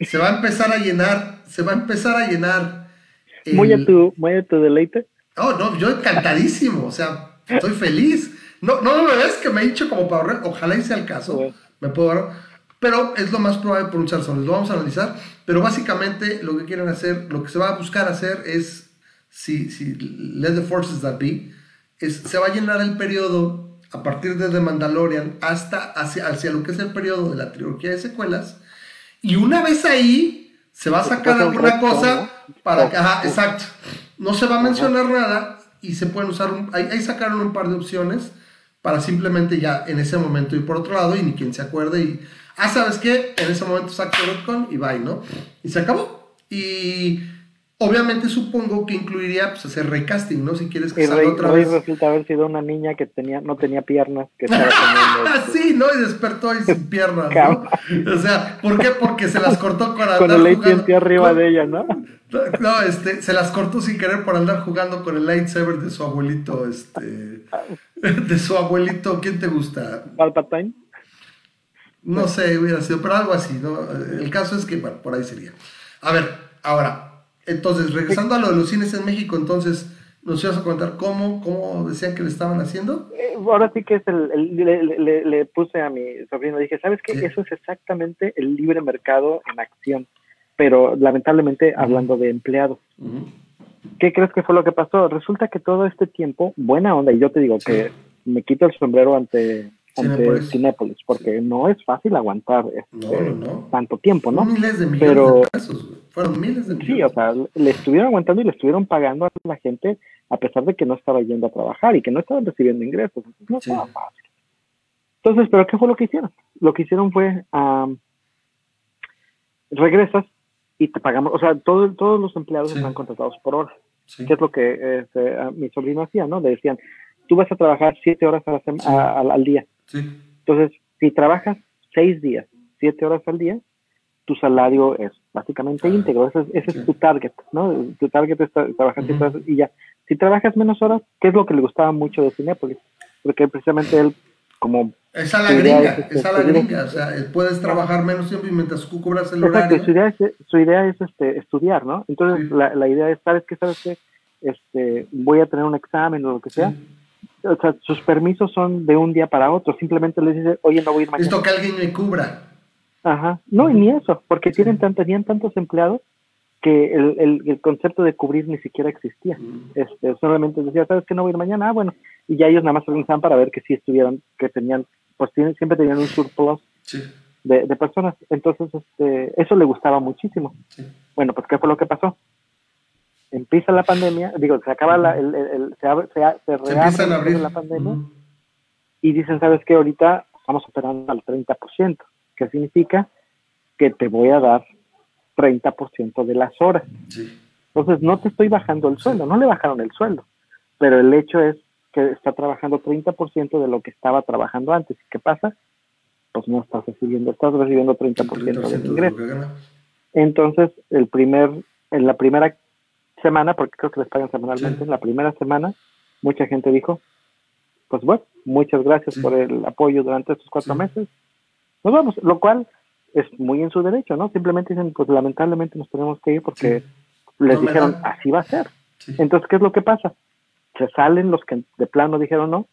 [SPEAKER 4] Se va a empezar a llenar, se va a empezar a llenar. el-
[SPEAKER 5] Muy a tu, muy a tu deleite.
[SPEAKER 4] Oh, no, yo encantadísimo, o sea, estoy feliz. No, no me ves que me he dicho como para ahorrar, ojalá y sea el caso, me puedo ahorrar, pero es lo más probable por muchas razones, lo vamos a analizar, pero básicamente lo que quieren hacer, lo que se va a buscar hacer es, si, si let the forces that be, es, se va a llenar el periodo a partir de The Mandalorian hasta hacia, hacia lo que es el periodo de la trilogía de secuelas, y una vez ahí se va a sacar
[SPEAKER 5] Pasa un
[SPEAKER 4] alguna cosa
[SPEAKER 5] ¿no?
[SPEAKER 4] para que, ajá, exacto, no se va a mencionar nada y se pueden usar, un- ahí, ahí sacaron un par de opciones para simplemente ya en ese momento ir por otro lado y ni quien se acuerde y, ah, ¿sabes qué? En ese momento saco Retcon y bye, ¿no? Y se acabó. Y obviamente supongo que incluiría pues hacer recasting, ¿no? Si quieres que
[SPEAKER 5] Y
[SPEAKER 4] salga
[SPEAKER 5] Rey,
[SPEAKER 4] otra
[SPEAKER 5] Rey
[SPEAKER 4] vez.
[SPEAKER 5] resulta haber sido una niña que tenía, no tenía piernas, que estaba teniendo,
[SPEAKER 4] Ah, sí, ¿no? Y despertó y sin piernas. ¿no? O sea, ¿por qué? Porque se las cortó con andar
[SPEAKER 5] con el AT&T arriba
[SPEAKER 4] con-
[SPEAKER 5] de ella, ¿no?
[SPEAKER 4] No, este, se las cortó sin querer por andar jugando con el lightsaber de su abuelito, este, de su abuelito, ¿quién te gusta?
[SPEAKER 5] Palpatine.
[SPEAKER 4] No sé, hubiera sido, pero algo así, ¿no? El caso es que, bueno, por ahí sería. A ver, ahora, entonces, regresando a lo de los cines en México, entonces, nos ibas a contar cómo, cómo decían que le estaban haciendo.
[SPEAKER 5] Eh, ahora sí que es el, el- le, le- le- le puse a mi sobrino, dije, ¿sabes qué?
[SPEAKER 4] Sí.
[SPEAKER 5] Eso es exactamente el libre mercado en acción, pero lamentablemente hablando de empleados. ¿Qué crees que fue lo que pasó? Resulta que todo este tiempo, buena onda, y yo te digo
[SPEAKER 4] Sí.
[SPEAKER 5] que me quito el sombrero ante
[SPEAKER 4] Cinépolis.
[SPEAKER 5] Cinépolis, porque no es fácil aguantar este,
[SPEAKER 4] no, no.
[SPEAKER 5] tanto tiempo, ¿no?
[SPEAKER 4] Miles de millones
[SPEAKER 5] Pero-
[SPEAKER 4] de pesos. Fueron miles de millones.
[SPEAKER 5] Sí, o sea, le estuvieron aguantando y le estuvieron pagando a la gente a pesar de que no estaba yendo a trabajar y que no estaban recibiendo ingresos. Entonces, no
[SPEAKER 4] Sí.
[SPEAKER 5] estaba fácil. Entonces, ¿pero qué fue lo que hicieron? Lo que hicieron fue, am, regresas y te pagamos, o sea, todo- todos los empleados
[SPEAKER 4] Sí.
[SPEAKER 5] están contratados por hora,
[SPEAKER 4] Sí.
[SPEAKER 5] que es lo que este, a mi sobrino hacía, ¿no? Le decían, tú vas a trabajar siete horas a la
[SPEAKER 4] Sí.
[SPEAKER 5] a- al día.
[SPEAKER 4] Sí.
[SPEAKER 5] Entonces, si trabajas seis días, siete horas al día, tu salario es básicamente
[SPEAKER 4] Ah,
[SPEAKER 5] íntegro. Ese, es- ese
[SPEAKER 4] sí.
[SPEAKER 5] es tu target, ¿no? Tu target es tra- trabajar horas y ya. Si trabajas menos horas, ¿qué es lo que le gustaba mucho de Cinepolis? Porque precisamente él, como...
[SPEAKER 4] Es a la gringa,
[SPEAKER 5] es, este,
[SPEAKER 4] es a la gringa. O sea, puedes trabajar menos tiempo y mientras tú cubras el
[SPEAKER 5] Exacto,
[SPEAKER 4] horario.
[SPEAKER 5] su idea es, su idea es este, estudiar, ¿no? Entonces,
[SPEAKER 4] Sí.
[SPEAKER 5] la, la idea es, ¿sabes qué? ¿Sabes qué? Este, voy a tener un examen o lo que sea. O sea, sus permisos son de un día para otro. Simplemente les dice, oye, no voy a ir mañana.
[SPEAKER 4] Necesito que alguien me cubra.
[SPEAKER 5] Ajá. No, y ni eso, porque tienen tan, tenían tantos empleados que el, el, el concepto de cubrir ni siquiera existía. Este, solamente decía, ¿sabes que no voy a ir mañana? Ah, bueno. Y ya ellos nada más se organizaban para ver que sí estuvieran, que tenían, pues tienen, siempre tenían un surplus
[SPEAKER 4] Sí,
[SPEAKER 5] de, de personas. Entonces, este, eso le gustaba muchísimo.
[SPEAKER 4] sí.
[SPEAKER 5] Bueno, pues, ¿qué fue lo que pasó? Empieza la pandemia, digo, se acaba la, el, el- el- se, abre, se, se reabre
[SPEAKER 4] abrir.
[SPEAKER 5] la pandemia y dicen, ¿sabes qué? Ahorita estamos operando al 30%, que significa que te voy a dar 30% de las horas.
[SPEAKER 4] Sí.
[SPEAKER 5] Entonces, no te estoy bajando el sueldo, no le bajaron el sueldo, pero el hecho es que está trabajando 30% de lo que estaba trabajando antes. ¿Y qué pasa? Pues no estás recibiendo, estás recibiendo 30%
[SPEAKER 4] 30%
[SPEAKER 5] del
[SPEAKER 4] de lo
[SPEAKER 5] ingreso.
[SPEAKER 4] que ganas.
[SPEAKER 5] Entonces, el primer, en la primera semana, porque creo que les pagan semanalmente,
[SPEAKER 4] Sí.
[SPEAKER 5] en la primera semana, mucha gente dijo, pues bueno, muchas gracias
[SPEAKER 4] Sí.
[SPEAKER 5] por el apoyo durante estos cuatro
[SPEAKER 4] Sí.
[SPEAKER 5] meses. Nos vamos, lo cual es muy en su derecho, ¿no? Simplemente dicen, pues lamentablemente nos tenemos que ir porque les
[SPEAKER 4] No
[SPEAKER 5] dijeron,
[SPEAKER 4] dan.
[SPEAKER 5] así va a ser. Entonces, ¿qué es lo que pasa? Se salen los que de plano dijeron no,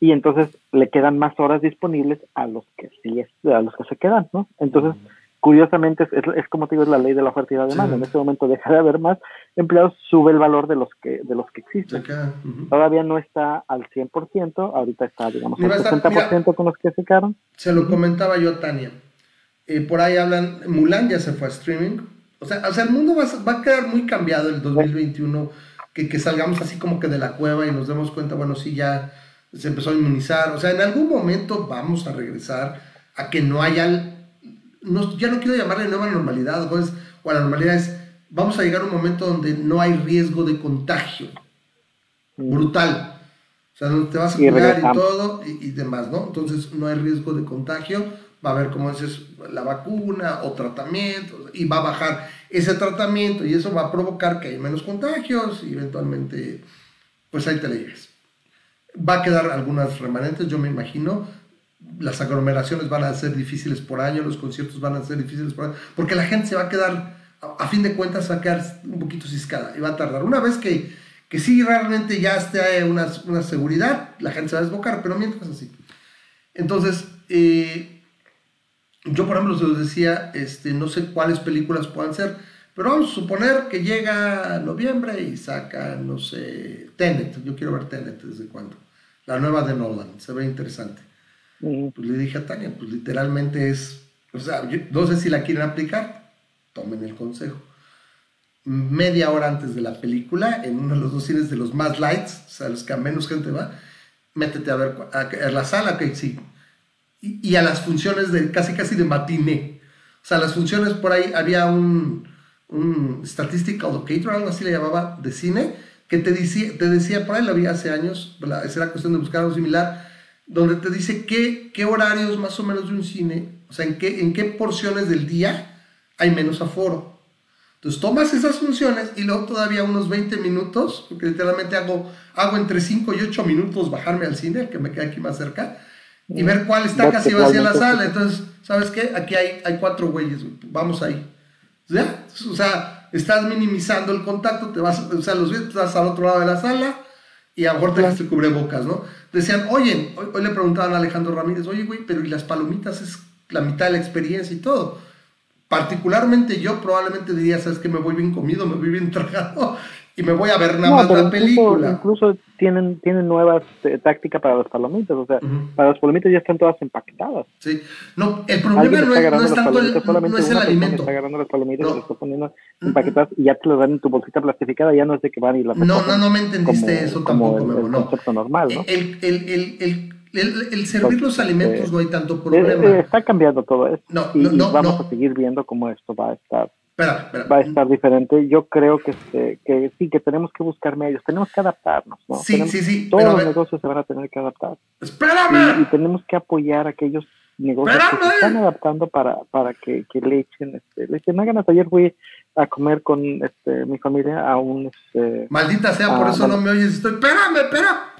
[SPEAKER 5] y entonces le quedan más horas disponibles a los que sí es, a los que se quedan, ¿no? Entonces, curiosamente, es, es, como te digo, es la ley de la oferta y la demanda. En este momento deja de haber más empleados, sube el valor de los que de los que existen. Todavía no está al 100%, ahorita está, digamos, al 60% con los que se quedaron.
[SPEAKER 4] Se lo comentaba yo Tania. Eh, por ahí hablan, Mulan ya se fue a streaming. O sea, o sea el mundo va, va a quedar muy cambiado el 2021, que, que salgamos así como que de la cueva y nos demos cuenta, bueno, sí, ya se empezó a inmunizar. O sea, en algún momento vamos a regresar a que no haya, no, ya no quiero llamarle nueva normalidad, o la normalidad es, vamos a llegar a un momento donde no hay riesgo de contagio. Mm. Brutal. O sea, donde te vas a cuidar y, todo y, demás, ¿no? Entonces no hay riesgo de contagio. Va a haber, como dices, la vacuna o tratamiento y va a bajar ese tratamiento y eso va a provocar que haya menos contagios y eventualmente, pues ahí te le Va a quedar algunas remanentes, yo me imagino. Las aglomeraciones van a ser difíciles por año, los conciertos van a ser difíciles por año, porque la gente se va a quedar, a, fin de cuentas, va a quedar un poquito ciscada y va a tardar. Una vez que, que sí realmente ya esté una, una seguridad, la gente se va a desbocar, pero mientras así. Entonces, eh, yo por ejemplo, se los decía, este, no sé cuáles películas puedan ser, pero vamos a suponer que llega noviembre y saca, no sé, Tenet. Yo quiero ver Tenet desde cuándo la nueva de Nolan, se ve interesante. Pues le dije a Tania, pues literalmente es, o sea, no sé si la quieren aplicar, tomen el consejo. Media hora antes de la película, en uno de los dos cines de los más lights, o sea, los que a menos gente va, métete a ver a, la sala, que sí. Y, a las funciones de casi casi de matiné. O sea, las funciones por ahí había un, un statistical locator, algo así le llamaba, de cine, que te decía, te decía, por ahí la vi hace años, era cuestión de buscar algo similar, donde te dice qué, qué horarios más o menos de un cine, o sea, en qué, en qué porciones del día hay menos aforo. Entonces tomas esas funciones y luego todavía unos 20 minutos, porque literalmente hago, hago entre 5 y 8 minutos bajarme al cine, que me queda aquí más cerca, y ver cuál está casi vacía la sala. Entonces, ¿sabes qué? Aquí hay, hay cuatro güeyes, vamos ahí. ¿Ya? O sea, estás minimizando el contacto, te vas, o sea, los ves, estás al otro lado de la sala y a lo mejor te cubre cubrebocas, ¿no? Decían, oye, hoy, le preguntaban a Alejandro Ramírez, oye, güey, pero y las palomitas es la mitad de la experiencia y todo. Particularmente yo probablemente diría, sabes que me voy bien comido, me voy bien tragado y me voy a ver nada más la película.
[SPEAKER 5] Incluso tienen, tienen nuevas eh, tácticas para las palomitas, o sea, para las palomitas ya están todas empaquetadas.
[SPEAKER 4] Sí, no, el problema no es, no es tanto el, no es el alimento.
[SPEAKER 5] Está agarrando las palomitas y las está poniendo empaquetadas y ya te las dan en tu bolsita plastificada, ya no es de que van y las
[SPEAKER 4] No, no, no me entendiste eso tampoco,
[SPEAKER 5] como el,
[SPEAKER 4] no.
[SPEAKER 5] concepto normal, ¿no?
[SPEAKER 4] El, el, el, el, el, servir los alimentos no hay tanto problema.
[SPEAKER 5] Eh, está cambiando todo esto. No, y, no, vamos a seguir viendo cómo esto va a estar va a estar diferente. Yo creo que, este, que sí, que tenemos que buscar medios, tenemos que adaptarnos, ¿no?
[SPEAKER 4] Sí, sí, sí.
[SPEAKER 5] Todos los negocios se van a tener que adaptar.
[SPEAKER 4] ¡Espérame!
[SPEAKER 5] Y, tenemos que apoyar a aquellos negocios que se están adaptando para, para que, que le echen, este, le echen ganas. Ayer fui a comer con este, mi familia a un... Este,
[SPEAKER 4] Maldita sea, por eso no me oyes. Estoy, espérame, espérame.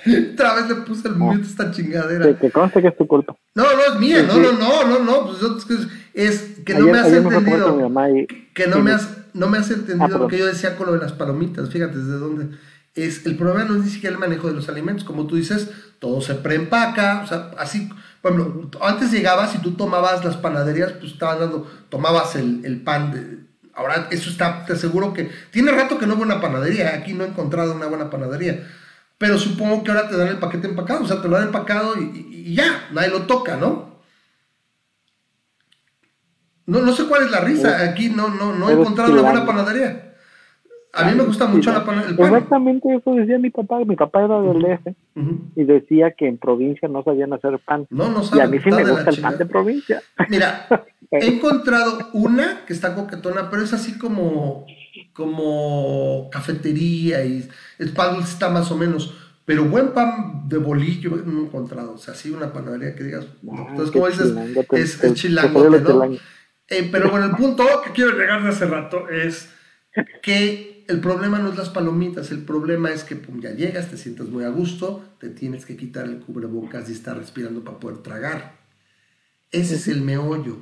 [SPEAKER 4] Otra vez le puse el mute a esta chingadera.
[SPEAKER 5] Que, conste que es tu culpa.
[SPEAKER 4] No, no es mía, no, no, no, no, no, pues es que no me has entendido. que no me has, no me has entendido lo que yo decía con lo de las palomitas. Fíjate desde dónde. Es, el problema no es ni siquiera el manejo de los alimentos. Como tú dices, todo se preempaca. O sea, así, por ejemplo, antes llegabas y tú tomabas las panaderías, pues estabas dando, tomabas el, el pan de, Ahora, eso está, te aseguro que. Tiene rato que no hubo una panadería. Aquí no he encontrado una buena panadería pero supongo que ahora te dan el paquete empacado, o sea, te lo dan empacado y, ya, nadie lo toca, ¿no? No, no sé cuál es la risa, aquí no, no, no he encontrado una buena panadería. A mí me gusta mucho la pan, el pan.
[SPEAKER 5] Exactamente eso decía mi papá. Mi papá era del eje y decía que en provincia no sabían hacer pan.
[SPEAKER 4] No, no saben.
[SPEAKER 5] Y a mí sí me gusta el pan de provincia.
[SPEAKER 4] Mira, he encontrado una que está coquetona, pero es así como como cafetería y el pan está más o menos. Pero buen pan de bolillo no he encontrado. O sea, sí, una panadería que digas. Ah, Entonces, como dices, es, es chilangote, ¿no? Eh, pero bueno, el punto que quiero llegar de hace rato es que el problema no es las palomitas, el problema es que pum, ya llegas, te sientas muy a gusto, te tienes que quitar el cubrebocas y estar respirando para poder tragar. Ese es el meollo.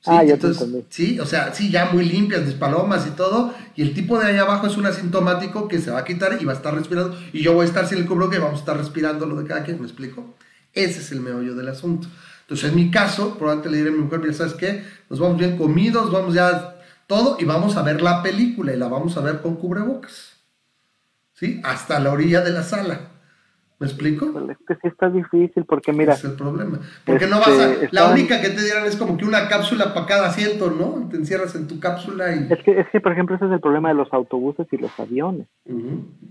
[SPEAKER 4] ¿sí?
[SPEAKER 5] Ah, ya te
[SPEAKER 4] Entonces, sí, o sea, sí, ya muy limpias, despalomas y todo, y el tipo de ahí abajo es un asintomático que se va a quitar y va a estar respirando, y yo voy a estar sin el cubrebocas y vamos a estar respirando lo de cada quien, ¿me explico? Ese es el meollo del asunto. Entonces, en mi caso, probablemente le diré a mi mujer, mira, ¿sabes qué? Nos vamos bien comidos, vamos ya todo, y vamos a ver la película, y la vamos a ver con cubrebocas, ¿sí? Hasta la orilla de la sala. ¿Me explico?
[SPEAKER 5] Es que sí está difícil porque mira,
[SPEAKER 4] es el problema. Porque no
[SPEAKER 5] este,
[SPEAKER 4] vas a. La
[SPEAKER 5] estaban-
[SPEAKER 4] única que te dieran es como que una cápsula para cada asiento, ¿no? Te encierras en tu cápsula y.
[SPEAKER 5] es que, es que por ejemplo ese es el problema de los autobuses y los aviones.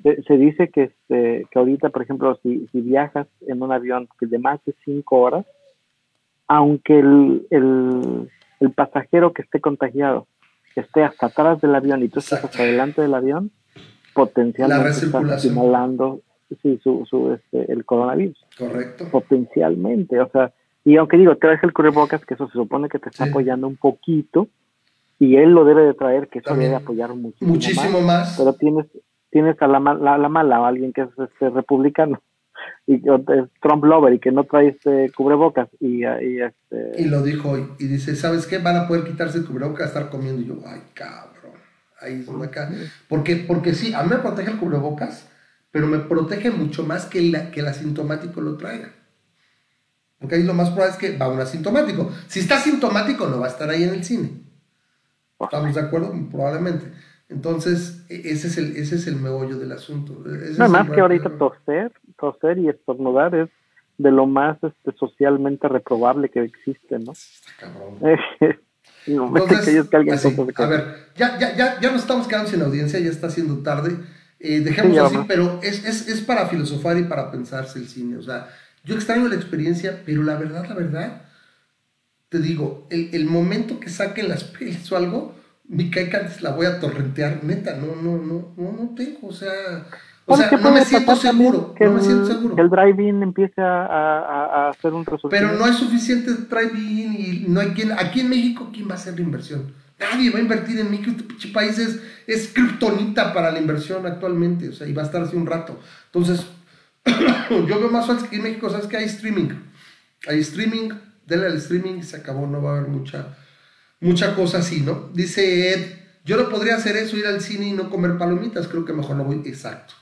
[SPEAKER 5] Se, se dice que, este, que ahorita, por ejemplo, si, si viajas en un avión que de más de cinco horas, aunque el, el, el pasajero que esté contagiado esté hasta atrás del avión y tú
[SPEAKER 4] Exacto.
[SPEAKER 5] hasta delante del avión, potencialmente estás sí, su, su, este, el coronavirus.
[SPEAKER 4] Correcto.
[SPEAKER 5] Potencialmente, o sea, y aunque digo, traes el cubrebocas, que eso se supone que te está
[SPEAKER 4] Sí.
[SPEAKER 5] apoyando un poquito, y él lo debe de traer, que eso
[SPEAKER 4] También.
[SPEAKER 5] debe apoyar muchísimo,
[SPEAKER 4] Muchísimo
[SPEAKER 5] más
[SPEAKER 4] más.
[SPEAKER 5] pero tienes tienes a la, la, la mala, a alguien que es este, republicano y que es Trump lover y que no trae este cubrebocas y, y este
[SPEAKER 4] Y lo dijo hoy. Y dice: ¿Sabes qué? Van a poder quitarse el cubrebocas a estar comiendo. Y yo, ay, cabrón. Ahí es donde acá. Porque, porque sí, a mí me protege el cubrebocas, pero me protege mucho más que, la, que el asintomático lo traiga. Porque ahí lo más probable es que va un asintomático. Si está asintomático, no va a estar ahí en el cine. ¿Estamos de acuerdo? Probablemente. Entonces, e- ese es el, ese es el meollo del asunto. Ese es
[SPEAKER 5] no más que ahorita toser toser y estornudar es de lo más este, socialmente reprobable que existe no no
[SPEAKER 4] Entonces,
[SPEAKER 5] que
[SPEAKER 4] así,
[SPEAKER 5] de
[SPEAKER 4] a ver, ya, ya, ya, ya nos estamos quedando sin audiencia, ya está haciendo tarde. Eh, dejemos
[SPEAKER 5] Sí,
[SPEAKER 4] así,
[SPEAKER 5] vamos.
[SPEAKER 4] pero es, es, es para filosofar y para pensarse el cine. O sea, yo extraño la experiencia, pero la verdad, la verdad, te digo, el, el momento que saquen las pelis o algo, mi caica la voy a torrentear, neta, no, no, no, no, no tengo, o sea, o
[SPEAKER 5] ¿Sabes
[SPEAKER 4] sea, no me siento seguro,
[SPEAKER 5] que
[SPEAKER 4] no me siento seguro.
[SPEAKER 5] que el drive-in empiece a, a, a- hacer un resultado
[SPEAKER 4] Pero no hay suficiente drive-in y no hay quien. Aquí en México, ¿quién va a hacer la inversión? Nadie va a invertir en México. Este pinche país es, es kriptonita para la inversión actualmente. O sea, y va a estar así un rato. Entonces, yo veo más fácil que en México, ¿sabes que Hay streaming. Hay streaming, denle al streaming y se acabó. No va a haber mucha, mucha cosa así, ¿no? Dice Ed, yo no podría hacer eso, ir al cine y no comer palomitas. Creo que mejor no voy. Exacto.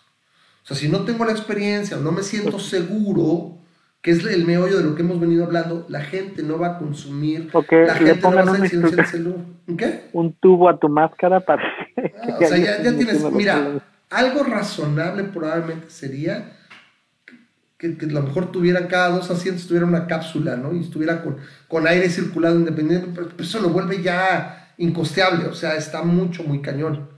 [SPEAKER 4] O sea, si no tengo la experiencia o no me siento seguro, que es el meollo de lo que hemos venido hablando, la gente no va a consumir.
[SPEAKER 5] O que
[SPEAKER 4] la gente no va a
[SPEAKER 5] un
[SPEAKER 4] el
[SPEAKER 5] instru-
[SPEAKER 4] celular. ¿Qué?
[SPEAKER 5] un tubo a tu máscara para que
[SPEAKER 4] Ah, o sea, ya, tienes, mira, algo razonable probablemente sería que, que a lo mejor tuvieran cada dos asientos, tuviera una cápsula, ¿no? Y estuviera con, con aire circulado independiente, pero, pero eso lo vuelve ya incosteable, o sea, está mucho, muy cañón.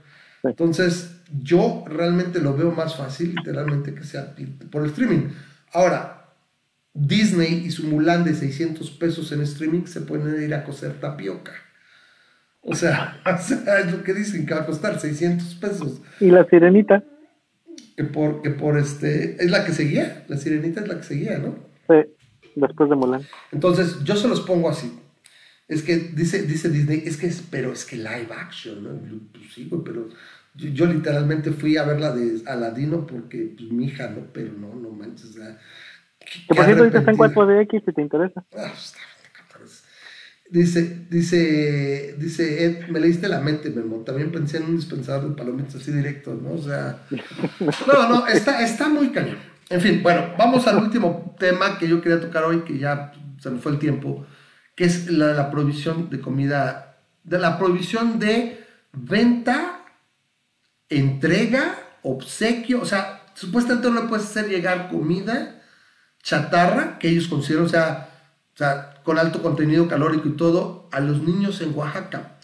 [SPEAKER 5] Sí.
[SPEAKER 4] Entonces, yo realmente lo veo más fácil, literalmente, que sea por el streaming. Ahora, Disney y su Mulan de 600 pesos en streaming se pueden ir a coser tapioca. O sea, o sea, es lo que dicen que va a costar 600 pesos.
[SPEAKER 5] y la sirenita
[SPEAKER 4] Que por, que por este. Es la que seguía. La sirenita es la que seguía, ¿no?
[SPEAKER 5] sí, después de Mulan
[SPEAKER 4] Entonces, yo se los pongo así. Es que dice, dice Disney, es que es, pero es que live action, ¿no? Pues sí, güey, pero yo, yo literalmente fui a ver la de Aladino porque, pues, mi hija, ¿no? Pero no, no manches, o sea. qué-
[SPEAKER 5] que por cierto ahorita está en
[SPEAKER 4] arrepentida.
[SPEAKER 5] 4DX si te interesa
[SPEAKER 4] Ah, está cabrones. Dice, dice, dice Ed, me leíste la mente, Memo. También pensé en un dispensador de palomitas así directo, ¿no? O sea, no, no, está, está muy cañón. En fin, bueno, vamos al último tema que yo quería tocar hoy, que ya se me fue el tiempo, que es la, la prohibición de comida, de la prohibición de venta, entrega, obsequio, o sea, supuestamente no le puedes hacer llegar comida chatarra que ellos consideran, o sea, o sea, con alto contenido calórico y todo, a los niños en Oaxaca.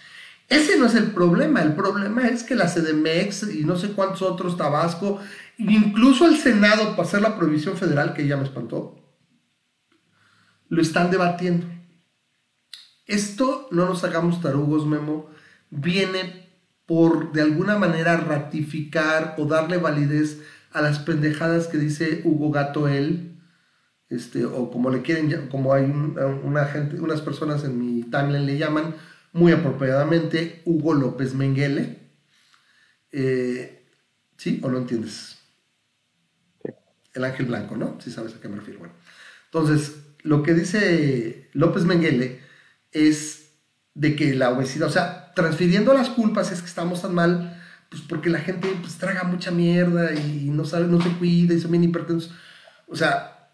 [SPEAKER 4] Ese no es el problema, el problema es que la CDMX y no sé cuántos otros, Tabasco, incluso el Senado, para hacer la prohibición federal, que ya me espantó, lo están debatiendo. Esto, no nos hagamos tarugos, Memo, viene por de alguna manera ratificar o darle validez a las pendejadas que dice Hugo Gato él, este, o como le quieren, como hay un- una gente, unas personas en mi timeline le llaman muy apropiadamente Hugo López Menguele. Eh, ¿Sí o no entiendes?
[SPEAKER 5] Sí.
[SPEAKER 4] El ángel blanco, ¿no? Si sabes a qué me refiero. Bueno, entonces, lo que dice López Menguele es de que la obesidad, o sea, transfiriendo las culpas es que estamos tan mal, pues porque la gente pues traga mucha mierda y no sabe, no se cuida y son bien hipertensos. O sea,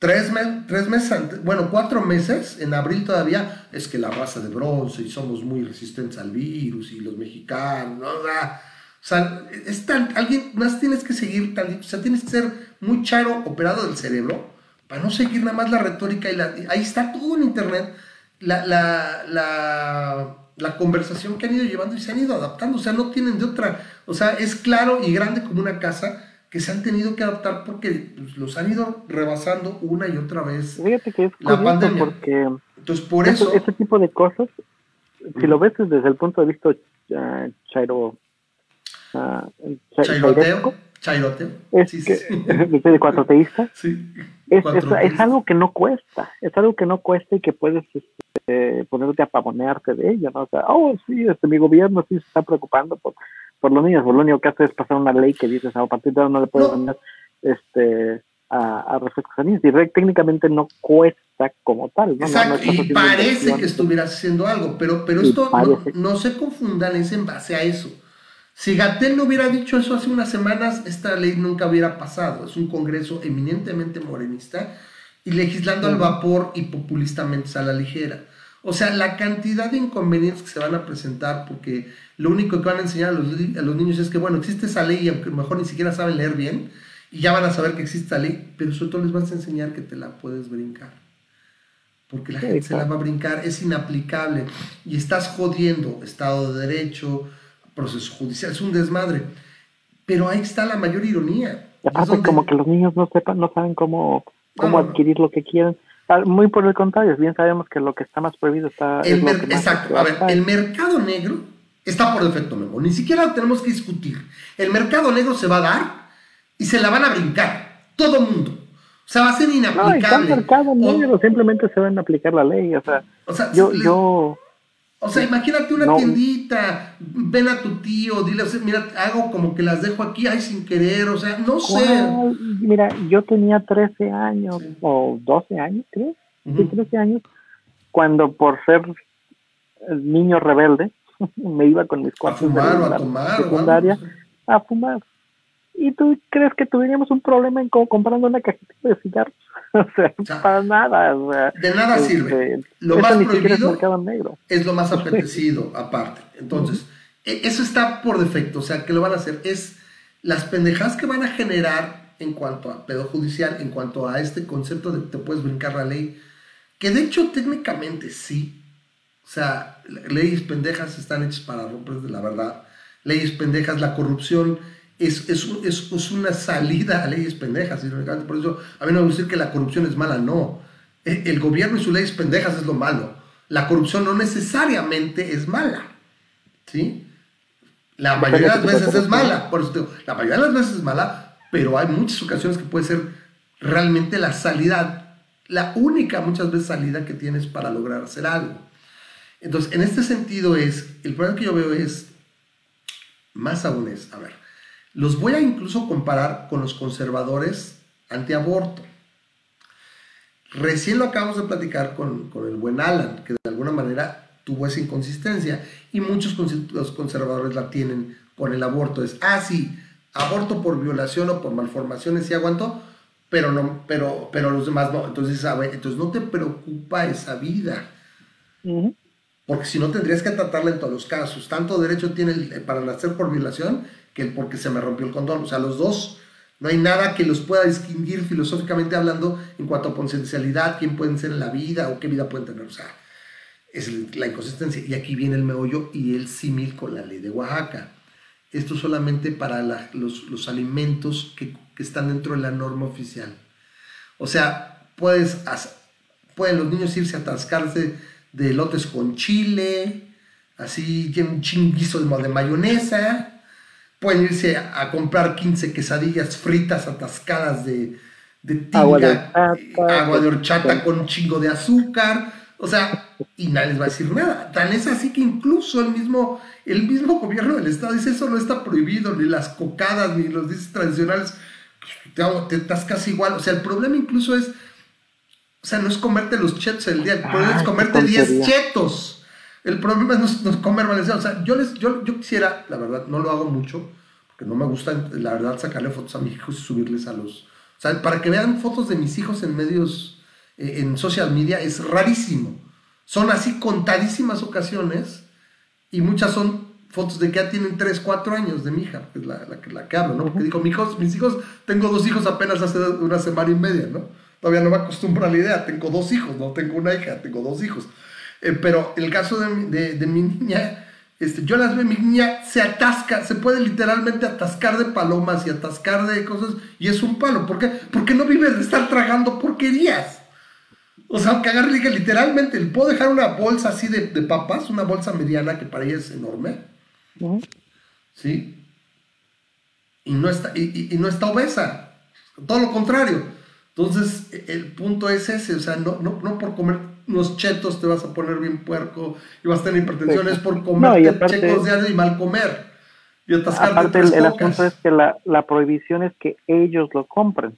[SPEAKER 4] tres, tres meses antes, bueno, cuatro meses, en abril todavía, es que la raza de bronce y somos muy resistentes al virus y los mexicanos, ¿no? o sea, es tan, alguien más tienes que seguir, tal, o sea, tienes que ser muy charo operado del cerebro para no seguir nada más la retórica y la, ahí está todo en internet la, la, la, la, conversación que han ido llevando y se han ido adaptando. O sea, no tienen de otra. O sea, es claro y grande como una casa que se han tenido que adaptar porque pues, los han ido rebasando una y otra vez.
[SPEAKER 5] Fíjate que es la pandemia. porque
[SPEAKER 4] Entonces, por eso,
[SPEAKER 5] ese tipo de cosas, si lo ves desde el punto de vista uh, chairo,
[SPEAKER 4] uh, chairoteo, chairoteo,
[SPEAKER 5] es sí, que, sí. de cuatroteísta,
[SPEAKER 4] sí.
[SPEAKER 5] es, es, es, algo que no cuesta, es algo que no cuesta y que puedes este, ponerte a pavonearte de ello, ¿no? O sea, oh, sí, este, mi gobierno sí se está preocupando por, por los niños, por lo único que hace es pasar una ley que dices, a partir de ahora no le puedes vender este, a, a niños, y técnicamente no cuesta como tal, ¿no?
[SPEAKER 4] Exacto,
[SPEAKER 5] no,
[SPEAKER 4] y parece que estuvieras haciendo algo, pero, pero esto no, no, se confundan, es en base a eso. Si Gatel no hubiera dicho eso hace unas semanas, esta ley nunca hubiera pasado. Es un Congreso eminentemente morenista y legislando al vapor y populistamente a la ligera. O sea, la cantidad de inconvenientes que se van a presentar, porque lo único que van a enseñar a los, a los niños es que, bueno, existe esa ley y aunque mejor ni siquiera saben leer bien, y ya van a saber que existe esa ley, pero sobre todo les vas a enseñar que te la puedes brincar. Porque la gente se la va a brincar, es inaplicable y estás jodiendo Estado de Derecho, proceso judicial, es un desmadre. Pero ahí está la mayor ironía.
[SPEAKER 5] Y aparte, donde... como que los niños no sepan, no saben cómo, cómo no, adquirir lo que quieren. Muy por el contrario, bien sabemos que lo que está más prohibido está.
[SPEAKER 4] El es exacto, a ver, el mercado negro está por defecto nuevo, ni siquiera lo tenemos que discutir. El mercado negro se va a dar y se la van a brincar, todo mundo. O sea, va a ser inaplicable.
[SPEAKER 5] No, el mercado negro, o, simplemente se van a aplicar la ley. O sea,
[SPEAKER 4] o sea
[SPEAKER 5] yo,
[SPEAKER 4] le,
[SPEAKER 5] yo
[SPEAKER 4] o sea, imagínate una no. tiendita, ven a tu tío, dile, mira, hago como que las dejo aquí, ay, sin querer, o sea, no sé.
[SPEAKER 5] Mira, yo tenía 13 años, sí. o 12 años, creo, uh -huh. sí, 13 años, cuando por ser niño rebelde, me iba con mis
[SPEAKER 4] cuates a fumar o a tomar,
[SPEAKER 5] secundaria a fumar. ¿Y tú crees que tuviéramos un problema en comprando una cajita de cigarros? o sea, o sea, para nada. O sea,
[SPEAKER 4] de nada este, sirve. Lo más prohibido es, negro. es, lo más apetecido, aparte. Entonces, uh -huh. eso está por defecto. O sea, que lo van a hacer es las pendejadas que van a generar en cuanto a pedo judicial, en cuanto a este concepto de te puedes brincar la ley, que de hecho técnicamente sí. O sea, leyes pendejas están hechas para romper de la verdad. Leyes pendejas, la corrupción es, es, es, es, una salida a leyes pendejas. Por eso a mí no me gusta decir que la corrupción es mala, no. E, El gobierno y sus leyes pendejas es lo malo. La corrupción no necesariamente es mala. ¿Sí? La mayoría de las veces es mala. Por eso digo, la mayoría de las veces es mala, pero hay muchas ocasiones que puede ser realmente la salida, la única muchas veces salida que tienes para lograr hacer algo. Entonces, en este sentido es, el problema que yo veo es, más aún es, a ver, los voy a incluso comparar con los conservadores antiaborto. Recién lo acabamos de platicar con, con, el buen Alan, que de alguna manera tuvo esa inconsistencia y muchos los conservadores la tienen con el aborto. Es, ah, sí, aborto por violación o por malformaciones sí aguanto, pero, no, pero, pero los demás no. Entonces, a ver, entonces no te preocupa esa vida. Uh -huh. Porque si no tendrías que tratarla en todos los casos. Tanto derecho tiene el, para nacer por violación que porque se me rompió el condón. O sea, los dos, no hay nada que los pueda distinguir filosóficamente hablando en cuanto a potencialidad, quién pueden ser en la vida o qué vida pueden tener. O sea, es la inconsistencia. Y aquí viene el meollo y el símil con la ley de Oaxaca. Esto solamente para la, los, los, alimentos que, que, están dentro de la norma oficial. O sea, puedes, pueden los niños irse a atascarse de lotes con chile, así, un chinguizo de mayonesa, pueden irse a, a, comprar 15 quesadillas fritas atascadas de, de tinga, agua de horchata, agua de horchata con un chingo de azúcar, o sea, y nadie les va a decir nada. Tan es así que incluso el mismo, el mismo gobierno del estado dice eso no está prohibido, ni las cocadas, ni los dices tradicionales, te, te atascas igual. O sea, el problema incluso es, o sea, no es comerte los chetos el día, el problema es comerte 10 chetos. El problema es no, comer valenciano. O sea, yo, les, yo, yo quisiera, la verdad, no lo hago mucho, porque no me gusta, la verdad, sacarle fotos a mis hijos y subirles a los... O sea, para que vean fotos de mis hijos en medios, eh, en social media, es rarísimo. Son así contadísimas ocasiones y muchas son fotos de que ya tienen 3, 4 años de mi hija, que es la, la, la que hablo, ¿no? Porque digo, mis hijos, mis hijos, tengo dos hijos apenas hace una semana y media, ¿no? Todavía no me acostumbro a la idea, tengo dos hijos, no tengo una hija, tengo dos hijos. Eh, pero el caso de, de, de, mi niña, este, yo las veo, mi niña se atasca, se puede literalmente atascar de palomas y atascar de cosas, y es un palo. ¿Por qué? Porque no vive de estar tragando porquerías. O sea, que agarre literalmente, puedo dejar una bolsa así de, de papas, una bolsa mediana que para ella es enorme ¿Sí? Y no, está, y, no está obesa. Todo lo contrario. Entonces, el punto es ese, o sea, no, no, no por comer unos chetos te vas a poner bien puerco y vas a tener hipertensión, es por comer no, chetos diarios y mal comer. Y
[SPEAKER 5] aparte, el, el, asunto es que la, la, prohibición es que ellos lo compren.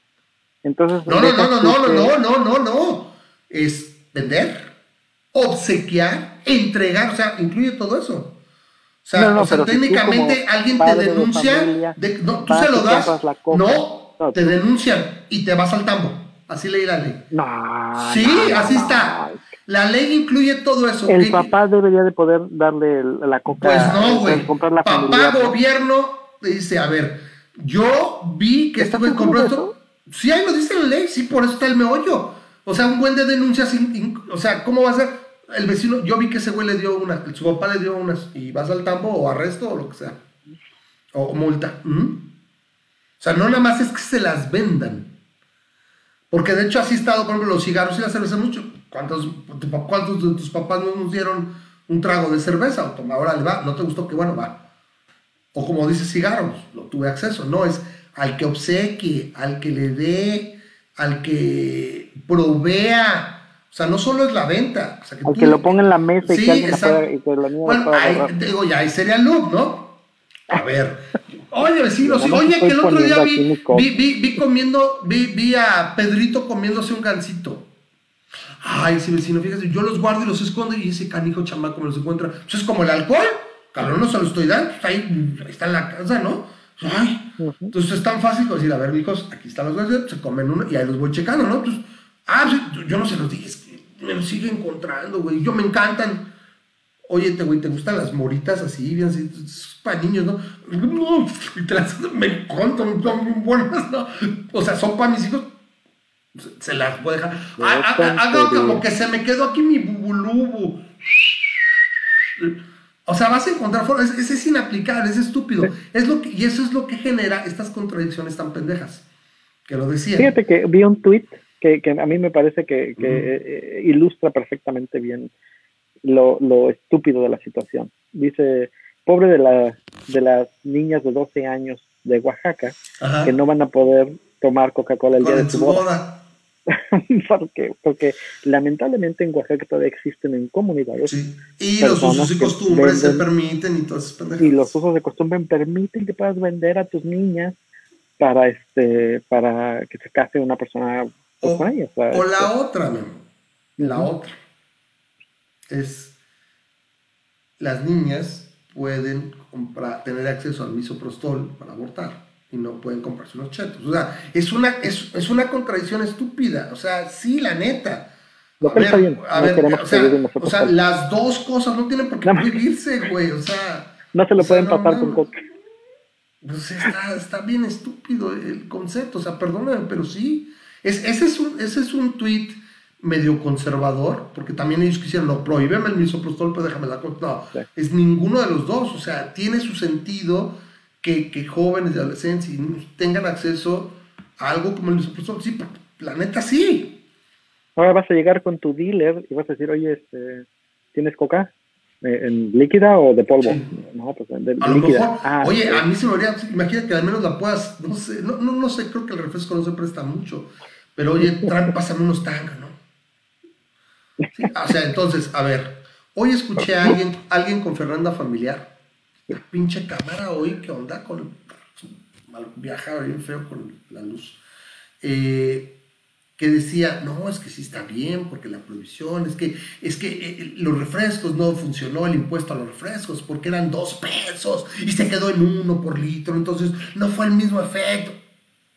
[SPEAKER 5] Entonces,
[SPEAKER 4] no, no, no, no, no, no, no, no, no, es vender, obsequiar, entregar, o sea, incluye todo eso. O sea, técnicamente alguien te denuncia, no, tú se lo das, no, te denuncian y te vas al tambo. Así leí la ley. sí, así está. La ley incluye todo eso.
[SPEAKER 5] El papá debería de poder darle la coca.
[SPEAKER 4] Pues no, güey. Papá gobierno dice, a ver, yo vi que güey compró esto. Sí, ahí lo dice la ley, sí, por eso está el meollo. O sea, un buen de denuncias, o sea, ¿cómo va a ser? el vecino, yo vi que ese güey le dio una, su papá le dio unas, y vas al tambo o arresto o lo que sea, o, multa. O sea, no nada más es que se las vendan. Porque de hecho así estado, por ejemplo, los cigarros y la cerveza mucho. ¿Cuántos, cuántos de tus papás no nos dieron un trago de cerveza? O toma, ahora le va, no te gustó, que bueno, va. O como dice cigarros, lo tuve acceso. No, es al que obsequie, al que le dé, al que provea o sea, no solo es la venta. O sea,
[SPEAKER 5] que, que lo ponga en la mesa y que alguien pueda, y que lo
[SPEAKER 4] Bueno, ahí, digo, ya ahí sería look, ¿no? A ver. Oye, vecinos, oye, que el otro día vi, vi, vi, comiendo, vi, vi a Pedrito comiéndose un gansito. Ay, sí, vecino, fíjate, yo los guardo y los escondo y ese canijo chamaco me los encuentra. Pues es como el alcohol. Cabrón, no se lo estoy dando, está ahí, está en la casa, ¿no? Ay, entonces es tan fácil como decir, a ver, hijos, aquí están los gansitos, se comen uno y ahí los voy checando, ¿no? Entonces, ah, yo no se los dije, me lo sigue encontrando, güey. Yo me encantan. Oye, te, güey, ¿te gustan las moritas así, bien así? Para niños, ¿no? Y te las, me encantan, son muy buenas, ¿no? O sea, son para mis hijos. Se las voy a dejar. Hago como que se me quedó aquí mi bubulubu. O sea, vas a encontrar formas. Ese es inaplicable, es estúpido. Es lo que, y eso es lo que genera estas contradicciones tan pendejas. Que lo decía.
[SPEAKER 5] Fíjate que vi un tweet que, a mí me parece que, eh, ilustra perfectamente bien lo, estúpido de la situación. Dice, pobre de, la, de las niñas de 12 años de Oaxaca, que no van a poder tomar Coca-Cola el día de su boda. porque, porque lamentablemente en Oaxaca todavía existen en comunidades.
[SPEAKER 4] Y los usos y costumbres se permiten y todas esas pendejadas.
[SPEAKER 5] Y los usos de costumbre permiten que puedas vender a tus niñas para este para que se case una persona
[SPEAKER 4] o, la otra, la otra es las niñas pueden comprar, tener acceso al misoprostol para abortar y no pueden comprarse unos chetos. O sea, es una, es, una contradicción estúpida. O sea, sí, la neta. a ver, o, sea, las dos cosas no tienen por qué vivirse, güey. O sea,
[SPEAKER 5] no se lo pueden pasar con coca.
[SPEAKER 4] Pues está, está bien estúpido el concepto. O sea, perdóname, pero sí ese, es un, ese es un tweet medio conservador, porque también ellos quisieron, no, prohíbeme el misoprostol, pero déjame la No, es ninguno de los dos. O sea, tiene su sentido que, que jóvenes y adolescentes tengan acceso a algo como el misoprostol. Sí, la neta sí.
[SPEAKER 5] Ahora vas a llegar con tu dealer y vas a decir, oye, este, ¿tienes coca? Eh, ¿En líquida o de polvo? No, pues de,
[SPEAKER 4] a líquida. Lo mejor, ah, oye, a mí se me haría, imagínate que al menos la puedas, no sé, no, no, no sé, creo que el refresco no se presta mucho. Pero oye, Trump, pásame unos tangas, o sea, entonces, a ver, hoy escuché a alguien, alguien con Fernanda Familiar. La pinche cámara hoy, ¿qué onda? Con, viaja bien feo con la luz. Eh, que decía, no, es que sí está bien, porque la prohibición, es que, es que eh, los refrescos no funcionó el impuesto a los refrescos, porque eran dos pesos y se quedó en uno por litro, entonces no fue el mismo efecto.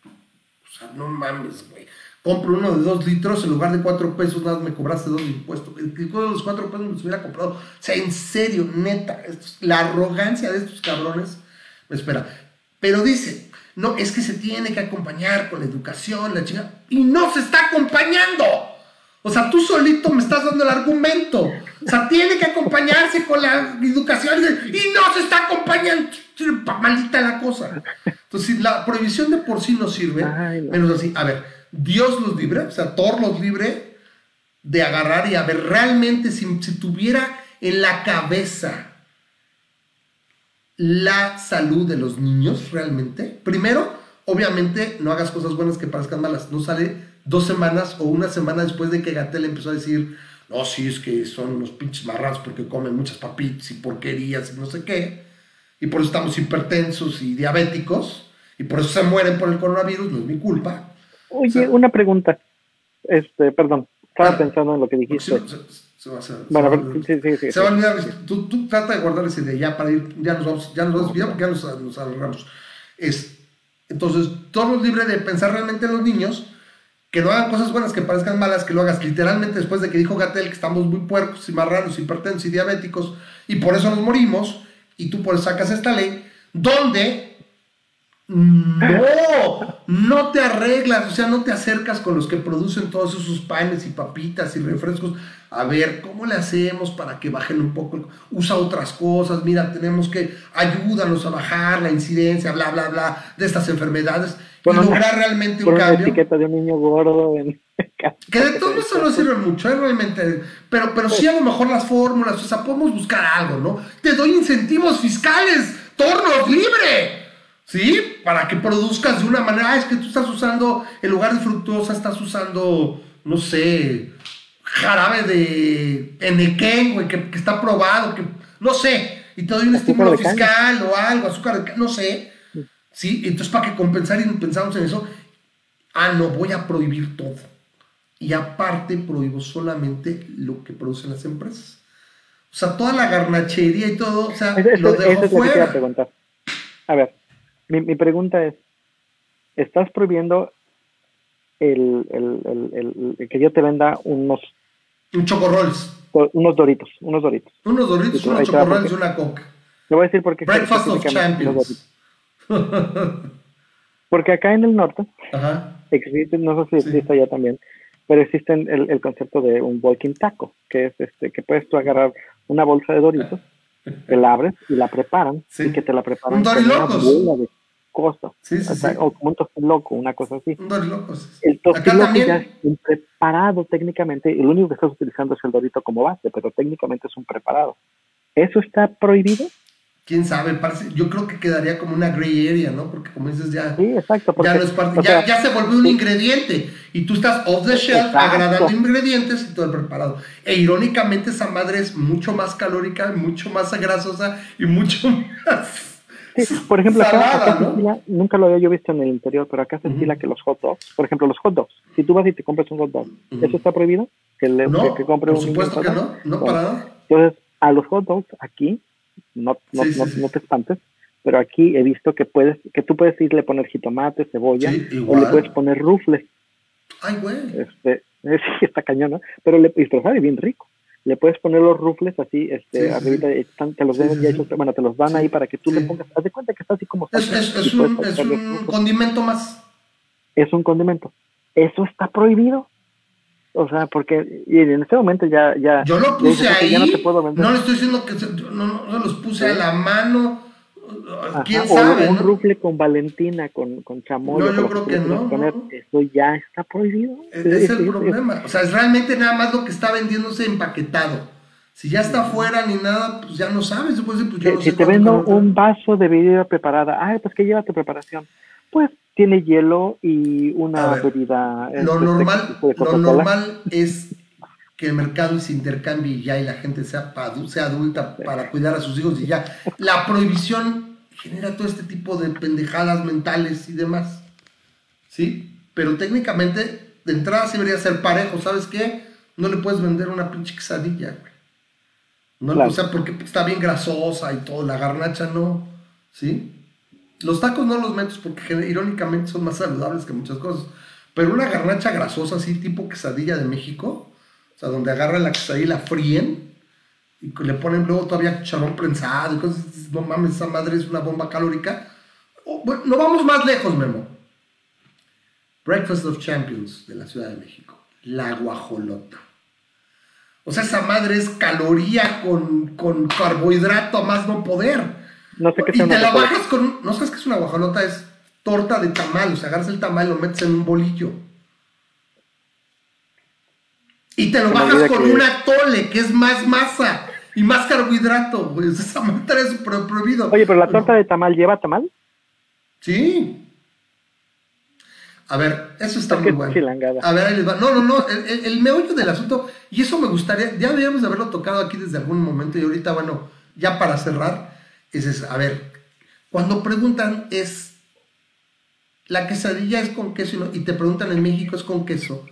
[SPEAKER 4] O sea, no mames, güey. Compro uno de dos litros, en lugar de cuatro pesos, nada más me cobraste dos impuestos. El que de los cuatro pesos me los hubiera comprado. O sea, en serio, neta, la arrogancia de estos cabrones me espera. Pero dice, no, es que se tiene que acompañar con la educación, la chingada. Y no se está acompañando. O sea, tú solito me estás dando el argumento. O sea, tiene que acompañarse con la educación y no se está acompañando. Maldita la cosa. Entonces, la prohibición de por sí no sirve. Menos así. A ver, Dios los libre, o sea, Thor los libre de agarrar y a ver, realmente si, si tuviera en la cabeza la salud de los niños realmente. Primero, obviamente, no hagas cosas buenas que parezcan malas. No sale dos semanas o una semana después de que Gatel empezó a decir, no, sí, es que son unos pinches marranos porque comen muchas papitas y porquerías y no sé qué. Y por eso estamos hipertensos y diabéticos. Y por eso se mueren por el coronavirus, no es mi culpa.
[SPEAKER 5] Oye, una pregunta. Este, perdón, estaba pensando en lo que dijiste.
[SPEAKER 4] Se va, a, bueno, sí, sí, sí, se va a olvidar. Tú, tú, trata de guardar esa idea ya para ir, ya nos vamos, ya nos porque ya nos, nos alargamos. Es, entonces, todos libre de pensar realmente en los niños, que no hagan cosas buenas que parezcan malas, que lo hagas literalmente después de que dijo Gatel que estamos muy puercos y marranos, hipertensos y diabéticos, y por eso nos morimos, y tú por eso sacas esta ley, donde no, no te arreglas, o sea, no te acercas con los que producen todos esos panes y papitas y refrescos. A ver, ¿cómo le hacemos para que bajen un poco? Usa otras cosas, mira, tenemos que ayúdanos a bajar la incidencia, bla, bla, bla, de estas enfermedades y lograr realmente un cambio.
[SPEAKER 5] etiqueta de un niño gordo.
[SPEAKER 4] Que de todo eso no sirve mucho, ¿eh? realmente. Pero, pero sí a lo mejor las fórmulas, o sea, podemos buscar algo, ¿no? Te doy incentivos fiscales, tornos libre. ¿Sí? Para que produzcas de una manera, ah, es que tú estás usando, en lugar de fructosa, estás usando, no sé, jarabe de enequén, güey, que, que, está probado, que, no sé, y te doy un estímulo fiscal o algo, azúcar de no sé, ¿sí? Entonces, para que compensar y pensamos en eso, ah, no, voy a prohibir todo. Y aparte prohíbo solamente lo que producen las empresas. O sea, toda la garnachería y todo, o sea, lo dejo fuera.
[SPEAKER 5] A ver, mi, mi pregunta es, ¿estás prohibiendo el, el, el, que yo te venda unos...
[SPEAKER 4] Un chocorroles.
[SPEAKER 5] Unos doritos, unos doritos.
[SPEAKER 4] Unos doritos, unos chocorroles y una coca.
[SPEAKER 5] Le voy a decir por qué.
[SPEAKER 4] Breakfast of Champions.
[SPEAKER 5] porque acá en el norte existe, no sé si existe allá también, pero existe el, el, concepto de un walking taco, que es este, que puedes tú agarrar una bolsa de doritos, te la abres y la preparan, y que te la preparan
[SPEAKER 4] con una bola de
[SPEAKER 5] cosa.
[SPEAKER 4] Sí, sí, sí.
[SPEAKER 5] O como un tostilocos, loco, una cosa así.
[SPEAKER 4] Un dorilocos.
[SPEAKER 5] El tostilocos ya es un preparado técnicamente, el único que estás utilizando es el dorito como base, pero técnicamente es un preparado. ¿Eso está prohibido?
[SPEAKER 4] Quién sabe, yo creo que quedaría como una gray area, ¿no? Porque como dices, ya,
[SPEAKER 5] sí, exacto,
[SPEAKER 4] ya, no es parte, ya, ya, se volvió un ingrediente y tú estás off the shelf agradando ingredientes y todo preparado. E irónicamente esa madre es mucho más calórica, mucho más grasosa y mucho más
[SPEAKER 5] por ejemplo, acá, nunca lo había yo visto en el interior, pero acá se estila que los hot dogs, por ejemplo, los hot dogs, si tú vas y te compras un hot dog, ¿eso está prohibido?
[SPEAKER 4] Que, le, no, que, compre por supuesto que no, no para nada.
[SPEAKER 5] Entonces, a los hot dogs aquí, no, no, no, te espantes, pero aquí he visto que puedes, que tú puedes irle a poner jitomate, cebolla, o le puedes poner rufles.
[SPEAKER 4] Ay, güey.
[SPEAKER 5] Este, sí, está cañón, ¿no? Pero le, y sabe bien rico le puedes poner los rufles así, este, arriba, te los den ya bueno, te los dan ahí para que tú le pongas, haz de cuenta que está así como...
[SPEAKER 4] Es, es, un, es un condimento más.
[SPEAKER 5] Es un condimento. Eso está prohibido. O sea, porque y en este momento ya... ya
[SPEAKER 4] Yo lo puse ahí, no, te puedo vender. no le estoy diciendo que no, no, los puse a la mano, ¿Quién sabe?
[SPEAKER 5] Un rufle con Valentina, con, con chamoy.
[SPEAKER 4] No, yo creo que no,
[SPEAKER 5] Eso ya está prohibido.
[SPEAKER 4] Ese es, el problema. O sea, es realmente nada más lo que está vendiéndose empaquetado. Si ya está afuera ni nada, pues ya no sabes. Pues, yo
[SPEAKER 5] si te vendo un vaso de bebida preparada, ay, pues que lleva tu preparación. Pues tiene hielo y una bebida.
[SPEAKER 4] Lo este, normal, lo normal es que el mercado se intercambie ya y la gente sea, sea adulta para cuidar a sus hijos y ya. La prohibición genera todo este tipo de pendejadas mentales y demás. ¿Sí? Pero técnicamente de entrada sí debería ser parejo, ¿sabes qué? No le puedes vender una pinche quesadilla, güey. No,
[SPEAKER 5] Claro.
[SPEAKER 4] O sea, porque está bien grasosa y todo, la garnacha no, ¿sí? Los tacos no los metes porque irónicamente son más saludables que muchas cosas. Pero una garnacha grasosa así, tipo quesadilla de México, o sea, donde agarran la quesadilla y la fríen y le ponen luego todavía chicharrón prensado y cosas, no mames, esa madre es una bomba calórica. No vamos más lejos, Memo. Breakfast of Champions de la Ciudad de México. La guajolota. O sea, esa madre es caloría con, con carbohidrato a más no poder.
[SPEAKER 5] No sé qué
[SPEAKER 4] Y
[SPEAKER 5] sea
[SPEAKER 4] te
[SPEAKER 5] una
[SPEAKER 4] la
[SPEAKER 5] guajolota.
[SPEAKER 4] bajas con. ¿No sabes qué es una guajolota? Es torta de tamal. O sea, agarras el tamal y lo metes en un bolillo. Y te lo bajas con
[SPEAKER 5] que-
[SPEAKER 4] una tole, que es más masa y más carbohidrato. güey. Esa madre es prohibido.
[SPEAKER 5] Oye, pero la torta de tamal lleva tamal.
[SPEAKER 4] Sí. A ver, eso está
[SPEAKER 5] Es
[SPEAKER 4] muy bueno.
[SPEAKER 5] chilangada.
[SPEAKER 4] A ver, ahí les va. No, no, no. El, el- el meollo del asunto, y eso me gustaría, ya deberíamos de haberlo tocado aquí desde algún momento, y ahorita, bueno, ya para cerrar, es eso. A ver, cuando preguntan es, la quesadilla es con queso y, te preguntan en México es con queso.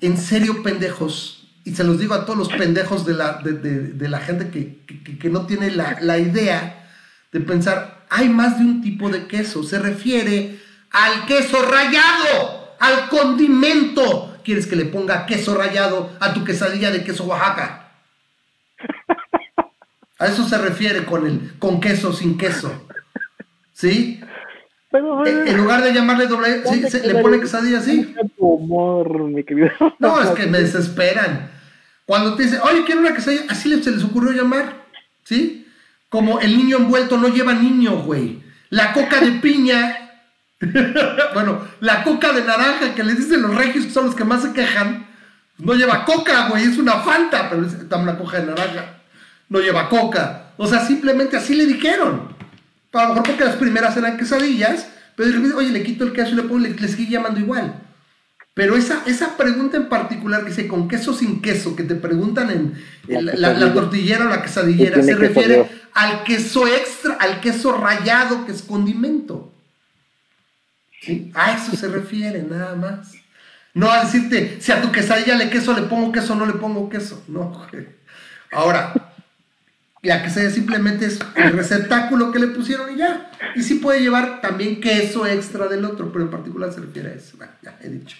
[SPEAKER 4] En serio, pendejos. Y se los digo a todos los pendejos de la, de- de la gente que, que- que no tiene la, la idea de pensar, hay más de un tipo de queso. Se refiere al queso rallado, al condimento. ¿Quieres que le ponga queso rallado a tu quesadilla de queso Oaxaca? A eso se refiere con el con queso sin queso. ¿Sí?
[SPEAKER 5] Pero,
[SPEAKER 4] En, en lugar de llamarle doble, sí, se- le pone quesadilla así.
[SPEAKER 5] Tu humor, mi querido.
[SPEAKER 4] No, es que me desesperan. Cuando te dicen, oye, quiero una quesadilla, así se les ocurrió llamar, ¿sí? Como el niño envuelto no lleva niño, güey. La coca de piña, bueno, la coca de naranja que les dicen los regios, que son los que más se quejan, no lleva coca, güey, es una fanta, pero es una coca de naranja. No lleva coca. O sea, simplemente así le dijeron. A lo mejor porque las primeras eran quesadillas, pero de repente, oye, le quito el queso y le pongo, le, le sigue llamando igual. Pero esa, esa pregunta en particular, que dice con queso sin queso, que te preguntan en, en la, la- la tortillera o la quesadillera, se refiere al queso extra, al queso rallado, que es condimento. ¿Sí? A eso se refiere, nada más. No a decirte, si a tu quesadilla le queso le pongo queso, no le pongo queso. No. Ahora, la quesadilla simplemente es el receptáculo que le pusieron y ya. Y sí puede llevar también queso extra del otro, pero en particular se refiere a eso. Bueno, ya he dicho.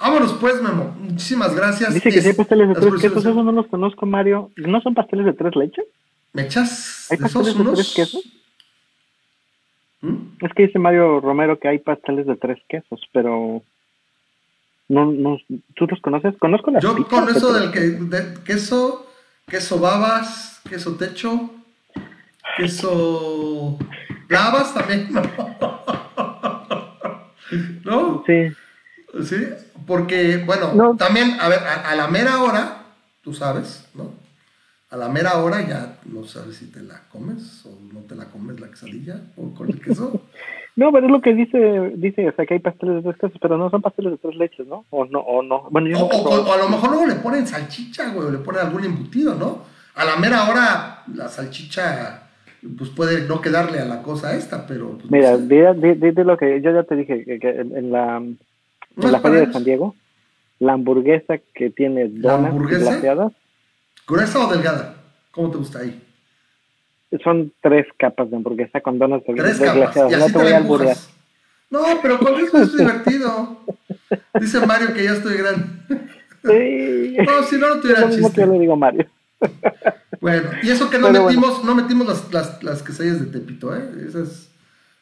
[SPEAKER 4] Vámonos pues, Memo. Muchísimas gracias.
[SPEAKER 5] Dice que
[SPEAKER 4] Es-
[SPEAKER 5] sí hay pasteles de tres quesos, esos no los conozco, Mario. ¿No son pasteles de tres leches?
[SPEAKER 4] ¿Me echas
[SPEAKER 5] ¿Hay pasteles de
[SPEAKER 4] unos?
[SPEAKER 5] tres quesos?
[SPEAKER 4] ¿Mm?
[SPEAKER 5] Es que dice Mario Romero que hay pasteles de tres quesos, pero no, no, ¿tú los conoces? Conozco las
[SPEAKER 4] Yo con eso del que, de queso, queso babas, queso techo, queso lavas también. ¿No?
[SPEAKER 5] Sí,
[SPEAKER 4] Sí, porque, bueno,
[SPEAKER 5] No.
[SPEAKER 4] también, a ver, a, a la mera hora, tú sabes, ¿no? A la mera hora ya no sabes si te la comes o no te la comes la quesadilla o con el queso.
[SPEAKER 5] No, pero es lo que dice, dice, o sea, que hay pasteles de tres quesos, pero no son pasteles de tres leches, ¿no? O no, o no. Bueno, yo
[SPEAKER 4] O, a lo mejor luego le ponen salchicha, güey, o le ponen algún embutido, ¿no? A la mera hora la salchicha, pues puede no quedarle a la cosa esta, pero... Pues, no
[SPEAKER 5] Mira,
[SPEAKER 4] sé.
[SPEAKER 5] di, di- di- lo que yo ya te dije, que, que en, en la, en
[SPEAKER 4] No
[SPEAKER 5] la feria de. San Diego, la hamburguesa que tiene donas
[SPEAKER 4] hamburguesa?
[SPEAKER 5] glaseadas
[SPEAKER 4] ¿Gruesa o delgada? ¿Cómo te gusta ahí?
[SPEAKER 5] Son tres capas de hamburguesa con donas
[SPEAKER 4] Tres
[SPEAKER 5] de-
[SPEAKER 4] capas, y
[SPEAKER 5] No
[SPEAKER 4] así
[SPEAKER 5] te
[SPEAKER 4] te
[SPEAKER 5] voy a
[SPEAKER 4] empujas. No, pero con eso es divertido. Dice Mario que ya estoy grande.
[SPEAKER 5] Sí.
[SPEAKER 4] No, si no, no
[SPEAKER 5] Es
[SPEAKER 4] tuviera
[SPEAKER 5] mismo que
[SPEAKER 4] chiste.
[SPEAKER 5] yo le digo Mario.
[SPEAKER 4] Bueno, y eso que no
[SPEAKER 5] Pero bueno.
[SPEAKER 4] metimos, no metimos las, las, las quesadillas de Tepito, ¿eh? Esas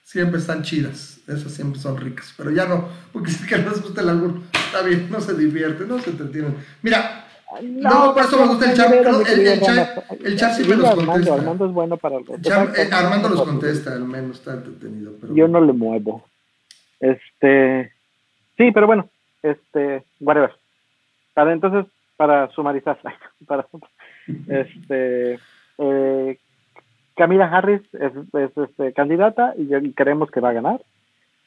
[SPEAKER 4] siempre están chidas, esas siempre son ricas, pero ya no, porque si que no les gusta el albur, está bien, no se divierte, no se entretienen. Mira, no, por eso me gusta el char,
[SPEAKER 5] no,
[SPEAKER 4] no, el, el char, el char sí me los
[SPEAKER 5] Armando,
[SPEAKER 4] contesta.
[SPEAKER 5] Armando es bueno para los
[SPEAKER 4] char- eh, Armando los contesta, al menos está entretenido. Pero
[SPEAKER 5] Yo no le muevo. Este, sí, pero bueno, este, whatever. Para entonces, para sumarizar, para, este, eh, Camila Harris es, es, este, candidata y creemos que va a ganar.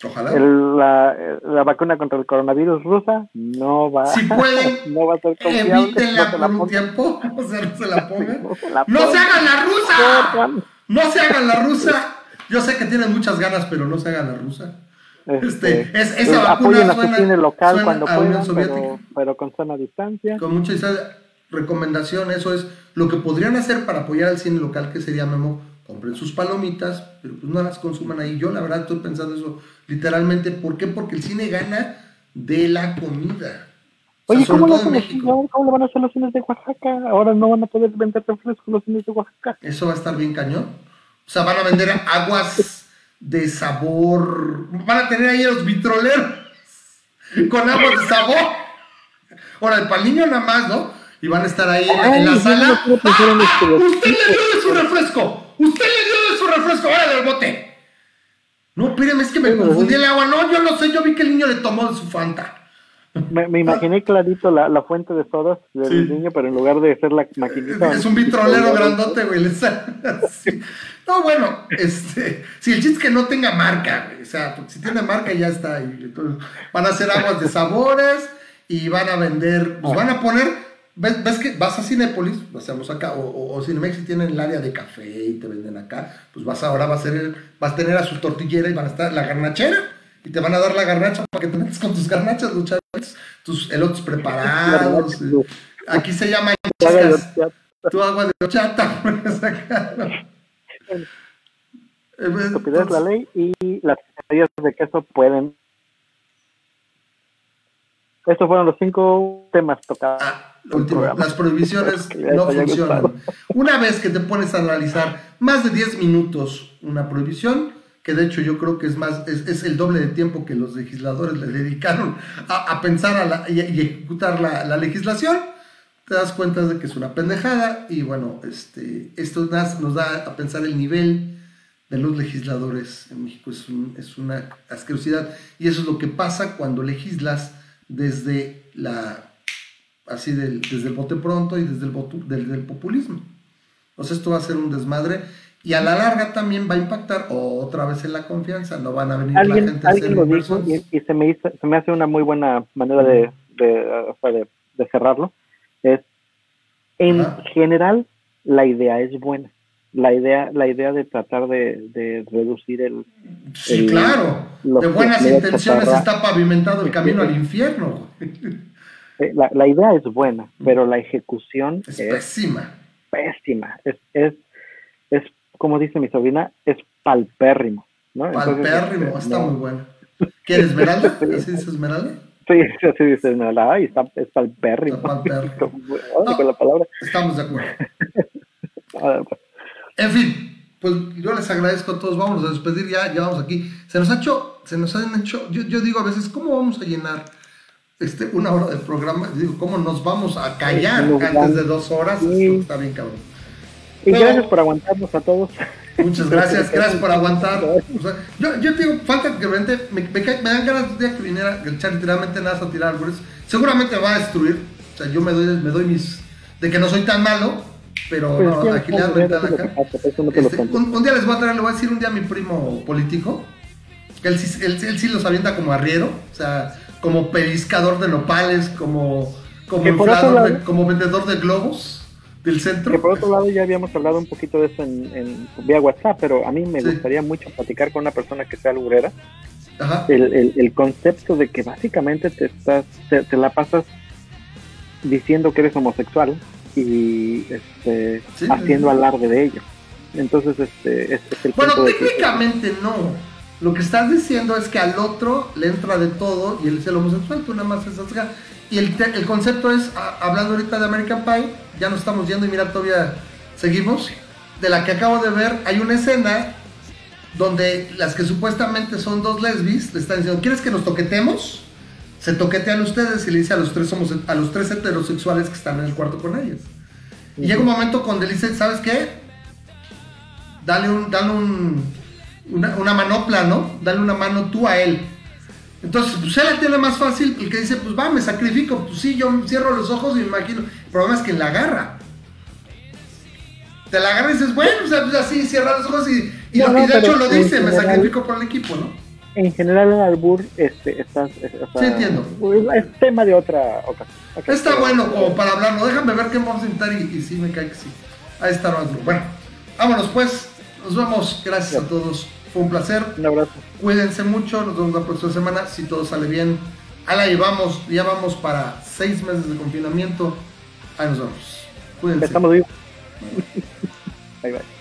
[SPEAKER 4] Ojalá.
[SPEAKER 5] El- la, la vacuna contra el coronavirus rusa no va,
[SPEAKER 4] Si pueden,
[SPEAKER 5] no va a ser confiable.
[SPEAKER 4] Evítenla
[SPEAKER 5] no se la
[SPEAKER 4] por un tiempo, o sea, no se la pongan.
[SPEAKER 5] No se la
[SPEAKER 4] ¡No se
[SPEAKER 5] pongan.
[SPEAKER 4] hagan la rusa! No se hagan la rusa. Yo sé que tienen muchas ganas, pero no se hagan la rusa. Este,
[SPEAKER 5] Este,
[SPEAKER 4] es- esa
[SPEAKER 5] eh,
[SPEAKER 4] vacuna suena-
[SPEAKER 5] su cine local
[SPEAKER 4] suena
[SPEAKER 5] cuando
[SPEAKER 4] a
[SPEAKER 5] puedan,
[SPEAKER 4] Soviética.
[SPEAKER 5] pero, pero con sana distancia.
[SPEAKER 4] Con mucha distancia, recomendación, eso es lo que podrían hacer para apoyar al cine local, que sería Memo, compren sus palomitas, pero pues no las consuman ahí. Yo la verdad estoy pensando eso literalmente, ¿por qué? Porque el cine gana de la comida. O sea,
[SPEAKER 5] Oye, ¿cómo, lo
[SPEAKER 4] México.
[SPEAKER 5] ¿cómo le van a hacer los cines de Oaxaca? Ahora no van a poder vender refrescos los cines de Oaxaca.
[SPEAKER 4] Eso va a estar bien cañón. O sea, van a vender aguas de sabor. Van a tener ahí a los vitroleros con aguas de sabor. Ahora, el niño nada más, ¿no? Y van a estar ahí en, la- en la
[SPEAKER 5] Ay, yo
[SPEAKER 4] sala.
[SPEAKER 5] no
[SPEAKER 4] ¡Ah! ¡Usted le dio de su refresco! ¡Usted le dio de su refresco! ¡Ahora del bote! No, espérame, es que me
[SPEAKER 5] Bueno,
[SPEAKER 4] confundí
[SPEAKER 5] sí.
[SPEAKER 4] el agua. No, yo no sé, yo vi que el niño le tomó de su Fanta.
[SPEAKER 5] Me, me imaginé clarito la, la fuente de sodas del
[SPEAKER 4] Sí.
[SPEAKER 5] niño, pero en lugar de ser la maquinita.
[SPEAKER 4] Es un vitrolero grandote, güey. No, bueno, este, si el chiste es que no tenga marca, güey. O sea, porque si tiene marca ya está ahí. Entonces, van a hacer aguas de sabores y van a vender, pues van a poner, ¿ves, ves que vas a Cinépolis, hacemos acá, o, o, o Cinemex si tienen el área de café y te venden acá, pues vas ahora, vas a, ser, vas a tener a su tortillera y van a estar la garnachera. Y te van a dar la garnacha para que te metas con tus garnachas, los chavitos, tus elotes preparados. eh. Aquí se llama chicas, tu agua de sacar, ¿no? Eh,
[SPEAKER 5] estupidez la ley y las quesadillas de queso pueden. Estos fueron los cinco temas tocados.
[SPEAKER 4] Ah, último, las prohibiciones no funcionan.
[SPEAKER 5] gustado.
[SPEAKER 4] Una vez que te pones a analizar más de 10 minutos una prohibición, que de hecho yo creo que es más, es, es el doble de tiempo que los legisladores le dedicaron a, a pensar a la- y, y ejecutar la, la legislación, te das cuenta de que es una pendejada y bueno, este, esto nas- nos da a pensar el nivel de los legisladores en México. Es, un- es una asquerosidad y eso es lo que pasa cuando legislas desde la así del- desde el bote pronto y desde el, votu- del, del populismo. Entonces esto va a ser un desmadre y a la larga también va a impactar otra vez en la confianza. No van a venir la gente a
[SPEAKER 5] alguien lo dijo y, y se, me hizo, se me hace una muy buena manera de, de, o sea, de- de cerrarlo. Es, en general, la idea es buena. La idea, la idea de tratar de, de reducir el,
[SPEAKER 4] Sí,
[SPEAKER 5] el-
[SPEAKER 4] claro. De buenas intenciones
[SPEAKER 5] chatarra.
[SPEAKER 4] está pavimentado el camino al infierno.
[SPEAKER 5] eh, la, la idea es buena, pero la ejecución
[SPEAKER 4] Es
[SPEAKER 5] es
[SPEAKER 4] pésima.
[SPEAKER 5] pésima. Es, es, es, como dice mi sobrina, es palpérrimo. ¿no? Entonces,
[SPEAKER 4] Palpérrimo,
[SPEAKER 5] este,
[SPEAKER 4] está
[SPEAKER 5] no.
[SPEAKER 4] muy buena. ¿Quieres Esmeralda? ¿Así dice Esmeralda?
[SPEAKER 5] Sí, sí, así dice, la, ay, está, es palpérrimo.
[SPEAKER 4] Está palpérrimo.
[SPEAKER 5] Con-
[SPEAKER 4] No.
[SPEAKER 5] con la palabra.
[SPEAKER 4] Estamos de acuerdo. En fin, pues yo les agradezco a todos. Vamos a despedir ya, ya vamos aquí. Se nos ha hecho, se nos han hecho, yo, yo digo a veces, ¿cómo vamos a llenar este, una hora de programa? Digo, ¿cómo nos vamos a callar
[SPEAKER 5] Sí,
[SPEAKER 4] antes de dos horas?
[SPEAKER 5] Sí.
[SPEAKER 4] Está bien cabrón.
[SPEAKER 5] Y
[SPEAKER 4] Pero-
[SPEAKER 5] gracias por aguantarnos a todos.
[SPEAKER 4] Muchas gracias, gracias por aguantar. O sea, yo, yo digo, falta que realmente me, me, me dan ganas de que viniera el chat literalmente nada a tirar árboles. Seguramente me va a destruir. O sea, yo me doy, me doy mis. de que no soy tan malo, pero
[SPEAKER 5] Pues,
[SPEAKER 4] no, aquí
[SPEAKER 5] sí,
[SPEAKER 4] ventana acá.
[SPEAKER 5] que
[SPEAKER 4] Este, un, un día les voy a traer, le voy a decir un día a mi primo político. que Él, sí- él, él sí los avienta como arriero, o sea, como peliscador de nopales, como, como
[SPEAKER 5] Que
[SPEAKER 4] inflador, de- como vendedor de globos del
[SPEAKER 5] Que
[SPEAKER 4] centro.
[SPEAKER 5] por otro lado ya habíamos hablado un poquito de eso en, en vía WhatsApp, pero a mí me
[SPEAKER 4] Sí.
[SPEAKER 5] gustaría mucho platicar con una persona que sea.
[SPEAKER 4] Ajá.
[SPEAKER 5] El, el, el concepto de que básicamente te estás, te, te la pasas diciendo que eres homosexual y este,
[SPEAKER 4] Sí.
[SPEAKER 5] haciendo alarde de ello. Entonces, este, es, es el
[SPEAKER 4] Bueno,
[SPEAKER 5] punto de que-
[SPEAKER 4] técnicamente no. Lo que estás diciendo es que al otro le entra de todo y él es el homosexual, tú nada más estás acá. Y el, te- el concepto es, a- hablando ahorita de American Pie, ya nos estamos yendo y mira, todavía seguimos. De la que acabo de ver, hay una escena donde las que supuestamente son dos lesbis le están diciendo, ¿quieres que nos toquetemos? Se toquetean ustedes y le dice a los tres, homose- a los tres heterosexuales que están en el cuarto con ellas. Y llega un momento cuando le dice, ¿sabes qué? Dale un, dale un, una, una manopla, ¿no? Dale una mano tú a él. Entonces, pues él la tiene más fácil, el que dice, pues va, me sacrifico, pues sí, yo cierro los ojos y me imagino. El problema es que la agarra. Te la agarra y dices, bueno, o sea, pues así, cierra los ojos y, y,
[SPEAKER 5] No,
[SPEAKER 4] lo-
[SPEAKER 5] no,
[SPEAKER 4] y de hecho lo dice, me sacrifico por el equipo, ¿no?
[SPEAKER 5] En general el albur este, estás, es, o sea,
[SPEAKER 4] Sí, entiendo.
[SPEAKER 5] es tema de otra ocasión.
[SPEAKER 4] Está bueno como para hablarlo. Déjame ver qué vamos a intentar y, y sí, me cae que sí. Ahí está duro. Bueno, vámonos pues. Nos vemos. Gracias a todos. fue un placer.
[SPEAKER 5] Un abrazo.
[SPEAKER 4] Cuídense mucho, nos vemos la próxima semana, si todo sale bien. Ala, y vamos, ya vamos para seis meses de confinamiento. Ahí nos vemos. Cuídense.
[SPEAKER 5] Estamos vivos. bye bye.